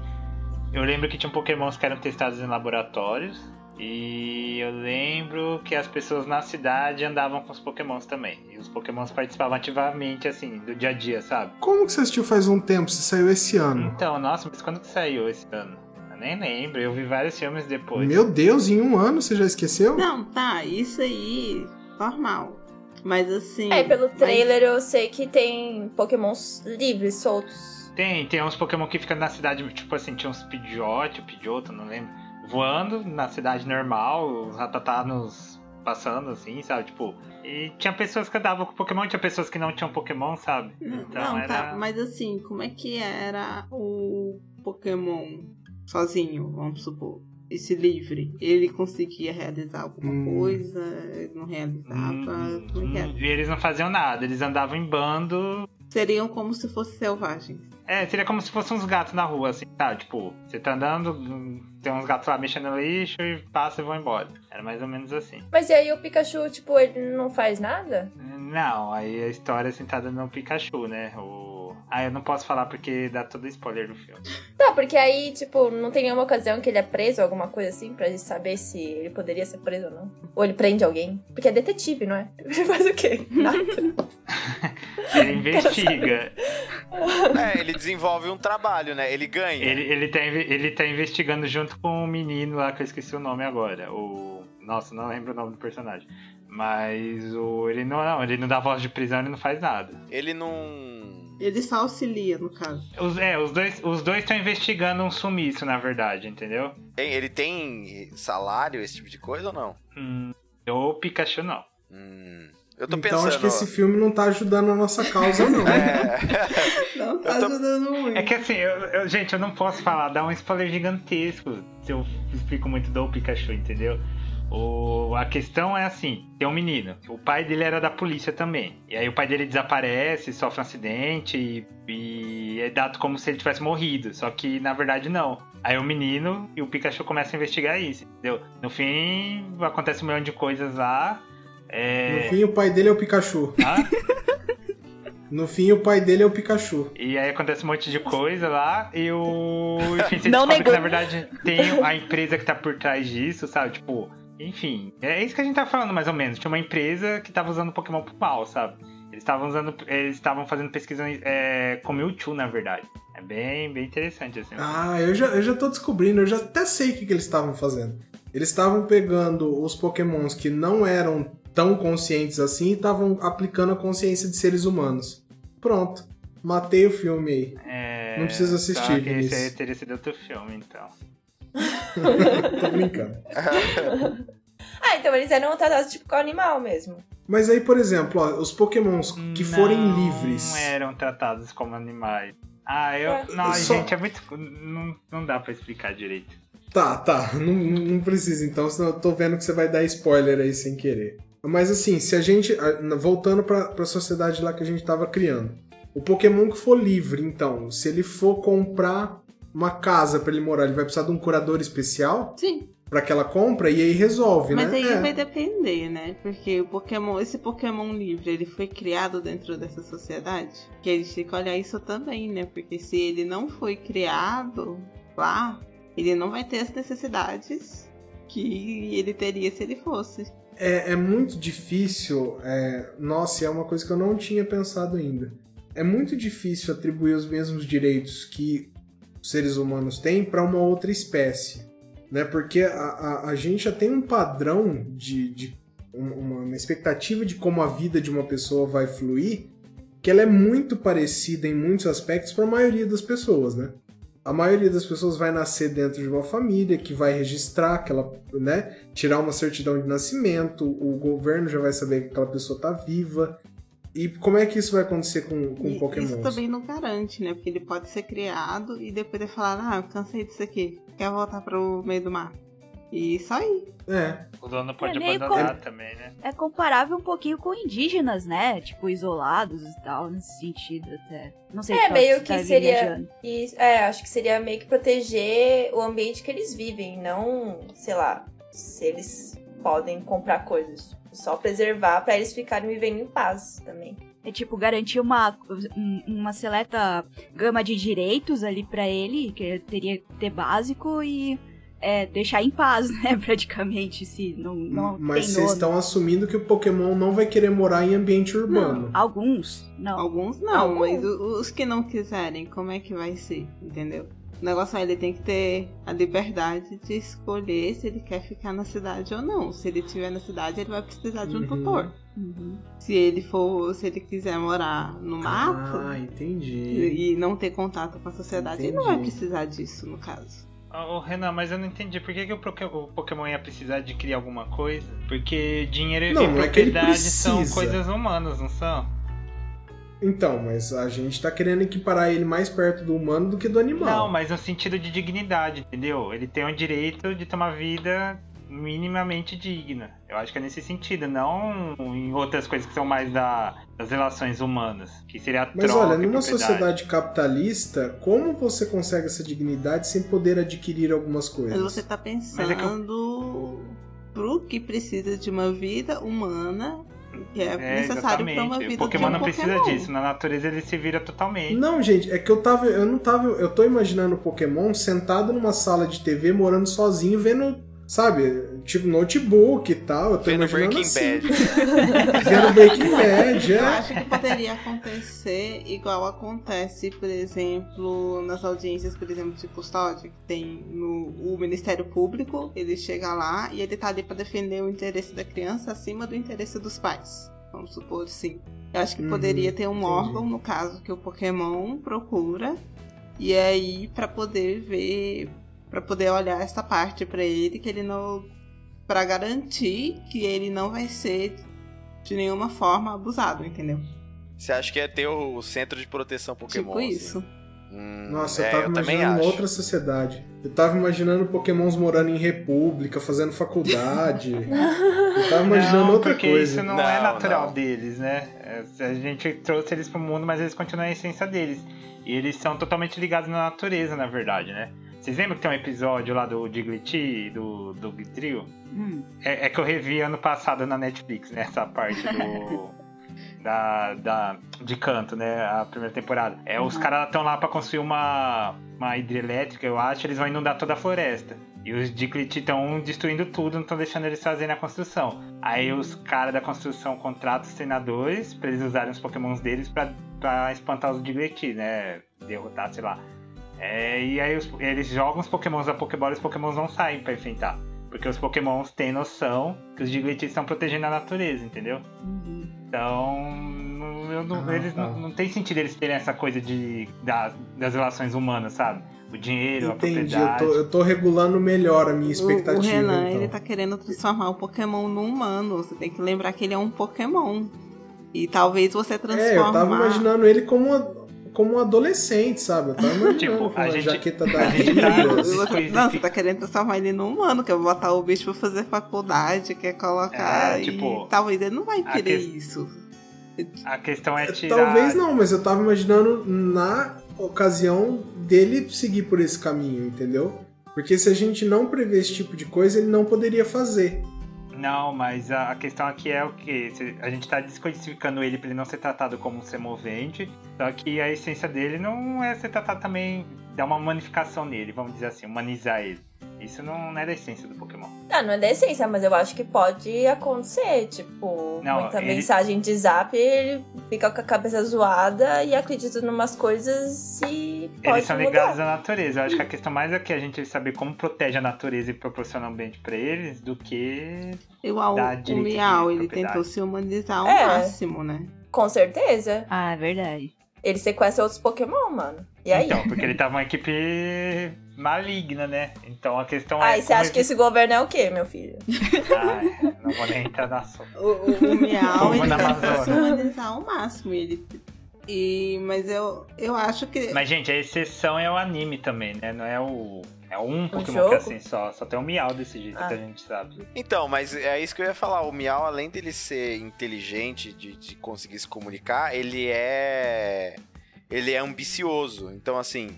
Speaker 5: eu lembro que tinham pokémons que eram testados em laboratórios. E eu lembro que as pessoas na cidade andavam com os pokémons também. E os pokémons participavam ativamente, assim, do dia a dia, sabe?
Speaker 2: Como que você assistiu faz um tempo? Você saiu esse ano?
Speaker 5: Então, nossa, mas quando que saiu esse ano? Eu nem lembro, eu vi vários filmes depois.
Speaker 2: Meu Deus, em um ano você já esqueceu?
Speaker 6: Não, tá, isso aí, normal. Mas assim.
Speaker 3: É, pelo
Speaker 6: mas-
Speaker 3: trailer eu sei que tem Pokémons livres, soltos.
Speaker 5: Tem, tem uns Pokémon que ficam na cidade, tipo assim, tinha uns Pidgeot, Pidgeotto, não lembro, voando na cidade normal, os Ratatanos passando, assim, sabe? Tipo, e tinha pessoas que andavam com Pokémon, tinha pessoas que não tinham Pokémon, sabe? Então
Speaker 6: não,
Speaker 5: era...
Speaker 6: tá, mas assim, como é que era o Pokémon sozinho, vamos supor? Esse livre, ele conseguia realizar alguma
Speaker 2: Hum.
Speaker 6: coisa, ele não realizava,
Speaker 5: Hum,
Speaker 6: como é que era?
Speaker 5: hum, e eles não faziam nada, eles andavam em bando.
Speaker 6: Seriam como se fossem selvagens.
Speaker 5: É, seria como se fossem uns gatos na rua, assim, tá? Tipo, você tá andando, tem uns gatos lá mexendo no lixo e passa e vão embora. Era mais ou menos assim.
Speaker 3: Mas e aí o Pikachu, tipo, ele não faz nada?
Speaker 5: Não, aí a história é sentada no Pikachu, né? O... Ah, eu não posso falar porque dá todo spoiler do filme.
Speaker 3: Tá, porque aí, tipo, não tem nenhuma ocasião que ele é preso, alguma coisa assim, pra gente saber se ele poderia ser preso ou não. Ou ele prende alguém. Porque é detetive, não é? Ele faz o quê? Nada.
Speaker 5: Ele investiga.
Speaker 1: É, ele desenvolve um trabalho, né? Ele ganha.
Speaker 5: Ele, ele, tá, ele tá investigando junto com o menino lá, que eu esqueci o nome agora. O. Nossa, não lembro o nome do personagem. Mas o. Ele não, não, ele não dá voz de prisão, ele não faz nada.
Speaker 1: Ele não.
Speaker 6: Ele só auxilia, no caso.
Speaker 5: Os, é, os dois os dois estão investigando um sumiço, na verdade, entendeu?
Speaker 1: Tem- Ele tem salário, esse tipo de coisa ou não?
Speaker 5: Hum, o Pikachu não.
Speaker 1: Hum, eu tô
Speaker 2: Então
Speaker 1: pensando.
Speaker 2: acho que esse filme não tá ajudando a nossa causa, não.
Speaker 1: É,
Speaker 6: Não tá
Speaker 1: tô-
Speaker 6: ajudando muito.
Speaker 5: É que assim, eu, eu- gente, eu não posso falar, dar um spoiler gigantesco se eu explico muito do Pikachu, entendeu? O, a questão é assim, tem um menino, o pai dele era da polícia também. E aí o pai dele desaparece, sofre um acidente e, e é dado como se ele tivesse morrido. Só que na verdade não. Aí o menino e o Pikachu começam a investigar isso, entendeu? No fim, acontece um milhão de coisas lá. É...
Speaker 2: No fim, o pai dele é o Pikachu.
Speaker 5: Hã?
Speaker 2: No fim, o pai dele é o Pikachu.
Speaker 5: E aí acontece um monte de coisa lá e o. Enfim, você
Speaker 4: Não
Speaker 5: descobre que
Speaker 4: negou.
Speaker 5: na verdade tem a empresa que tá por trás disso, sabe? Tipo, enfim. É isso que a gente tá falando, mais ou menos. Tinha uma empresa que tava usando Pokémon pro mal, sabe? Eles estavam usando. Eles estavam fazendo pesquisa é, com Mewtwo, na verdade. É bem, bem interessante, assim.
Speaker 2: Ah, eu já, eu já tô descobrindo, eu já até sei o que, que eles estavam fazendo. Eles estavam pegando os pokémons que não eram tão conscientes assim e estavam aplicando a consciência de seres humanos. Pronto. Matei o filme aí.
Speaker 5: É,
Speaker 2: Não precisa assistir,
Speaker 5: só que Esse aí teria sido outro filme, então.
Speaker 2: Tô brincando.
Speaker 3: Ah, então eles eram tratados tipo com animal mesmo.
Speaker 2: Mas aí, por exemplo, ó, os pokémons que forem
Speaker 5: Não
Speaker 2: livres.
Speaker 5: eram tratados como animais. Ah, eu.
Speaker 3: Ué.
Speaker 5: Não,
Speaker 2: Só-
Speaker 5: gente, é muito. Não, não dá pra explicar direito.
Speaker 2: Tá, tá. Não, não precisa então, senão eu tô vendo que você vai dar spoiler aí sem querer. Mas assim, se a gente. Voltando pra, pra sociedade lá que a gente tava criando. O Pokémon que for livre, então, se ele for comprar uma casa pra ele morar, ele vai precisar de um curador especial
Speaker 6: Sim,
Speaker 2: pra aquela compra e aí resolve,
Speaker 6: mas
Speaker 2: né?
Speaker 6: aí
Speaker 2: É.
Speaker 6: vai depender, né? Porque o Pokémon, esse Pokémon livre, ele foi criado dentro dessa sociedade? Que a gente tem que olhar isso também, né? Porque se ele não foi criado lá, ele não vai ter as necessidades que ele teria se ele fosse.
Speaker 2: É, é muito difícil. é, Nossa, é uma coisa que eu não tinha pensado ainda. É muito difícil atribuir os mesmos direitos que os seres humanos têm para uma outra espécie. Né? Porque a, a, a gente já tem um padrão de, de um- uma, uma expectativa de como a vida de uma pessoa vai fluir que ela é muito parecida em muitos aspectos para a maioria das pessoas, né? A maioria das pessoas vai nascer dentro de uma família que vai registrar aquela, né? Tirar uma certidão de nascimento, o governo já vai saber que aquela pessoa tá viva. E como é que isso vai acontecer com, com
Speaker 6: E
Speaker 2: Pokémon?
Speaker 6: Isso também não garante, né? Porque ele pode ser criado e depois ele falar, ah, eu cansei disso aqui, quer voltar pro meio do mar. E isso aí.
Speaker 2: É,
Speaker 5: O dono pode
Speaker 4: meio
Speaker 5: abandonar também, né?
Speaker 4: É comparável um pouquinho com indígenas, né? Tipo, isolados e tal, nesse sentido até. Não sei
Speaker 3: É, meio que
Speaker 4: tá
Speaker 3: seria-
Speaker 4: viajando.
Speaker 3: E é, acho que seria meio que proteger o ambiente que eles vivem, não, sei lá, se eles podem comprar coisas. Só preservar pra eles ficarem vivendo em paz também.
Speaker 4: É tipo, garantir uma, um- uma seleta gama de direitos ali pra ele, que teria que ter básico, e é, deixar em paz, né, praticamente, se não, não
Speaker 2: mas
Speaker 4: tem
Speaker 2: vocês estão assumindo que o Pokémon não vai querer morar em ambiente urbano.
Speaker 4: Alguns, não.
Speaker 6: Alguns não,
Speaker 3: Alguns.
Speaker 6: mas os que não quiserem, como é que vai ser? Entendeu? O negócio é ele tem que ter a liberdade de escolher se ele quer ficar na cidade ou não. Se ele estiver na cidade, ele vai precisar de um
Speaker 2: Uhum.
Speaker 6: tutor.
Speaker 4: Uhum.
Speaker 6: Se ele for, se ele quiser morar no mato
Speaker 2: Ah, entendi.
Speaker 6: e e não ter contato com a sociedade, ele não vai
Speaker 2: Entendi.
Speaker 6: precisar disso, no caso.
Speaker 5: Ô, ô, Renan, mas eu não entendi. Por que, que o, Poké- o Pokémon ia precisar de criar alguma coisa? Porque dinheiro
Speaker 2: Não,
Speaker 5: e
Speaker 2: é ele
Speaker 5: propriedade são
Speaker 2: precisa.
Speaker 5: coisas humanas, não são?
Speaker 2: Então, mas a gente tá querendo equiparar ele mais perto do humano do que do animal.
Speaker 5: Não, mas no sentido de dignidade, entendeu? Ele tem o direito de ter uma vida minimamente digna. Eu acho que é nesse sentido, não em outras coisas que são mais da, das relações humanas, que seria a
Speaker 2: Mas olha, numa sociedade capitalista, como você consegue essa dignidade sem poder adquirir algumas
Speaker 6: Mas
Speaker 2: coisas?
Speaker 6: você tá pensando
Speaker 5: é que eu-
Speaker 6: pro que precisa de uma vida humana, que é,
Speaker 5: É,
Speaker 6: necessário pra uma
Speaker 5: exatamente.
Speaker 6: vida
Speaker 5: O Pokémon
Speaker 6: de um
Speaker 5: não precisa
Speaker 6: Pokémon.
Speaker 5: disso. Na natureza ele se vira totalmente.
Speaker 2: Não, gente, é que eu tava. Eu não tava. Eu tô imaginando o Pokémon sentado numa sala de TV, morando sozinho, vendo, sabe, tipo notebook e tal. Eu tô
Speaker 1: Vendo
Speaker 2: imaginando
Speaker 1: Breaking
Speaker 2: assim.
Speaker 1: Bad.
Speaker 2: Vendo Breaking Bad,
Speaker 6: Eu
Speaker 2: é.
Speaker 6: acho que poderia acontecer igual acontece, por exemplo, nas audiências, por exemplo, de custódia, que tem no o Ministério Público, ele chega lá e ele tá ali pra defender o interesse da criança acima do interesse dos pais. Vamos supor assim. Eu acho que
Speaker 2: Uhum,
Speaker 6: poderia ter um
Speaker 2: entendi.
Speaker 6: órgão, no caso, que o Pokémon procura, e aí pra poder ver, pra poder olhar essa parte pra ele, que ele não. Pra garantir que ele não vai ser de nenhuma forma abusado, entendeu?
Speaker 1: Você acha que é ter o centro de proteção Pokémon?
Speaker 6: tipo
Speaker 1: assim?
Speaker 6: isso.
Speaker 1: Hum,
Speaker 2: Nossa, eu
Speaker 1: é,
Speaker 2: tava
Speaker 1: eu
Speaker 2: imaginando uma
Speaker 1: acho.
Speaker 2: outra sociedade. Eu tava imaginando Pokémons morando em república, fazendo faculdade. eu tava imaginando
Speaker 5: não,
Speaker 2: outra
Speaker 5: porque
Speaker 2: coisa.
Speaker 5: isso não,
Speaker 1: Não,
Speaker 5: é natural
Speaker 1: não.
Speaker 5: deles, né? É, A gente trouxe eles pro mundo, mas eles continuam a essência deles. E eles são totalmente ligados na natureza, na verdade, né? Vocês lembram que tem um episódio lá do Diglett e do, do Trio?
Speaker 4: Hum.
Speaker 5: É, é que eu revi ano passado na Netflix, né? Essa parte do. da, da, de canto, né? A primeira temporada. É, Os
Speaker 4: Uhum.
Speaker 5: caras estão lá pra construir uma, uma hidrelétrica, eu acho, eles vão inundar toda a floresta. E os Diglett estão destruindo tudo, não estão deixando eles fazerem a construção. Aí os caras da construção contratam os treinadores pra eles usarem os pokémons deles pra, pra espantar os Diglett, né? Derrotar, sei lá. É, e aí os- eles jogam os pokémons da Pokébola e os pokémons não saem pra enfrentar. Porque os pokémons têm noção que os Diglett estão protegendo a natureza, entendeu?
Speaker 4: Uhum.
Speaker 5: Então, não- eu não-
Speaker 2: Ah,
Speaker 5: eles
Speaker 2: tá.
Speaker 5: não, não tem sentido eles terem essa coisa de, da- das relações humanas, sabe? O dinheiro, a
Speaker 2: Entendi, eu
Speaker 5: propriedade.
Speaker 2: tô, eu tô regulando melhor a minha
Speaker 6: O,
Speaker 2: expectativa.
Speaker 6: o Renan,
Speaker 2: então.
Speaker 6: ele tá querendo transformar o Pokémon num humano. Você tem que lembrar que ele é um Pokémon. E talvez você transformar...
Speaker 2: É, eu tava imaginando ele como, uma- como um adolescente, sabe? Eu tava imaginando
Speaker 5: Tipo,
Speaker 2: com
Speaker 5: a
Speaker 2: a,
Speaker 5: gente-
Speaker 2: jaqueta da
Speaker 5: tá-
Speaker 2: Adidas.
Speaker 6: Não,
Speaker 5: que-
Speaker 6: você tá querendo transformar ele num humano, quer botar o bicho pra fazer faculdade, quer colocar.
Speaker 5: É, tipo,
Speaker 6: e talvez ele não vai
Speaker 5: a
Speaker 6: querer
Speaker 5: que-
Speaker 6: isso.
Speaker 5: A questão é tirar.
Speaker 2: Talvez não, mas eu tava imaginando na ocasião dele seguir por esse caminho, entendeu? Porque se a gente não prevê esse tipo de coisa, ele não poderia fazer.
Speaker 5: Não, mas a, a questão aqui é o que? A gente tá descodificando ele pra ele não ser tratado como um ser movente. Só que a essência dele não é ser tratado também. dar uma humanificação nele, vamos dizer assim, humanizar ele. Isso não, é da essência do Pokémon.
Speaker 3: Ah, não é da essência, mas eu acho que pode acontecer. Tipo,
Speaker 5: Não,
Speaker 3: muita
Speaker 5: ele-
Speaker 3: mensagem de zap, ele fica com a cabeça zoada e acredita em umas coisas e pode
Speaker 5: Eles são
Speaker 3: mudar.
Speaker 5: ligados à natureza. Eu acho que a questão mais é que a gente saber como protege a natureza e proporciona um ambiente pra eles do que.
Speaker 6: Igual o Miau, ele tentou se humanizar ao
Speaker 3: É.
Speaker 6: máximo, né?
Speaker 3: Com certeza.
Speaker 4: Ah, é verdade.
Speaker 3: Ele sequestra outros Pokémon, mano. E aí?
Speaker 5: Então, porque ele tava uma equipe maligna, né? Então a questão é.
Speaker 3: Aí você
Speaker 5: como
Speaker 3: acha que esse governo é o quê, meu filho?
Speaker 5: Ai, não vou nem entrar na assunto.
Speaker 6: O, o, o Miau, ele
Speaker 5: Amazônia.
Speaker 6: se humanizar ao máximo. Ele, e, mas eu, eu acho que.
Speaker 5: Mas, gente, a exceção é o anime também, né? Não é o. É um Pokémon que é assim só. Só tem o Miau desse jeito
Speaker 3: Ah.
Speaker 5: que a gente sabe.
Speaker 1: Então, mas é isso que eu ia falar. O Miau, além dele ser inteligente, de, de conseguir se comunicar, ele é. Ele é ambicioso. Então, assim,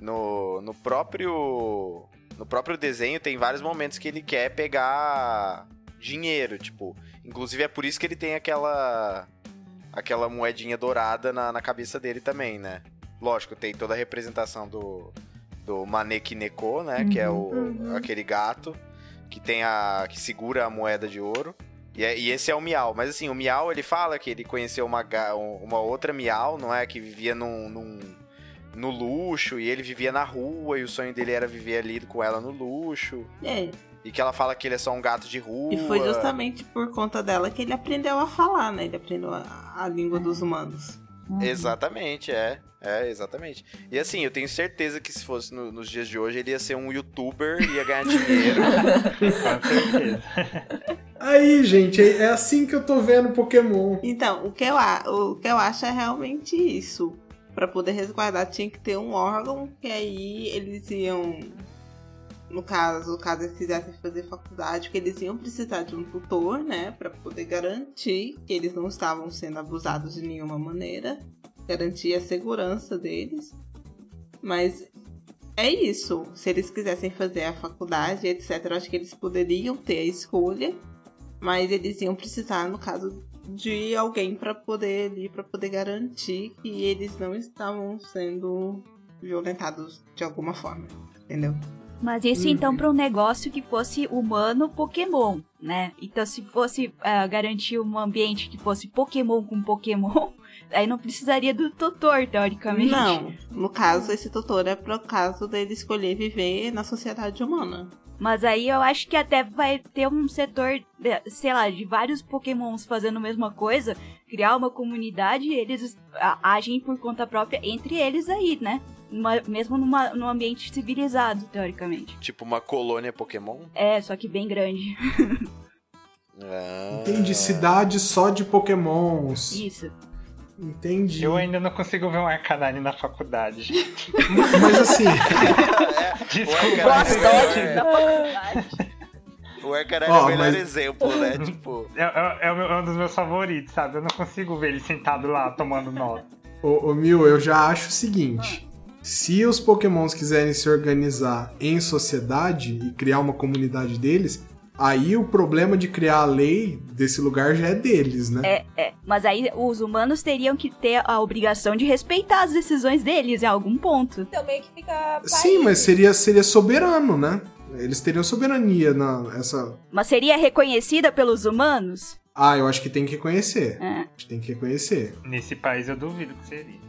Speaker 1: no, no próprio. No próprio desenho tem vários momentos que ele quer pegar dinheiro, tipo. Inclusive é por isso que ele tem aquela. aquela moedinha dourada na, na cabeça dele também, né? Lógico, tem toda a representação do. do Maneki Neko, né? Que é o,
Speaker 3: Uhum.
Speaker 1: aquele gato que tem a. que segura a moeda de ouro. E, é- e esse é o Miau. Mas assim, o Miau ele fala que ele conheceu uma, uma outra Miau, não é? Que vivia num, num- no luxo e ele vivia na rua e o sonho dele era viver ali com ela no luxo.
Speaker 6: É,
Speaker 1: E que ela fala que ele é só um gato de rua.
Speaker 6: e foi justamente por conta dela que ele aprendeu a falar, né? Ele aprendeu a, a língua dos humanos.
Speaker 4: Uhum.
Speaker 1: Exatamente, é. É, exatamente. E assim, eu tenho certeza que se fosse no- nos dias de hoje, ele ia ser um youtuber, ia ganhar dinheiro.
Speaker 5: Com certeza.
Speaker 2: Aí, gente, é é assim que eu tô vendo Pokémon.
Speaker 6: Então, o que eu, a- o que eu acho é realmente isso. Pra poder resguardar, tinha que ter um órgão que aí eles iam no caso, caso eles quisessem fazer faculdade, que eles iam precisar de um tutor, né, para poder garantir que eles não estavam sendo abusados de nenhuma maneira, garantir a segurança deles. Mas é isso. Se eles quisessem fazer a faculdade, etc., acho que eles poderiam ter a escolha, mas eles iam precisar, no caso, de alguém para poder ali, para poder garantir que eles não estavam sendo violentados de alguma forma, entendeu?
Speaker 4: Mas isso então para um negócio que fosse humano Pokémon, né? Então se fosse ah, garantir um ambiente que fosse Pokémon com Pokémon, aí não precisaria do tutor, teoricamente.
Speaker 6: Não, no caso, esse tutor é pro caso dele escolher viver na sociedade humana.
Speaker 4: Mas aí eu acho que até vai ter um setor, de- sei lá, de vários pokémons fazendo a mesma coisa, criar uma comunidade e eles agem por conta própria entre eles aí, né? Numa- mesmo numa, num ambiente civilizado, teoricamente.
Speaker 1: Tipo uma colônia Pokémon.
Speaker 4: É, só que bem grande.
Speaker 1: Ah.
Speaker 2: Entendi. Cidade só de pokémons.
Speaker 4: Isso.
Speaker 2: Entendi.
Speaker 5: Eu ainda não consigo ver um Arcanine na faculdade, gente.
Speaker 2: Mas assim,
Speaker 5: Desculpa.
Speaker 1: Arcanine
Speaker 5: mas
Speaker 1: é-
Speaker 4: da faculdade.
Speaker 1: O Arcanine é o melhor
Speaker 2: mas-
Speaker 1: exemplo, né? Tipo.
Speaker 5: É, é- é é um dos meus favoritos, sabe? Eu não consigo ver ele sentado lá tomando nota.
Speaker 2: ô, ô Mil, eu já acho o seguinte. Se os pokémons quiserem se organizar em sociedade e criar uma comunidade deles, aí o problema de criar a lei desse lugar já é deles, né?
Speaker 4: É, é. Mas aí os humanos teriam que ter a obrigação de respeitar as decisões deles em algum ponto.
Speaker 3: Então meio que fica.
Speaker 2: Sim, mas seria, seria soberano, né? Eles teriam soberania na essa.
Speaker 4: Mas seria reconhecida pelos humanos?
Speaker 2: Ah, eu acho que tem que reconhecer.
Speaker 4: É.
Speaker 2: Tem que reconhecer.
Speaker 5: Nesse país eu duvido que seria.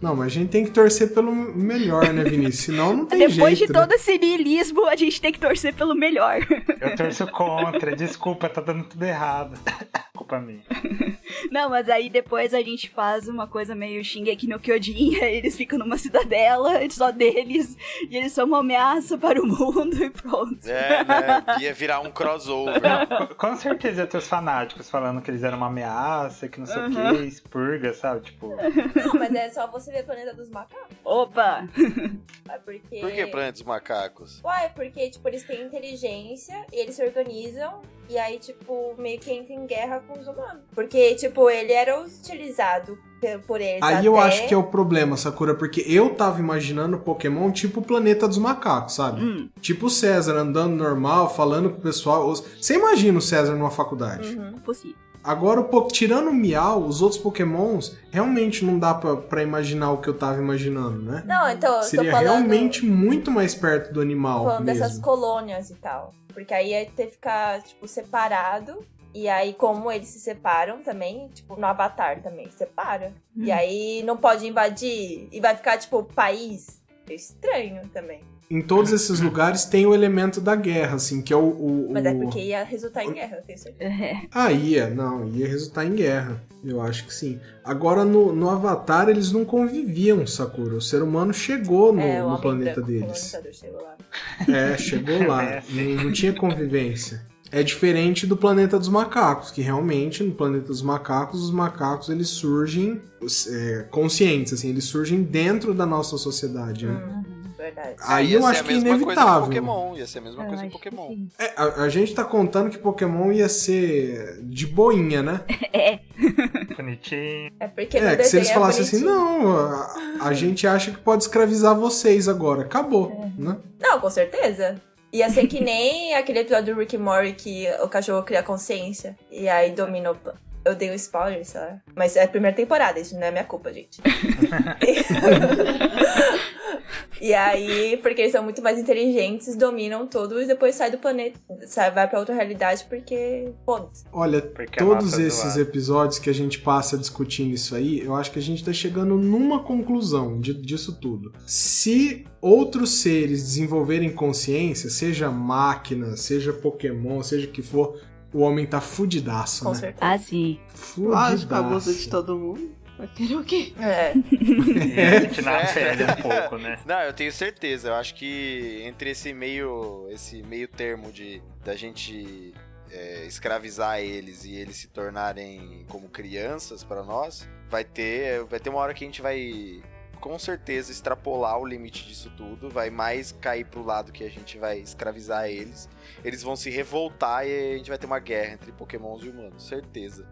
Speaker 2: Não, mas a gente tem que torcer pelo melhor, né, Vinícius? Senão não tem
Speaker 4: Depois
Speaker 2: jeito.
Speaker 4: de
Speaker 2: né?
Speaker 4: todo esse niilismo, a gente tem que torcer pelo melhor.
Speaker 5: Eu torço contra, desculpa, tá dando tudo errado. Culpa minha.
Speaker 4: Não, mas aí depois a gente faz uma coisa meio Shingeki no Kyojin, eles ficam numa cidadela, só deles, e eles são uma ameaça para o mundo e pronto.
Speaker 1: É, né? Ia virar um crossover.
Speaker 5: Com- Com certeza ia ter os fanáticos falando que eles eram uma ameaça, que não sei o que, expurga, sabe? Tipo,
Speaker 3: Não, mas é só você ver o Planeta dos Macacos.
Speaker 4: Opa!
Speaker 3: É porque.
Speaker 1: Por que Planeta dos Macacos?
Speaker 3: Uai, porque, tipo, eles têm inteligência e eles se organizam. E aí, tipo, meio que entra em guerra com os humanos. Porque, tipo, ele era utilizado por eles.
Speaker 2: Aí eu
Speaker 3: até-
Speaker 2: acho que é o problema, Sakura, porque eu tava imaginando Pokémon tipo o Planeta dos Macacos, sabe?
Speaker 4: Hum,
Speaker 2: Tipo o César andando normal, falando com o pessoal. Você imagina o César numa faculdade.
Speaker 3: Uhum.
Speaker 4: possível.
Speaker 2: Agora, o tirando o Miau, os outros Pokémons, realmente não dá pra, pra imaginar o que eu tava imaginando, né?
Speaker 3: Não, então, eu
Speaker 2: Seria
Speaker 3: tô falando,
Speaker 2: realmente muito mais perto do animal
Speaker 3: falando
Speaker 2: mesmo.
Speaker 3: dessas colônias e tal. Porque aí ia ter que ficar, tipo, separado. E aí, como eles se separam também, tipo, no Avatar também, separa. E aí não pode invadir e vai ficar, tipo, país. É estranho também.
Speaker 2: Em todos esses lugares tem o elemento da guerra, assim, que é o... o-
Speaker 3: Mas é porque ia resultar em guerra, eu tenho certeza.
Speaker 4: É.
Speaker 2: Ah, ia, não, ia resultar em guerra. Eu acho que sim. Agora, no, no Avatar, eles não conviviam, Sakura. O ser humano chegou no,
Speaker 3: é, o
Speaker 2: no planeta
Speaker 3: branco
Speaker 2: deles.
Speaker 3: chegou lá.
Speaker 2: É, chegou lá.
Speaker 5: É,
Speaker 2: não, não tinha convivência. É diferente do planeta dos macacos, que realmente no planeta dos macacos, os macacos eles surgem é, conscientes, assim, eles surgem dentro da nossa sociedade, né?
Speaker 3: Hum, verdade.
Speaker 2: Aí eu acho
Speaker 1: a
Speaker 2: que é inevitável.
Speaker 1: Pokémon. Ia ser a mesma
Speaker 4: Eu
Speaker 1: coisa em
Speaker 4: que
Speaker 1: Pokémon.
Speaker 2: É, a, a gente tá contando que Pokémon ia ser de boinha, né?
Speaker 4: É,
Speaker 5: bonitinho.
Speaker 3: É porque
Speaker 2: É, que se eles
Speaker 3: é
Speaker 2: falassem assim,
Speaker 3: bonitinho.
Speaker 2: não, a, a gente acha que pode escravizar vocês agora. Acabou, né?
Speaker 3: Não, com certeza. Ia ser que nem aquele episódio do Rick and Morty que o cachorro cria consciência e aí domina o... Eu dei um spoiler, sei lá. Mas é a primeira temporada, isso não é minha culpa, gente. e aí, porque eles são muito mais inteligentes, dominam tudo e depois sai do planeta. Sai, vai pra outra realidade porque. Foda-se.
Speaker 2: Olha,
Speaker 5: Porque
Speaker 2: todos
Speaker 5: é
Speaker 2: esses episódios que a gente passa discutindo isso aí, eu acho que a gente tá chegando numa conclusão de- disso tudo. Se outros seres desenvolverem consciência, seja máquina, seja Pokémon, seja o que for, o homem tá fudidaço,
Speaker 3: Com
Speaker 2: né?
Speaker 3: certeza.
Speaker 4: ah, sim.
Speaker 6: Lógico, abuso de
Speaker 2: Fudidaço.
Speaker 6: todo mundo. Vai querer o quê?
Speaker 3: É.
Speaker 5: E sente na
Speaker 1: É.
Speaker 5: pele um pouco, né?
Speaker 1: Não, eu tenho certeza. Eu acho que entre esse meio, esse meio termo de da gente é, escravizar eles e eles se tornarem como crianças pra nós, vai ter, vai ter uma hora que a gente vai com certeza extrapolar o limite disso tudo, vai mais cair pro lado que a gente vai escravizar eles. Eles vão se revoltar e a gente vai ter uma guerra entre pokémons e humanos, certeza.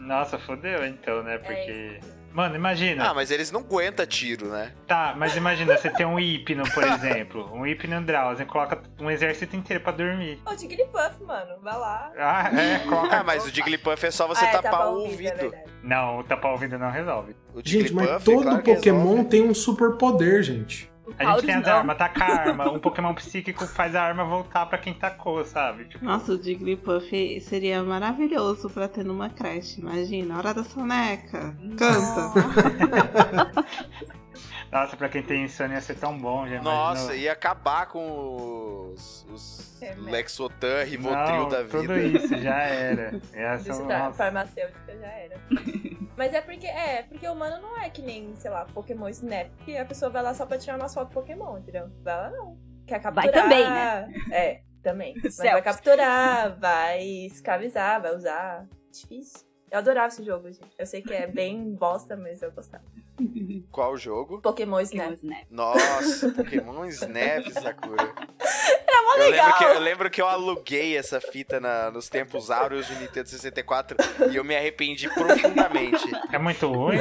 Speaker 5: Nossa, fodeu então, né? Porque. Mano, imagina.
Speaker 1: Ah, mas eles não aguentam tiro, né?
Speaker 5: Tá, mas imagina, você tem um Hipno, por exemplo. Um Hipno Drowsy, coloca um exército inteiro pra dormir.
Speaker 3: Ô, Jigglypuff, mano, vai lá.
Speaker 5: Ah, é, coloca.
Speaker 1: Ah, mas o Jigglypuff é só você
Speaker 3: Ah, é,
Speaker 1: tapar
Speaker 3: tapar
Speaker 1: o
Speaker 3: é
Speaker 1: ouvido.
Speaker 3: verdade.
Speaker 5: Não, tapar o ouvido não resolve.
Speaker 1: O
Speaker 2: Gente, mas todo
Speaker 1: claro que
Speaker 2: Pokémon
Speaker 1: resolve.
Speaker 2: tem um super poder, gente.
Speaker 5: A gente tem as
Speaker 4: não.
Speaker 5: armas, taca a arma. Um Pokémon psíquico faz a arma voltar pra quem tacou, sabe? Tipo,
Speaker 6: Nossa, o Jigglypuff seria maravilhoso pra ter numa creche. Imagina, hora da soneca. Canta.
Speaker 5: nossa, pra quem tem insônia ia ser tão bom, já
Speaker 1: Nossa,
Speaker 5: imaginou?
Speaker 1: ia acabar com os, os
Speaker 3: É?
Speaker 1: Lexotan, Rivotril
Speaker 5: Não,
Speaker 1: da
Speaker 5: tudo
Speaker 1: vida.
Speaker 5: isso já era.
Speaker 3: Da
Speaker 5: nossa.
Speaker 3: farmacêutica já era. Mas é porque, é, porque o humano não é que nem, sei lá, Pokémon Snap, que a pessoa vai lá só pra tirar uma foto Pokémon, entendeu? Vai lá não. Quer capturar.
Speaker 4: também, né?
Speaker 3: É, também. Mas vai capturar, vai escravizar, vai usar. Difícil. Eu adorava esse jogo, gente. Eu sei que é bem bosta, mas eu gostava.
Speaker 1: Qual jogo?
Speaker 3: Pokémon Snap.
Speaker 4: Né?
Speaker 1: Nossa, Pokémon Snap, Sakura.
Speaker 3: Era mó
Speaker 1: Eu lembro,
Speaker 3: legal.
Speaker 1: que, eu lembro que eu aluguei essa fita na- nos tempos áureos do Nintendo 64 e eu me arrependi profundamente.
Speaker 5: É muito ruim?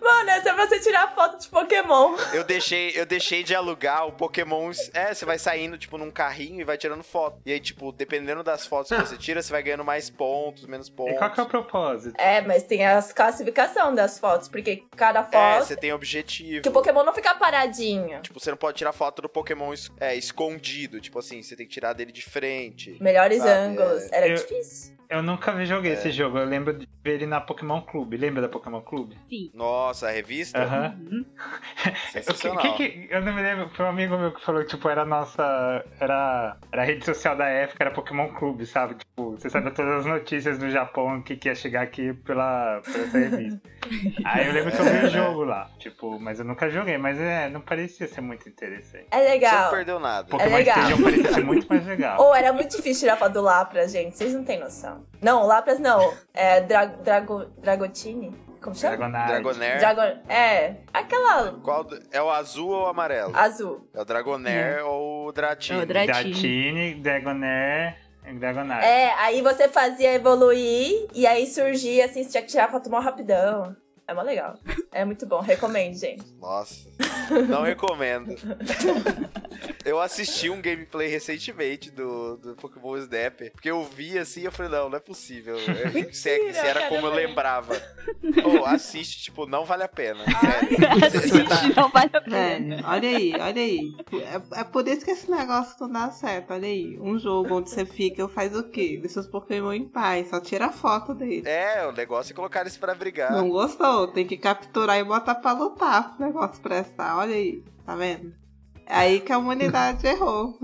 Speaker 3: Mano, é só você tirar foto de Pokémon.
Speaker 1: Eu deixei, eu deixei de alugar o Pokémon. É, você vai saindo, tipo, num carrinho e vai tirando foto. E aí, tipo, dependendo das fotos que você tira, você vai ganhando mais pontos, menos
Speaker 5: E
Speaker 1: pontos.
Speaker 5: qual que é o propósito?
Speaker 3: É, mas tem as classificação das fotos, porque cada
Speaker 1: É,
Speaker 3: foto.
Speaker 1: você tem objetivo.
Speaker 3: Que o Pokémon não fica paradinho.
Speaker 1: Tipo, você não pode tirar foto do Pokémon é, escondido. Tipo assim, você tem que tirar dele de frente.
Speaker 3: Melhores
Speaker 1: Sabe,
Speaker 3: ângulos. Era
Speaker 5: Eu-
Speaker 3: difícil.
Speaker 5: Eu nunca vi- joguei
Speaker 1: É.
Speaker 5: esse jogo. Eu lembro de ver ele na Pokémon Clube. Lembra da Pokémon Clube?
Speaker 1: Nossa, a revista?
Speaker 5: Aham.
Speaker 4: Uhum.
Speaker 5: O que,
Speaker 1: Sensacional.
Speaker 5: que que- eu não me lembro, foi um amigo meu que falou que, tipo, era a nossa. Era, era a rede social da época, era Pokémon Clube, sabe? Tipo, você sabia todas as notícias do Japão que, que ia chegar aqui pela, por essa revista. Aí eu lembro que eu vi o jogo lá, tipo, mas eu nunca joguei, mas é, não parecia ser muito interessante.
Speaker 3: É
Speaker 1: Você não
Speaker 3: legal.
Speaker 1: perdeu nada.
Speaker 5: Pokémon
Speaker 3: legal.
Speaker 5: Stadium parecia ser muito mais legal.
Speaker 3: Ou era muito difícil tirar foto do Lapras, gente. Vocês não têm noção. Não, Lapras não. É Dra Drago Dragotini. Como chama?
Speaker 5: Dragonite.
Speaker 1: Dragonair.
Speaker 3: Dragon. É. Aquela
Speaker 1: Qual do- é o azul ou o amarelo?
Speaker 3: azul.
Speaker 1: É o Dragonair ou o Dratini?
Speaker 4: É o Dra-
Speaker 5: Dratini, Dragonair Dragonite.
Speaker 3: É, aí você fazia evoluir e aí surgia assim, você tinha que tirar foto mó rapidão. É mó legal. É muito bom, recomendo, gente.
Speaker 1: Nossa, não recomendo. Eu assisti um gameplay recentemente do, do Pokémon Snap, porque eu vi assim e eu falei, não, não é possível. É, se, é- se era como eu lembrava. Pô, assiste, tipo, não vale a pena.
Speaker 4: Assiste, não vale a pena.
Speaker 6: Velho, olha aí, olha aí. É, é por isso que esse negócio não dá certo. Olha aí. Um jogo onde você fica, faz o quê? Deixa os Pokémon em paz. Só tira foto deles.
Speaker 1: É, o negócio é colocar eles pra brigar.
Speaker 6: Não gostou? Tem que capturar e botar pra lutar pro negócio prestar. Olha aí, tá vendo? É aí que a humanidade errou.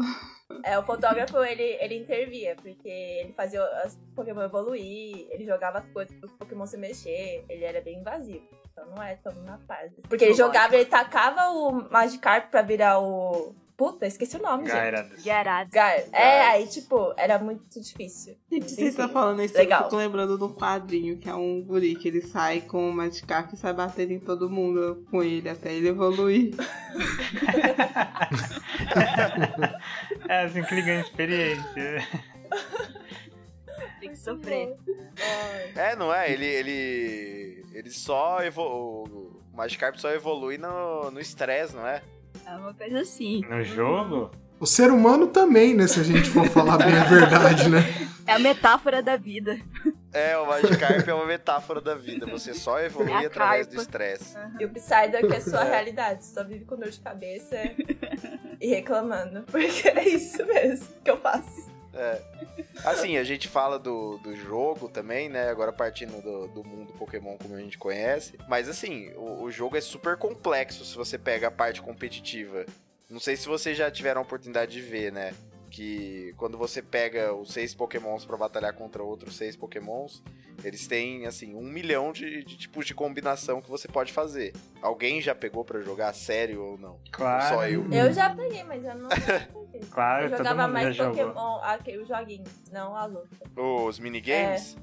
Speaker 3: É, o fotógrafo, ele, ele intervia, porque ele fazia os Pokémon evoluir, ele jogava as coisas pros Pokémon se mexer, ele era bem invasivo. Então não é tão na paz. Porque ele jogava, ele tacava o Magikarp pra virar o... Puta, esqueci o nome, gente.
Speaker 5: Gyarados.
Speaker 4: Gyarados.
Speaker 3: Gar. É, aí, tipo, era muito difícil.
Speaker 6: Gente, vocês estão falando isso,
Speaker 3: Legal.
Speaker 6: eu fico lembrando de um quadrinho, que é um guri que ele sai com o Magikarp e sai batendo em todo mundo com ele, até ele evoluir.
Speaker 5: É assim que ele ganha experiência.
Speaker 4: Tem que sofrer.
Speaker 1: É, não é? Ele. Ele, ele só evolui. O Magikarp só evolui no no estresse, não é?
Speaker 4: É uma coisa assim.
Speaker 5: No jogo?
Speaker 2: O ser humano também, né? Se a gente for falar bem a verdade, né?
Speaker 4: É a metáfora da vida.
Speaker 1: É, o Magikarp é uma metáfora da vida. Você só evolui
Speaker 4: É
Speaker 1: através do
Speaker 4: carpa.
Speaker 1: estresse.
Speaker 3: E o Psyduck é sua realidade. Você só vive com dor de cabeça e reclamando. Porque é isso mesmo que eu faço.
Speaker 1: Assim, a gente fala do, do jogo também, né? Agora partindo do, do mundo Pokémon como a gente conhece. Mas assim, o, o jogo é super complexo se você pega a parte competitiva. Não sei se vocês já tiveram a oportunidade de ver, né? Que quando você pega os seis Pokémons pra batalhar contra outros seis Pokémons, eles têm, assim, um milhão de, de tipos de combinação que você pode fazer. Alguém já pegou pra jogar sério ou não?
Speaker 5: Claro.
Speaker 1: Só eu.
Speaker 3: Eu já peguei, mas eu não peguei.
Speaker 5: Claro,
Speaker 3: Eu jogava mais. Pokémon, aquele joguinho, não a luta.
Speaker 1: Os minigames?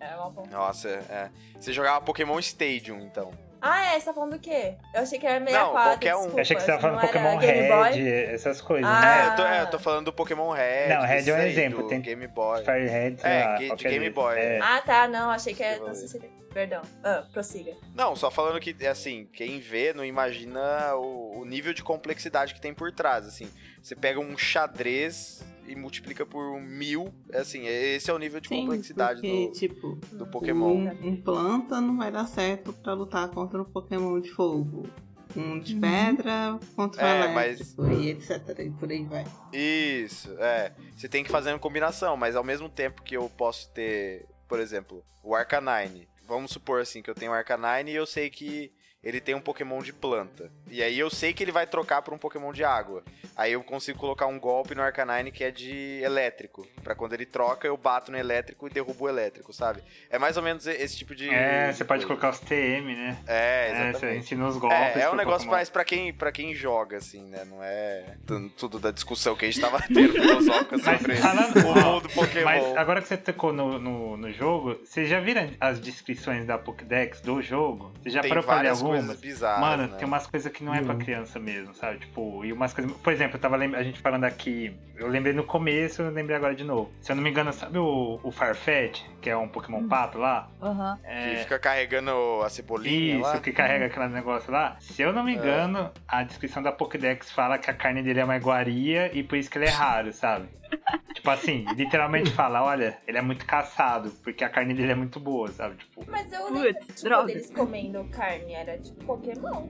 Speaker 3: É uma bom.
Speaker 1: Nossa, é. Você jogava Pokémon Stadium, então.
Speaker 3: Ah, é, você tá falando do quê? Eu achei que era
Speaker 1: Não,
Speaker 3: 64,
Speaker 1: qualquer um.
Speaker 3: desculpa,
Speaker 5: Eu achei que você tava falando
Speaker 3: não
Speaker 5: Pokémon? Red, essas coisas,
Speaker 3: Ah.
Speaker 1: É,
Speaker 5: né?
Speaker 1: eu tô, é, eu tô falando do Pokémon Red.
Speaker 5: Não, Red é um exemplo, tem-
Speaker 1: Game Boy.
Speaker 5: Fire Red, sei
Speaker 1: É,
Speaker 5: lá,
Speaker 1: de Game. Boy.
Speaker 5: É.
Speaker 3: Ah, tá, não, achei que era da
Speaker 1: falei.
Speaker 3: 64. Perdão. Ah, prossiga.
Speaker 1: Não, só falando que, assim, quem vê não imagina o, o nível de complexidade que tem por trás, assim. Você pega um xadrez e multiplica por mil, assim, esse é o nível de
Speaker 6: Sim,
Speaker 1: complexidade
Speaker 6: porque,
Speaker 1: do,
Speaker 6: tipo,
Speaker 1: do Pokémon.
Speaker 6: um, um planta não vai dar certo pra lutar contra um Pokémon de fogo. Um de pedra contra o
Speaker 1: É, mas-
Speaker 6: elétrico e etc. E por aí vai.
Speaker 1: Isso, é. Você tem que fazer uma combinação, mas ao mesmo tempo que eu posso ter, por exemplo, o Arcanine. Vamos supor assim que eu tenho o Arcanine e eu sei que ele tem um Pokémon de planta. E aí eu sei que ele vai trocar por um Pokémon de água. Aí eu consigo colocar um golpe no Arcanine que é de elétrico. Pra quando ele troca, eu bato no elétrico e derrubo o elétrico, sabe? É mais ou menos esse tipo de.
Speaker 5: É, você pode colocar os TM, né?
Speaker 1: É,
Speaker 5: É, você
Speaker 1: exatamente.
Speaker 5: ensina os golpes.
Speaker 1: É, é um negócio
Speaker 5: Pokémon.
Speaker 1: mais pra quem, pra quem joga, assim, né? Não é tu- tudo da discussão que a gente tava tendo filosófica sobre
Speaker 5: falando-
Speaker 1: o mundo Pokémon.
Speaker 5: Mas agora que você tocou no, no, no jogo, vocês já viram as descrições da Pokédex do jogo? Você já
Speaker 1: tem
Speaker 5: parou pra algumas?
Speaker 1: Coisas bizarras,
Speaker 5: Mano,
Speaker 1: né?
Speaker 5: tem umas coisas que não é pra
Speaker 2: Hum.
Speaker 5: criança mesmo, sabe? Tipo, e umas coisas. Por exemplo, eu tava lem- a gente falando aqui. Eu lembrei no começo, eu lembrei agora de novo. Se eu não me engano, sabe o, o Farfetch, que é um Pokémon pato lá?
Speaker 4: Aham.
Speaker 1: Que
Speaker 5: É,
Speaker 1: fica carregando a cebolinha
Speaker 5: isso,
Speaker 1: lá.
Speaker 5: que carrega aquele negócio lá. Se eu não me
Speaker 1: É.
Speaker 5: engano, a descrição da Pokédex fala que a carne dele é uma iguaria e por isso que ele é raro, sabe? tipo assim, literalmente fala, olha, ele é muito caçado, porque a carne dele é muito boa, sabe? Tipo,
Speaker 3: Mas eu
Speaker 4: Putz,
Speaker 3: lembro tipo,
Speaker 4: droga.
Speaker 3: deles comendo carne, era Pokémon.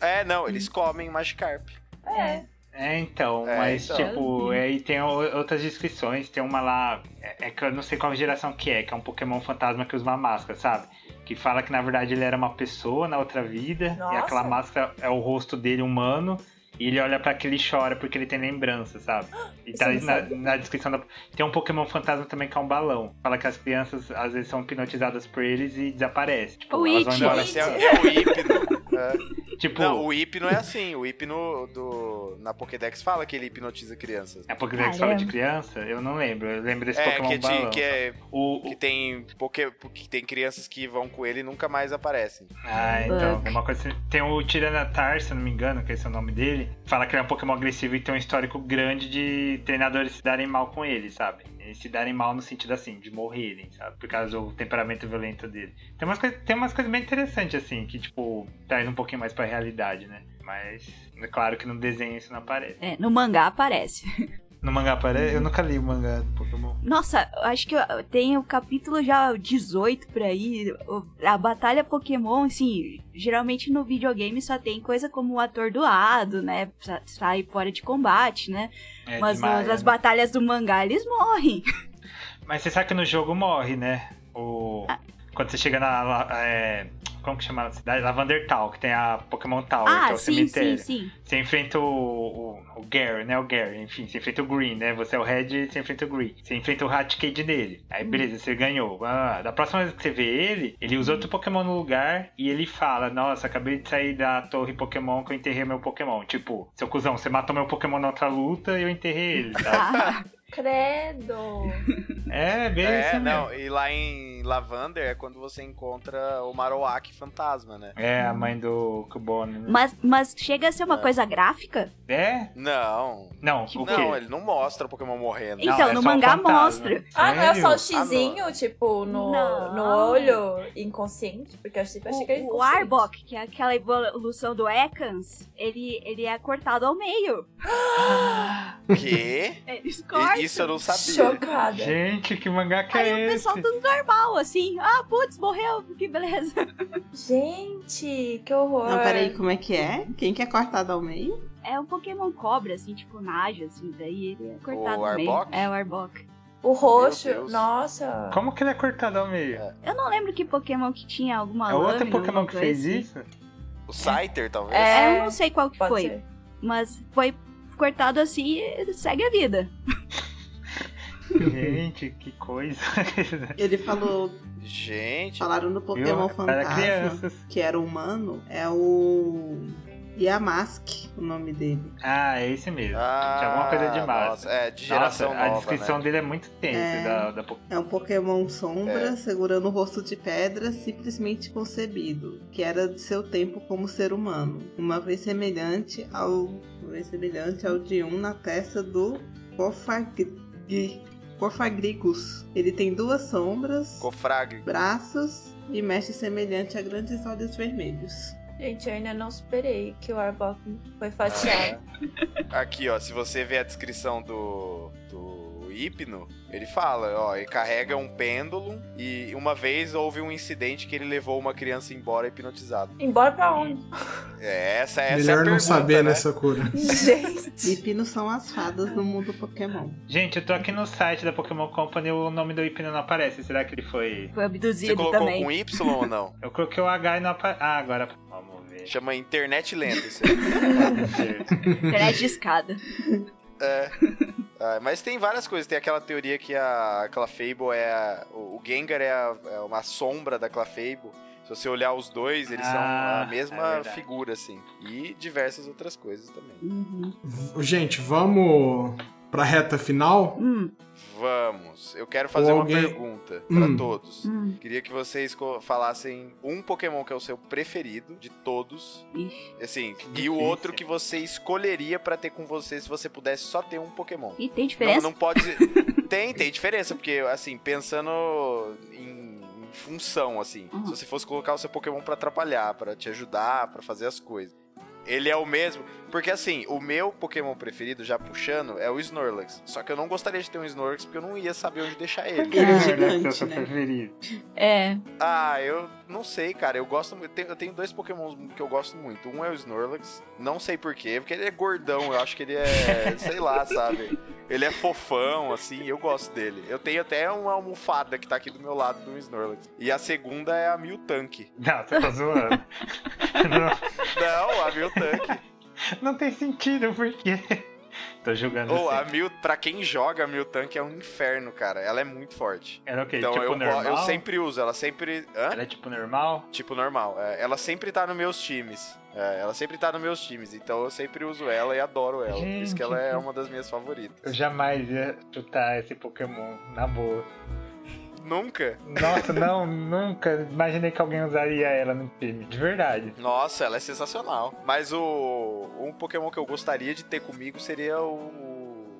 Speaker 1: É, não, eles comem Magikarp.
Speaker 3: É.
Speaker 5: É, então,
Speaker 1: É,
Speaker 5: mas
Speaker 1: então.
Speaker 5: tipo, aí tem o- outras descrições, tem uma lá, é, é que eu não sei qual geração que é, que é um Pokémon fantasma que usa uma máscara, sabe? Que fala que na verdade ele era uma pessoa na outra vida,
Speaker 3: Nossa.
Speaker 5: e aquela máscara é o rosto dele humano, e ele olha pra aquele e chora porque ele tem lembrança, sabe? E tá na, na descrição da. Tem um Pokémon fantasma também que é um balão. Fala que as crianças às vezes são hipnotizadas por eles e desaparecem. Tipo,
Speaker 4: O
Speaker 5: elas vão
Speaker 4: It.
Speaker 5: embora.
Speaker 1: Esse é, é o hipno. É.
Speaker 5: Tipo,
Speaker 1: Não, o hipno é assim. O hipno do, na Pokédex fala que ele hipnotiza crianças.
Speaker 5: a Pokédex fala de
Speaker 4: Caramba.
Speaker 5: criança? Eu não lembro. Eu lembro desse
Speaker 1: É,
Speaker 5: Pokémon
Speaker 1: que, é de-
Speaker 5: balão.
Speaker 1: que, é,
Speaker 5: O,
Speaker 1: que tem poké, que tem crianças que vão com ele e nunca mais aparecem.
Speaker 5: Ah, então, uma coisa. Tem o Tiranatar, se eu não me engano, que esse é o nome dele. Fala que ele é um Pokémon agressivo e tem um histórico grande de treinadores se darem mal com ele, sabe? E se darem mal no sentido assim, de morrerem, sabe? Por causa do temperamento violento dele. Tem umas, coisas, tem umas coisas bem interessantes, assim, que, tipo, traz um pouquinho mais pra realidade, né? Mas é claro que no desenho isso não aparece.
Speaker 4: É, no mangá aparece.
Speaker 5: No mangá aparece? Eu nunca li o mangá do Pokémon.
Speaker 4: Nossa, acho que tem o capítulo já 18 por aí. A batalha Pokémon, assim, geralmente no videogame só tem coisa como o atordoado, né? sa- Sai fora de combate, né?
Speaker 5: É
Speaker 4: Mas
Speaker 5: demais,
Speaker 4: nas
Speaker 5: né?
Speaker 4: batalhas do mangá eles morrem.
Speaker 5: Mas você sabe que no jogo morre, né? O...
Speaker 4: Ah.
Speaker 5: Quando você chega na. é, Como que chama a cidade? Lavender Town, que tem a Pokémon Tower, que é
Speaker 4: ah,
Speaker 5: o
Speaker 4: sim,
Speaker 5: cemitério.
Speaker 4: sim, sim.
Speaker 5: Você enfrenta o, o, o Gary, né? O Gary, enfim, você enfrenta o Green, né? Você é o Red você enfrenta o Green. Você enfrenta o Hatcade dele. Aí,
Speaker 4: Hum.
Speaker 5: beleza, você ganhou. Ah, da próxima vez que você vê ele, ele usa outro Pokémon no lugar e ele fala: Nossa, acabei de sair da torre Pokémon que eu enterrei meu Pokémon. Tipo, seu cuzão, você matou meu Pokémon na outra luta e eu enterrei ele, tá?
Speaker 4: Ah,
Speaker 3: Credo.
Speaker 5: é, bem
Speaker 1: É,
Speaker 5: isso mesmo.
Speaker 1: não, e lá em Lavander é quando você encontra o Marowak fantasma, né?
Speaker 5: É, a mãe do Cubone. né?
Speaker 4: mas, mas chega a ser uma
Speaker 1: É.
Speaker 4: coisa gráfica?
Speaker 5: É?
Speaker 1: Não.
Speaker 5: Não, o quê?
Speaker 1: Não, ele não mostra o Pokémon morrendo.
Speaker 5: Não,
Speaker 4: Então,
Speaker 5: é
Speaker 4: no
Speaker 5: um
Speaker 4: mangá
Speaker 5: fantasma.
Speaker 4: mostra.
Speaker 3: Ah, não é só o xizinho, tipo, no,
Speaker 4: Não.
Speaker 3: no olho inconsciente? Porque eu achei, eu achei que era
Speaker 4: O, o
Speaker 3: inconsciente.
Speaker 4: Arbok, que é aquela evolução do Ekans, ele, ele é cortado ao meio.
Speaker 1: Quê?
Speaker 4: Eles cortam.
Speaker 1: Isso eu não sabia.
Speaker 3: Chocada.
Speaker 5: Gente, que mangá que
Speaker 4: Aí
Speaker 5: é
Speaker 4: o
Speaker 5: esse?
Speaker 4: pessoal tudo normal, assim. Ah, putz, morreu, que beleza.
Speaker 3: Gente, que horror.
Speaker 6: Não, peraí, como é que é? Quem que é cortado ao meio?
Speaker 4: É um Pokémon cobra, assim, tipo Naja, assim, daí ele é cortado
Speaker 1: O
Speaker 4: ao meio.
Speaker 1: Arbok?
Speaker 4: É o Arbok.
Speaker 3: O roxo, nossa.
Speaker 5: Como que ele é cortado ao meio?
Speaker 4: Eu não lembro que Pokémon que tinha alguma
Speaker 5: É outro
Speaker 4: lâmina,
Speaker 5: Pokémon que fez
Speaker 4: assim.
Speaker 5: isso?
Speaker 1: O Scyther, talvez?
Speaker 3: É.
Speaker 4: É, eu não sei qual que
Speaker 3: Pode
Speaker 4: foi,
Speaker 3: ser.
Speaker 4: mas foi cortado assim e segue a vida.
Speaker 5: Gente, que coisa.
Speaker 6: Ele falou,
Speaker 1: Gente.
Speaker 6: falaram do Pokémon Fantasma,
Speaker 5: crianças.
Speaker 6: que era humano, é o Yamask, o nome dele.
Speaker 5: Ah, é esse mesmo.
Speaker 1: Ah,
Speaker 5: Tinha alguma coisa de massa.
Speaker 1: Nossa, é, de geração
Speaker 5: Nossa, a
Speaker 1: nova,
Speaker 5: descrição
Speaker 1: né?
Speaker 5: dele é muito tensa
Speaker 6: É.
Speaker 5: da, da.
Speaker 6: É um Pokémon sombra
Speaker 1: É.
Speaker 6: segurando o rosto de pedra, simplesmente concebido, que era de seu tempo como ser humano. Uma vez semelhante ao, uma vez semelhante ao de um na testa do Corfagri- Corfagrigus. Ele tem duas sombras,
Speaker 1: Cofrag.
Speaker 6: braços e mexe semelhante a grandes olhos vermelhos.
Speaker 3: Gente, eu ainda não superei que o Arbok foi fatiado.
Speaker 1: Aqui, ó, se você ver a descrição do, do Hipno, ele fala, ó, ele carrega um pêndulo e uma vez houve um incidente que ele levou uma criança embora hipnotizado.
Speaker 3: Embora pra onde?
Speaker 1: É, essa, essa é a
Speaker 2: Melhor não
Speaker 1: pergunta,
Speaker 2: saber,
Speaker 1: né?
Speaker 2: né, Sakura?
Speaker 3: Gente.
Speaker 6: Hipinos são as fadas do mundo Pokémon.
Speaker 5: Gente, eu tô aqui no site da Pokémon Company e o nome do Hipno não aparece. Será que ele foi.
Speaker 4: Foi
Speaker 1: Você
Speaker 4: abduzido
Speaker 1: colocou
Speaker 4: também.
Speaker 1: com Y ou não?
Speaker 5: Eu coloquei o H e não aparece. Ah, agora.
Speaker 1: Chama internet lenta isso aí.
Speaker 4: Internet de escada.
Speaker 1: É. Ah, mas tem várias coisas. Tem aquela teoria que a Clefable é. a- o Gengar é, a- é uma sombra da Clefable. Se você olhar os dois, eles são
Speaker 5: Ah,
Speaker 1: a mesma
Speaker 5: é
Speaker 1: figura, assim. E diversas outras coisas também.
Speaker 6: Uhum.
Speaker 2: Gente, vamos pra reta final?
Speaker 4: Hum,
Speaker 1: Vamos. Eu quero fazer
Speaker 2: Ou
Speaker 1: uma
Speaker 2: alguém-
Speaker 1: pergunta pra
Speaker 2: Hum.
Speaker 1: todos.
Speaker 4: hum.
Speaker 1: Queria que vocês co- falassem um Pokémon que é o seu preferido de todos.
Speaker 4: Ixi.
Speaker 1: Assim, e o outro que você escolheria pra ter com você se você pudesse só ter um Pokémon.
Speaker 4: E tem
Speaker 1: Não,
Speaker 4: diferença?
Speaker 1: não pode. tem, tem diferença, porque, assim, pensando em, em função, assim.
Speaker 4: Uhum.
Speaker 1: Se você fosse colocar o seu Pokémon pra atrapalhar, pra te ajudar, pra fazer as coisas. Ele é o mesmo. Porque, assim, o meu Pokémon preferido, já puxando, é o Snorlax. Só que eu não gostaria de ter um Snorlax porque eu não ia saber onde deixar ele.
Speaker 6: Porque ele é
Speaker 5: Ah, ser o
Speaker 6: gigante,
Speaker 5: seu
Speaker 6: né?
Speaker 5: preferido.
Speaker 4: É.
Speaker 1: Ah, eu não sei, cara. Eu gosto muito. Eu tenho, eu tenho dois Pokémons que eu gosto muito. Um é o Snorlax. Não sei porquê, porque ele é gordão. Eu acho que ele é. sei lá, sabe? Ele é fofão, assim. Eu gosto dele. Eu tenho até uma almofada que tá aqui do meu lado do Snorlax. E a segunda é a Miltank.
Speaker 5: Não, você tá zoando. não,
Speaker 1: Não, a Miltank.
Speaker 5: não tem sentido, porque. Tô julgando
Speaker 1: Ou a
Speaker 5: assim.
Speaker 1: Mil. Pra quem joga a Miltank é um inferno, cara. Ela é muito forte.
Speaker 5: Era o quê?
Speaker 1: Então
Speaker 5: tipo
Speaker 1: eu,
Speaker 5: normal?
Speaker 1: eu sempre uso. Ela sempre. Hã?
Speaker 5: Era tipo normal?
Speaker 1: Tipo normal. É, ela sempre tá nos meus times. É, ela sempre tá nos meus times. Então eu sempre uso ela e adoro ela. Por isso
Speaker 5: Gente,
Speaker 1: que ela é uma das minhas favoritas.
Speaker 5: Eu jamais ia chutar esse Pokémon, na boa.
Speaker 1: Nunca?
Speaker 5: Nossa, não, nunca imaginei que alguém usaria ela no time, de verdade.
Speaker 1: Nossa, ela é sensacional. Mas o. Um Pokémon que eu gostaria de ter comigo seria o.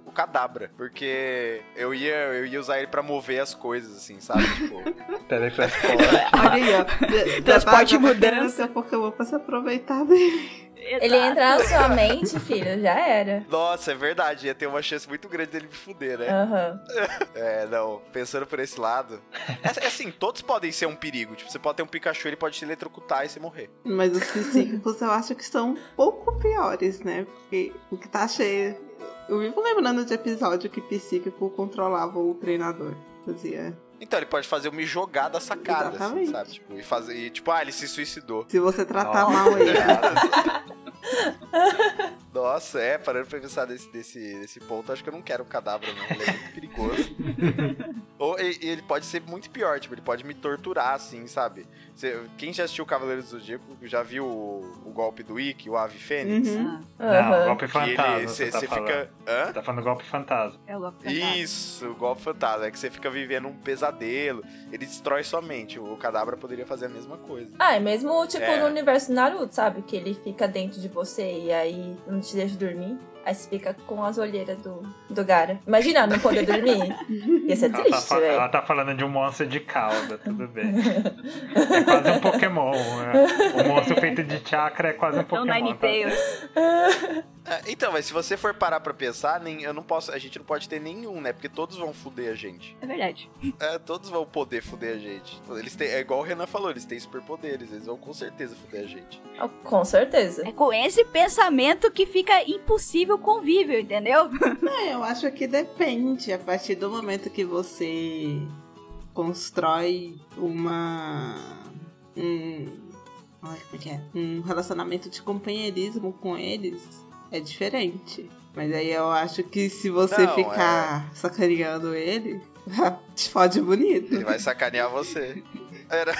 Speaker 1: O Kadabra, porque eu ia, eu ia usar ele pra mover as coisas, assim, sabe? Tipo,
Speaker 5: Teletransporte.
Speaker 6: Olha aí, ó.
Speaker 4: Transporte mudança.
Speaker 6: seu Pokémon pra se aproveitar dele.
Speaker 3: Ele entra na sua mente, filho, já era.
Speaker 1: nossa, é verdade, ia ter uma chance muito grande dele me fuder, né?
Speaker 3: Aham.
Speaker 1: É, não, pensando por esse lado. É, é assim, todos podem ser um perigo. Tipo, você pode ter um Pikachu, ele pode te eletrocutar e você morrer.
Speaker 6: Mas os psíquicos eu acho que estão um pouco piores, né? Porque o que tá cheio. Eu vivo lembrando de episódio que psíquico controlava o treinador. Fazia.
Speaker 1: Então, ele pode fazer eu me jogar da sacada, assim, sabe? Tipo, e fazer. E, tipo, ah, ele se suicidou.
Speaker 6: Se você tratar
Speaker 5: Nossa.
Speaker 6: mal ele.
Speaker 1: Nossa, é, parando pra pensar desse, desse, desse ponto, acho que eu não quero um cadáver, não. Ele é muito perigoso. Ou ele pode ser muito pior, tipo, ele pode me torturar, assim, sabe? Quem já assistiu Cavaleiros do Zodíaco já viu o, o golpe do Ikki, o Ave Fênix?
Speaker 6: Uhum.
Speaker 5: Não,
Speaker 3: Aham.
Speaker 5: golpe fantasma.
Speaker 1: ele,
Speaker 5: você
Speaker 1: você
Speaker 5: tá
Speaker 1: fica. Hã?
Speaker 5: Você tá falando golpe fantasma.
Speaker 4: É o golpe fantasma.
Speaker 1: Isso, o golpe fantasma. É que você fica vivendo um pesadelo. Ele destrói sua mente. O cadabra poderia fazer a mesma coisa.
Speaker 3: Ah, é mesmo tipo
Speaker 1: É.
Speaker 3: no universo Naruto, sabe? Que ele fica dentro de você e aí não te deixa dormir. Aí você fica com as olheiras do, do Gara. Imagina não poder dormir. Ia ser
Speaker 5: Ela tá,
Speaker 3: triste,
Speaker 5: fa- ela tá falando de um monstro de cauda, tudo bem. É quase um Pokémon. né? O monstro feito de chakra é quase um
Speaker 4: É o
Speaker 5: Pokémon. tá?
Speaker 1: É, então, mas se você for parar pra pensar, nem, eu não posso, a gente não pode ter nenhum, né? Porque todos vão fuder a gente.
Speaker 4: É verdade.
Speaker 1: É, todos vão poder fuder a gente. Eles têm, é igual o Renan falou, eles têm superpoderes. Eles vão com certeza fuder a gente.
Speaker 3: Oh, Com certeza.
Speaker 4: É com esse pensamento que fica impossível o convívio, entendeu?
Speaker 6: É, eu acho que depende. A partir do momento que você constrói uma. Um, como é que é? Um relacionamento de companheirismo com eles, é diferente. Mas aí eu acho que se você
Speaker 1: Não,
Speaker 6: ficar sacaneando ele, te fode bonito.
Speaker 1: Ele vai sacanear você. Era,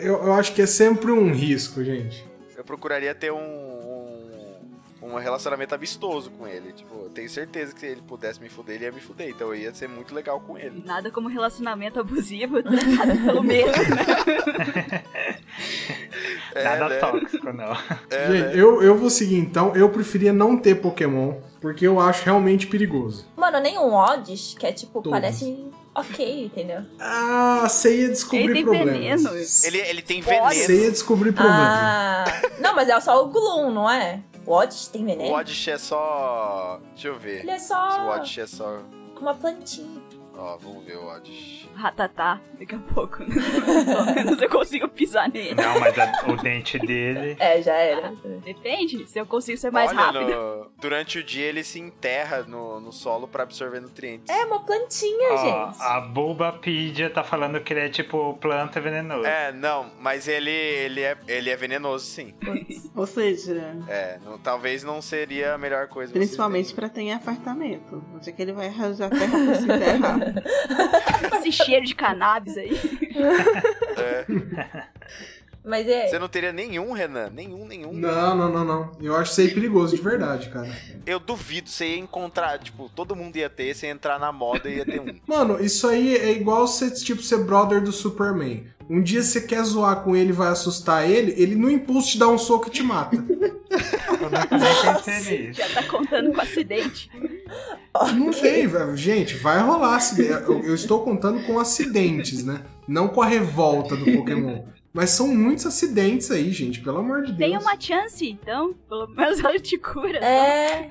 Speaker 2: Eu, eu acho que é sempre um risco, gente.
Speaker 1: eu procuraria ter um, um relacionamento amistoso com ele. Tipo, eu tenho certeza que se ele pudesse me fuder, ele ia me fuder. Então eu ia ser muito legal com ele.
Speaker 4: Nada como relacionamento abusivo tratado pelo medo, né?
Speaker 1: É,
Speaker 5: Nada
Speaker 1: né?
Speaker 5: tóxico, não.
Speaker 1: É,
Speaker 2: Gente,
Speaker 1: né?
Speaker 2: eu, eu vou seguir então. Eu preferia não ter Pokémon, porque eu acho realmente perigoso.
Speaker 3: Mano, nem um Odds, que é tipo,
Speaker 2: Todos.
Speaker 3: parece ok, entendeu?
Speaker 2: Ah, você ia descobrir
Speaker 4: Ele tem
Speaker 2: problemas.
Speaker 4: veneno.
Speaker 1: Ele, ele tem veneno.
Speaker 2: Você ia descobrir problemas.
Speaker 3: Ah. Não, mas é só o Gloom, não é? O Odds tem
Speaker 1: O
Speaker 3: veneno?
Speaker 1: Oddish é só. Deixa eu ver.
Speaker 3: Ele é
Speaker 1: Se o
Speaker 3: só
Speaker 1: Oddish é só.
Speaker 3: uma plantinha.
Speaker 1: Ó, vamos ver o Oddish.
Speaker 4: Ratatá, daqui a pouco. Pelo menos eu consigo pisar nele.
Speaker 5: Não, mas a- o dente dele.
Speaker 3: É, já era.
Speaker 4: Depende, se eu consigo ser mais
Speaker 1: Olha,
Speaker 4: rápido.
Speaker 1: no- durante o dia ele se enterra no, no solo pra absorver nutrientes.
Speaker 3: É uma plantinha,
Speaker 5: Ó,
Speaker 3: gente.
Speaker 5: a Bulbapedia tá falando que ele é tipo planta venenoso.
Speaker 1: É, não, mas ele, ele, é, ele é venenoso, sim.
Speaker 6: Ou seja,
Speaker 1: É, não- talvez não seria a melhor coisa.
Speaker 6: principalmente pra ter em apartamento. Onde é que ele vai arranjar terra pra se enterrar?
Speaker 4: Esse cheiro de cannabis aí.
Speaker 1: É.
Speaker 3: Mas é.
Speaker 1: Você não teria nenhum, Renan? Nenhum, nenhum.
Speaker 2: Não, não, não, não. Eu acho isso aí perigoso de verdade, cara.
Speaker 1: Eu duvido, você ia encontrar, tipo, todo mundo ia ter, você ia entrar na moda e ia ter um.
Speaker 2: Mano, isso aí é igual você, tipo, ser brother do Superman. Um dia você quer zoar com ele e vai assustar ele, ele no impulso te dá um soco e te mata.
Speaker 5: Eu nunca nem pensei nisso.
Speaker 4: Já tá contando com acidente.
Speaker 2: Não tem, velho. Gente, vai rolar acidente. Eu, eu estou contando com acidentes, né? Não com a revolta do Pokémon. Mas são muitos acidentes aí, gente, pelo amor de Deus.
Speaker 4: Tem uma chance, então. Pelo menos ela te cura.
Speaker 3: É.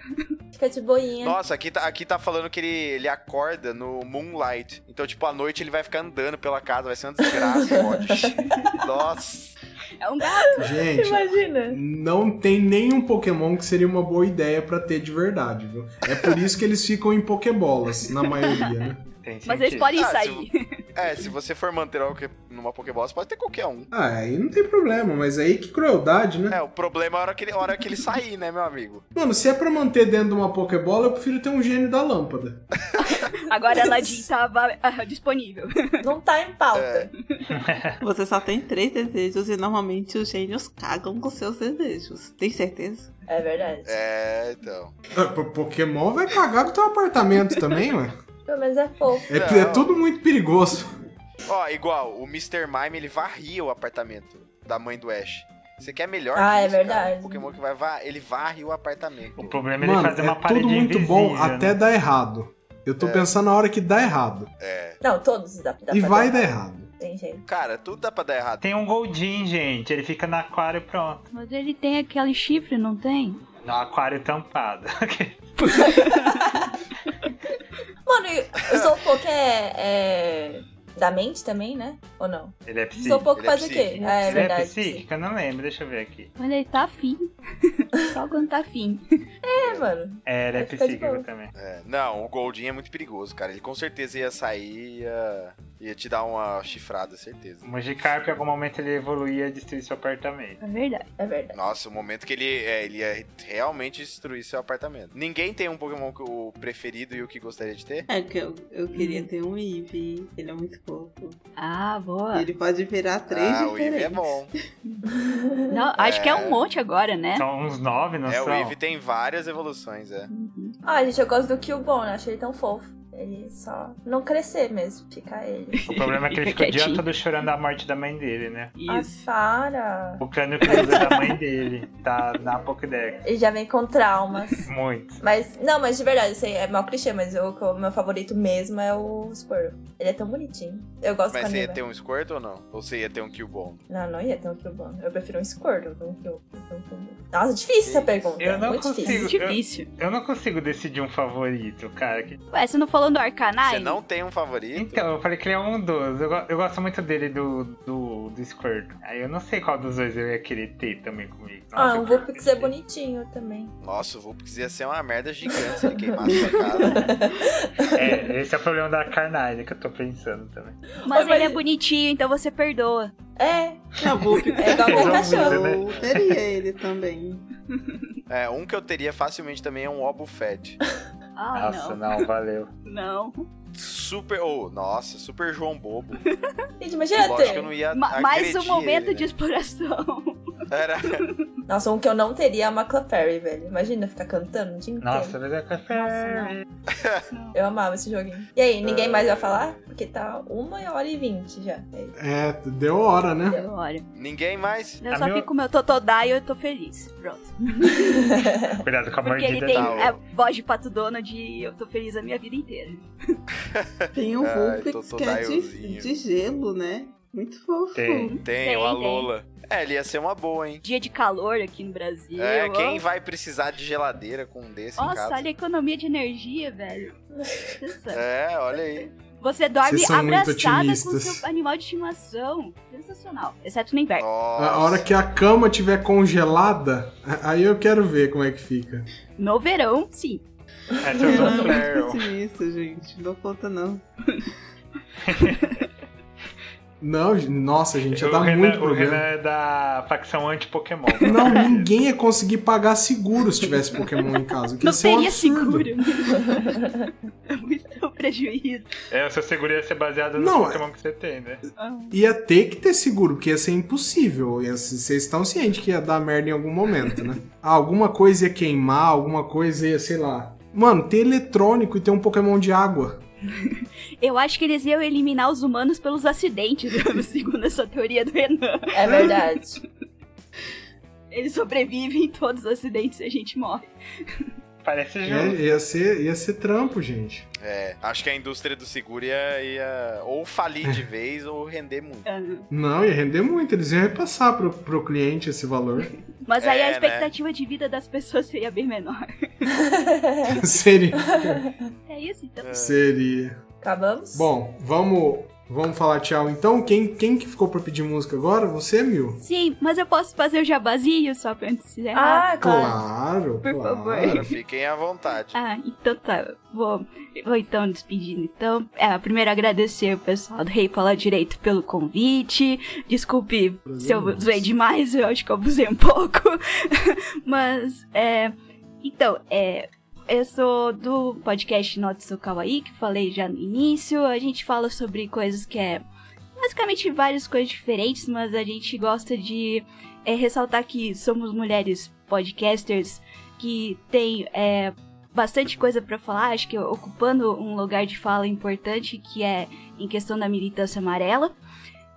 Speaker 3: Fica de boinha.
Speaker 1: Nossa, aqui tá, aqui tá falando que ele, ele acorda no Moonlight. Então, tipo, à noite ele vai ficar andando pela casa, vai ser uma desgraça. Nossa.
Speaker 4: É um gato.
Speaker 2: Gente,
Speaker 3: Imagina.
Speaker 2: não tem nenhum Pokémon que seria uma boa ideia pra ter de verdade, viu? É por isso que eles ficam em Pokébolas, na maioria, né?
Speaker 5: Tem
Speaker 4: Mas eles podem
Speaker 1: Ah,
Speaker 4: sair.
Speaker 1: É, se você for manter algo que- numa Pokébola, você pode ter qualquer um.
Speaker 2: Ah, aí não tem problema, mas aí que crueldade, né?
Speaker 1: É, o problema é a hora que ele, hora que ele sair, né, meu amigo?
Speaker 2: Mano, se é pra manter dentro de uma Pokébola, eu prefiro ter um gênio da lâmpada.
Speaker 4: Agora ela estava ah, disponível.
Speaker 3: Não tá em pauta.
Speaker 6: Você só tem três desejos e normalmente os gênios cagam com seus desejos. Tem certeza?
Speaker 3: É, verdade.
Speaker 1: É, então.
Speaker 2: Ah, po- Pokémon vai cagar com teu apartamento também, ué.
Speaker 3: Pelo menos é fofo.
Speaker 2: É, é tudo muito perigoso.
Speaker 1: Ó, igual, o Mr. Mime, ele varria o apartamento da mãe do Ash. Você quer melhor
Speaker 3: Ah,
Speaker 1: que
Speaker 3: é
Speaker 1: isso, cara?
Speaker 3: verdade.
Speaker 1: O Pokémon que vai var... ele varre o apartamento.
Speaker 5: O problema é ele fazer uma
Speaker 2: é
Speaker 5: parede
Speaker 2: tudo muito bom
Speaker 5: né?
Speaker 2: até dar errado. Eu tô pensando na hora que dá errado.
Speaker 1: É.
Speaker 3: Não, todos dá, dá
Speaker 2: e
Speaker 3: pra
Speaker 2: vai
Speaker 3: dar
Speaker 2: dar errado.
Speaker 3: Tem jeito.
Speaker 1: Cara, tudo dá pra dar errado.
Speaker 5: Tem um Goldin, gente. Ele fica no aquário pronto.
Speaker 4: Mas ele tem aquele chifre, não tem?
Speaker 5: No aquário tampado.
Speaker 3: Mano, e o Slowpoke é, é da mente também, né? Ou não?
Speaker 5: ele é psíquico.
Speaker 1: Ele é
Speaker 3: faz o quê? Ah, é
Speaker 5: ele é
Speaker 3: verdade.
Speaker 5: psíquico? Eu não lembro, deixa eu ver aqui.
Speaker 4: Quando ele tá afim. Só quando tá afim.
Speaker 3: É, mano.
Speaker 5: É, ele é psíquico também.
Speaker 1: É, não, o Goldin é muito perigoso, cara. Ele com certeza ia sair e ia, ia te dar uma chifrada, certeza.
Speaker 5: O Magikarp, em algum momento, ele evoluía e destruía seu apartamento.
Speaker 4: É verdade.
Speaker 3: É verdade.
Speaker 1: Nossa, o momento que ele, é, ele ia realmente destruir seu apartamento. Ninguém tem um Pokémon que o preferido e o que gostaria de ter?
Speaker 6: É que eu, eu queria ter um Eevee. Ele é muito fofo.
Speaker 4: Ah, boa.
Speaker 6: Ele pode virar três
Speaker 1: ah, o
Speaker 6: diferentes.
Speaker 1: Eevee é bom.
Speaker 4: Não, acho que é um monte agora, né?
Speaker 5: São uns nove, não
Speaker 1: É, o
Speaker 5: são?
Speaker 1: Eevee tem várias evoluções, é.
Speaker 3: Ah, gente, eu gosto do Cubone, eu acho ele tão fofo. Ele só não crescer mesmo, ficar ele.
Speaker 5: O problema é que ele
Speaker 4: Fica
Speaker 5: fica o dia todo chorando a morte da mãe dele, né?
Speaker 3: Ah,
Speaker 4: Isso.
Speaker 3: para.
Speaker 5: O crânio cruza da mãe dele. Tá na Pokédex.
Speaker 3: Ele já vem com traumas.
Speaker 5: Muito.
Speaker 3: Mas, não, mas de verdade, isso aí é mal clichê, mas o, o meu favorito mesmo é o Squirtle. Ele é tão bonitinho. Eu gosto
Speaker 1: Mas você
Speaker 3: ele
Speaker 1: ia ter um Squirt ou não? Ou você ia ter um Cubone?
Speaker 3: Não, não ia ter um Cubone. Eu prefiro um Squirtle do que um Cubone. Nossa, difícil essa pergunta.
Speaker 5: Eu não
Speaker 3: Muito
Speaker 5: consigo.
Speaker 3: difícil.
Speaker 4: Difícil.
Speaker 5: Eu não consigo decidir um favorito, cara. Que-
Speaker 4: Ué, você não falou do Arcanine?
Speaker 1: Você não tem um favorito?
Speaker 5: Então, eu falei que ele é um dos. Eu, eu gosto muito dele do, do, do Squirt. Aí eu não sei qual dos dois eu ia querer ter também comigo.
Speaker 3: Ah,
Speaker 5: Nossa,
Speaker 3: um
Speaker 5: eu
Speaker 3: Vulpix é bonitinho também.
Speaker 1: Nossa, o Vulpix ia ser uma merda gigante se ele queimasse sua casa.
Speaker 5: É, esse é o problema da Carnage que eu tô pensando também.
Speaker 4: Mas
Speaker 3: Mas-
Speaker 4: ele é bonitinho, então você perdoa.
Speaker 3: É,
Speaker 6: É o Vulpix.
Speaker 3: É igual meu
Speaker 6: Eu
Speaker 3: cachorro.
Speaker 6: Eu teria ele também.
Speaker 1: É, um que eu teria facilmente também é um Obufed.
Speaker 4: Ah,
Speaker 5: Nossa,
Speaker 4: não.
Speaker 5: não, valeu.
Speaker 4: Não.
Speaker 1: Super. Oh, nossa, super João Bobo.
Speaker 3: gente, imagina
Speaker 1: Lógico que eu
Speaker 3: ter.
Speaker 1: não ia.
Speaker 4: Ma- mais um momento
Speaker 1: ele,
Speaker 4: de
Speaker 1: né?
Speaker 4: exploração.
Speaker 1: Era.
Speaker 3: Nossa, um que eu não teria é a McClaffery, velho. Imagina ficar cantando o dia inteiro.
Speaker 5: Nossa, mas é.
Speaker 3: Eu amava esse joguinho. E aí, ninguém mais vai falar? Porque tá uma hora e vinte já. É.
Speaker 2: É, deu hora, né?
Speaker 4: Deu hora.
Speaker 1: Ninguém mais?
Speaker 4: Eu
Speaker 5: A
Speaker 4: só
Speaker 5: meu-
Speaker 4: fico com o meu Totodile e eu tô feliz. Pronto.
Speaker 5: Cuidado com a
Speaker 4: Porque ele
Speaker 5: mordida.
Speaker 4: tem
Speaker 1: tá, ó.
Speaker 4: é, voz de pato Donald e eu tô feliz a minha vida inteira.
Speaker 6: Tem o
Speaker 1: Ai,
Speaker 6: Vulpix, que é de, de gelo, né? Muito fofo.
Speaker 5: Tem.
Speaker 1: Tem,
Speaker 4: Tem,
Speaker 1: o
Speaker 4: tem.
Speaker 1: Alola. É, ele ia ser uma boa, hein?
Speaker 4: Dia de calor aqui no Brasil.
Speaker 1: É,
Speaker 4: ó.
Speaker 1: quem vai precisar de geladeira com um desse em
Speaker 4: Nossa,
Speaker 1: casa?
Speaker 4: olha a economia de energia, velho.
Speaker 1: É, olha aí.
Speaker 4: Você dorme abraçada com seu animal de estimação. Sensacional. Exceto no inverno.
Speaker 1: Nossa.
Speaker 2: A hora que a cama tiver congelada, aí eu quero ver como é que fica.
Speaker 4: No verão, sim.
Speaker 5: É, John
Speaker 6: Não,
Speaker 5: Farrell.
Speaker 6: não isso, gente. Não conta, não.
Speaker 2: Não, nossa, gente,
Speaker 5: O
Speaker 2: dá
Speaker 5: Renan,
Speaker 2: muito
Speaker 5: o
Speaker 2: problema.
Speaker 5: Renan é da facção anti-Pokémon.
Speaker 2: Não, ninguém ia conseguir pagar seguro se tivesse Pokémon em casa. o ia
Speaker 4: Não
Speaker 2: ser um
Speaker 4: teria
Speaker 2: absurdo.
Speaker 4: seguro. É muito prejuízo.
Speaker 5: É, o seu seguro ia ser baseado
Speaker 2: Não,
Speaker 5: Pokémon que você tem, né?
Speaker 2: Ia ter que ter seguro, porque ia ser impossível. Ia Vocês estão cientes que ia dar merda em algum momento, né? Ah, alguma coisa ia queimar, alguma coisa ia, sei lá. Mano, ter eletrônico e ter um Pokémon de água.
Speaker 4: Eu acho que eles iam eliminar os humanos pelos acidentes, segundo essa teoria do Renan.
Speaker 3: É verdade.
Speaker 4: Eles sobrevivem em todos os acidentes e a gente morre.
Speaker 5: Parece
Speaker 2: É,
Speaker 5: justo.
Speaker 2: ia, ser, ia ser trampo, gente.
Speaker 1: É, acho que a indústria do seguro ia, ia ou falir de vez ou render muito.
Speaker 4: Ah,
Speaker 2: Não, ia render muito. Eles iam repassar pro, pro cliente esse valor.
Speaker 4: Mas aí
Speaker 1: É,
Speaker 4: a
Speaker 1: né?
Speaker 4: expectativa de vida das pessoas seria bem menor.
Speaker 2: seria.
Speaker 4: É isso, então.
Speaker 2: Seria.
Speaker 3: Acabamos?
Speaker 2: Bom, vamos, vamos falar tchau então. Quem, quem que ficou pra pedir música agora? Você, Mil?
Speaker 4: Sim, mas eu posso fazer o jabazinho só pra antes de encerrar?
Speaker 3: Ah, claro.
Speaker 2: Claro,
Speaker 4: Por
Speaker 2: claro.
Speaker 4: favor.
Speaker 1: Agora fiquem à vontade.
Speaker 4: Ah, então tá. Vou, vou então despedindo. Então, é, primeiro agradecer o pessoal do Rei Fala Direito pelo convite. Desculpe se eu zoei demais, eu acho que eu abusei um pouco. Mas, é. Então, é. Eu sou do podcast Notsu Kawaii, que falei já no início. A gente fala sobre coisas que é. Basicamente várias coisas diferentes, mas a gente gosta de é, ressaltar que somos mulheres podcasters que tem é, bastante coisa pra falar, acho que ocupando um lugar de fala importante que é em questão da militância amarela.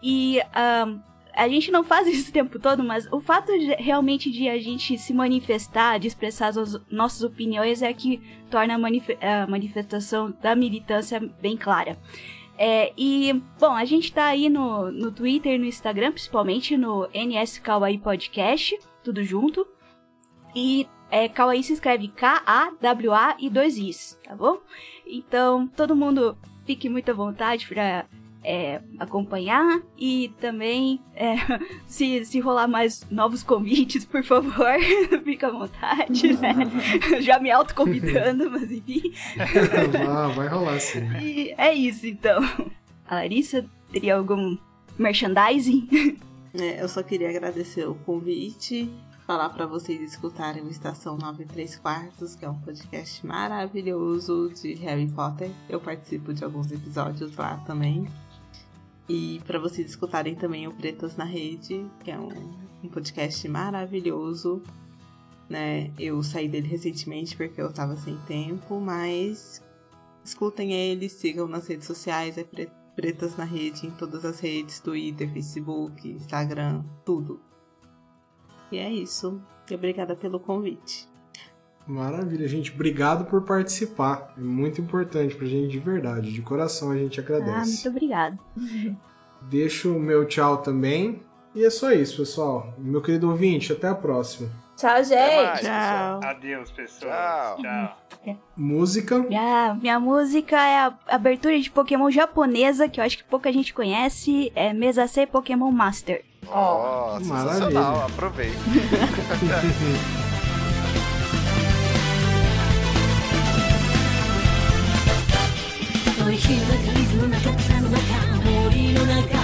Speaker 4: E ahn, a gente não faz isso o tempo todo, mas o fato de- realmente de a gente se manifestar, de expressar as os- nossas opiniões é que torna a, manif- a manifestação da militância bem clara. É, e, bom, a gente tá aí no, no Twitter no Instagram, principalmente no NS Kawaii Podcast, tudo junto. E é, Kawaii se escreve K-A-W-A e dois Is, tá bom? Então, todo mundo fique muito à vontade pra é, acompanhar e também é, se, se rolar mais novos convites, por favor, fica à vontade, né? Já me autoconvidando, mas enfim.
Speaker 2: Ah, vai rolar sim.
Speaker 4: E é isso, então. A Larissa teria algum merchandising?
Speaker 6: É, eu só queria agradecer o convite, falar pra vocês escutarem o Estação 93 Quartos, que é um podcast maravilhoso de Harry Potter. Eu participo de alguns episódios lá também. E pra vocês escutarem também o Pretas na Rede, que é um, um podcast maravilhoso. Né? Eu saí dele recentemente porque eu tava sem tempo, mas escutem ele, sigam nas redes sociais, é Pre- Pretas na Rede, em todas as redes, Twitter, Facebook, Instagram, tudo. E é isso. Obrigada pelo convite.
Speaker 2: Maravilha, gente. Obrigado por participar. É muito importante pra gente de verdade. De coração a gente
Speaker 4: Ah,
Speaker 2: agradece.
Speaker 4: muito obrigada.
Speaker 2: Deixo o meu tchau também. E é só isso, pessoal. Meu querido ouvinte, até a próxima.
Speaker 3: Tchau,
Speaker 1: Até
Speaker 3: gente.
Speaker 1: mais, pessoal.
Speaker 5: Adeus, pessoal.
Speaker 1: Tchau.
Speaker 5: Tchau.
Speaker 2: Música.
Speaker 4: Minha, minha música é a abertura de Pokémon japonesa, que eu acho que pouca gente conhece. É Mesasei Pokémon Master.
Speaker 1: Ó,
Speaker 2: Maravilha.
Speaker 1: sensacional. Aproveita.
Speaker 7: い日は水の中
Speaker 9: 草
Speaker 7: の中森の中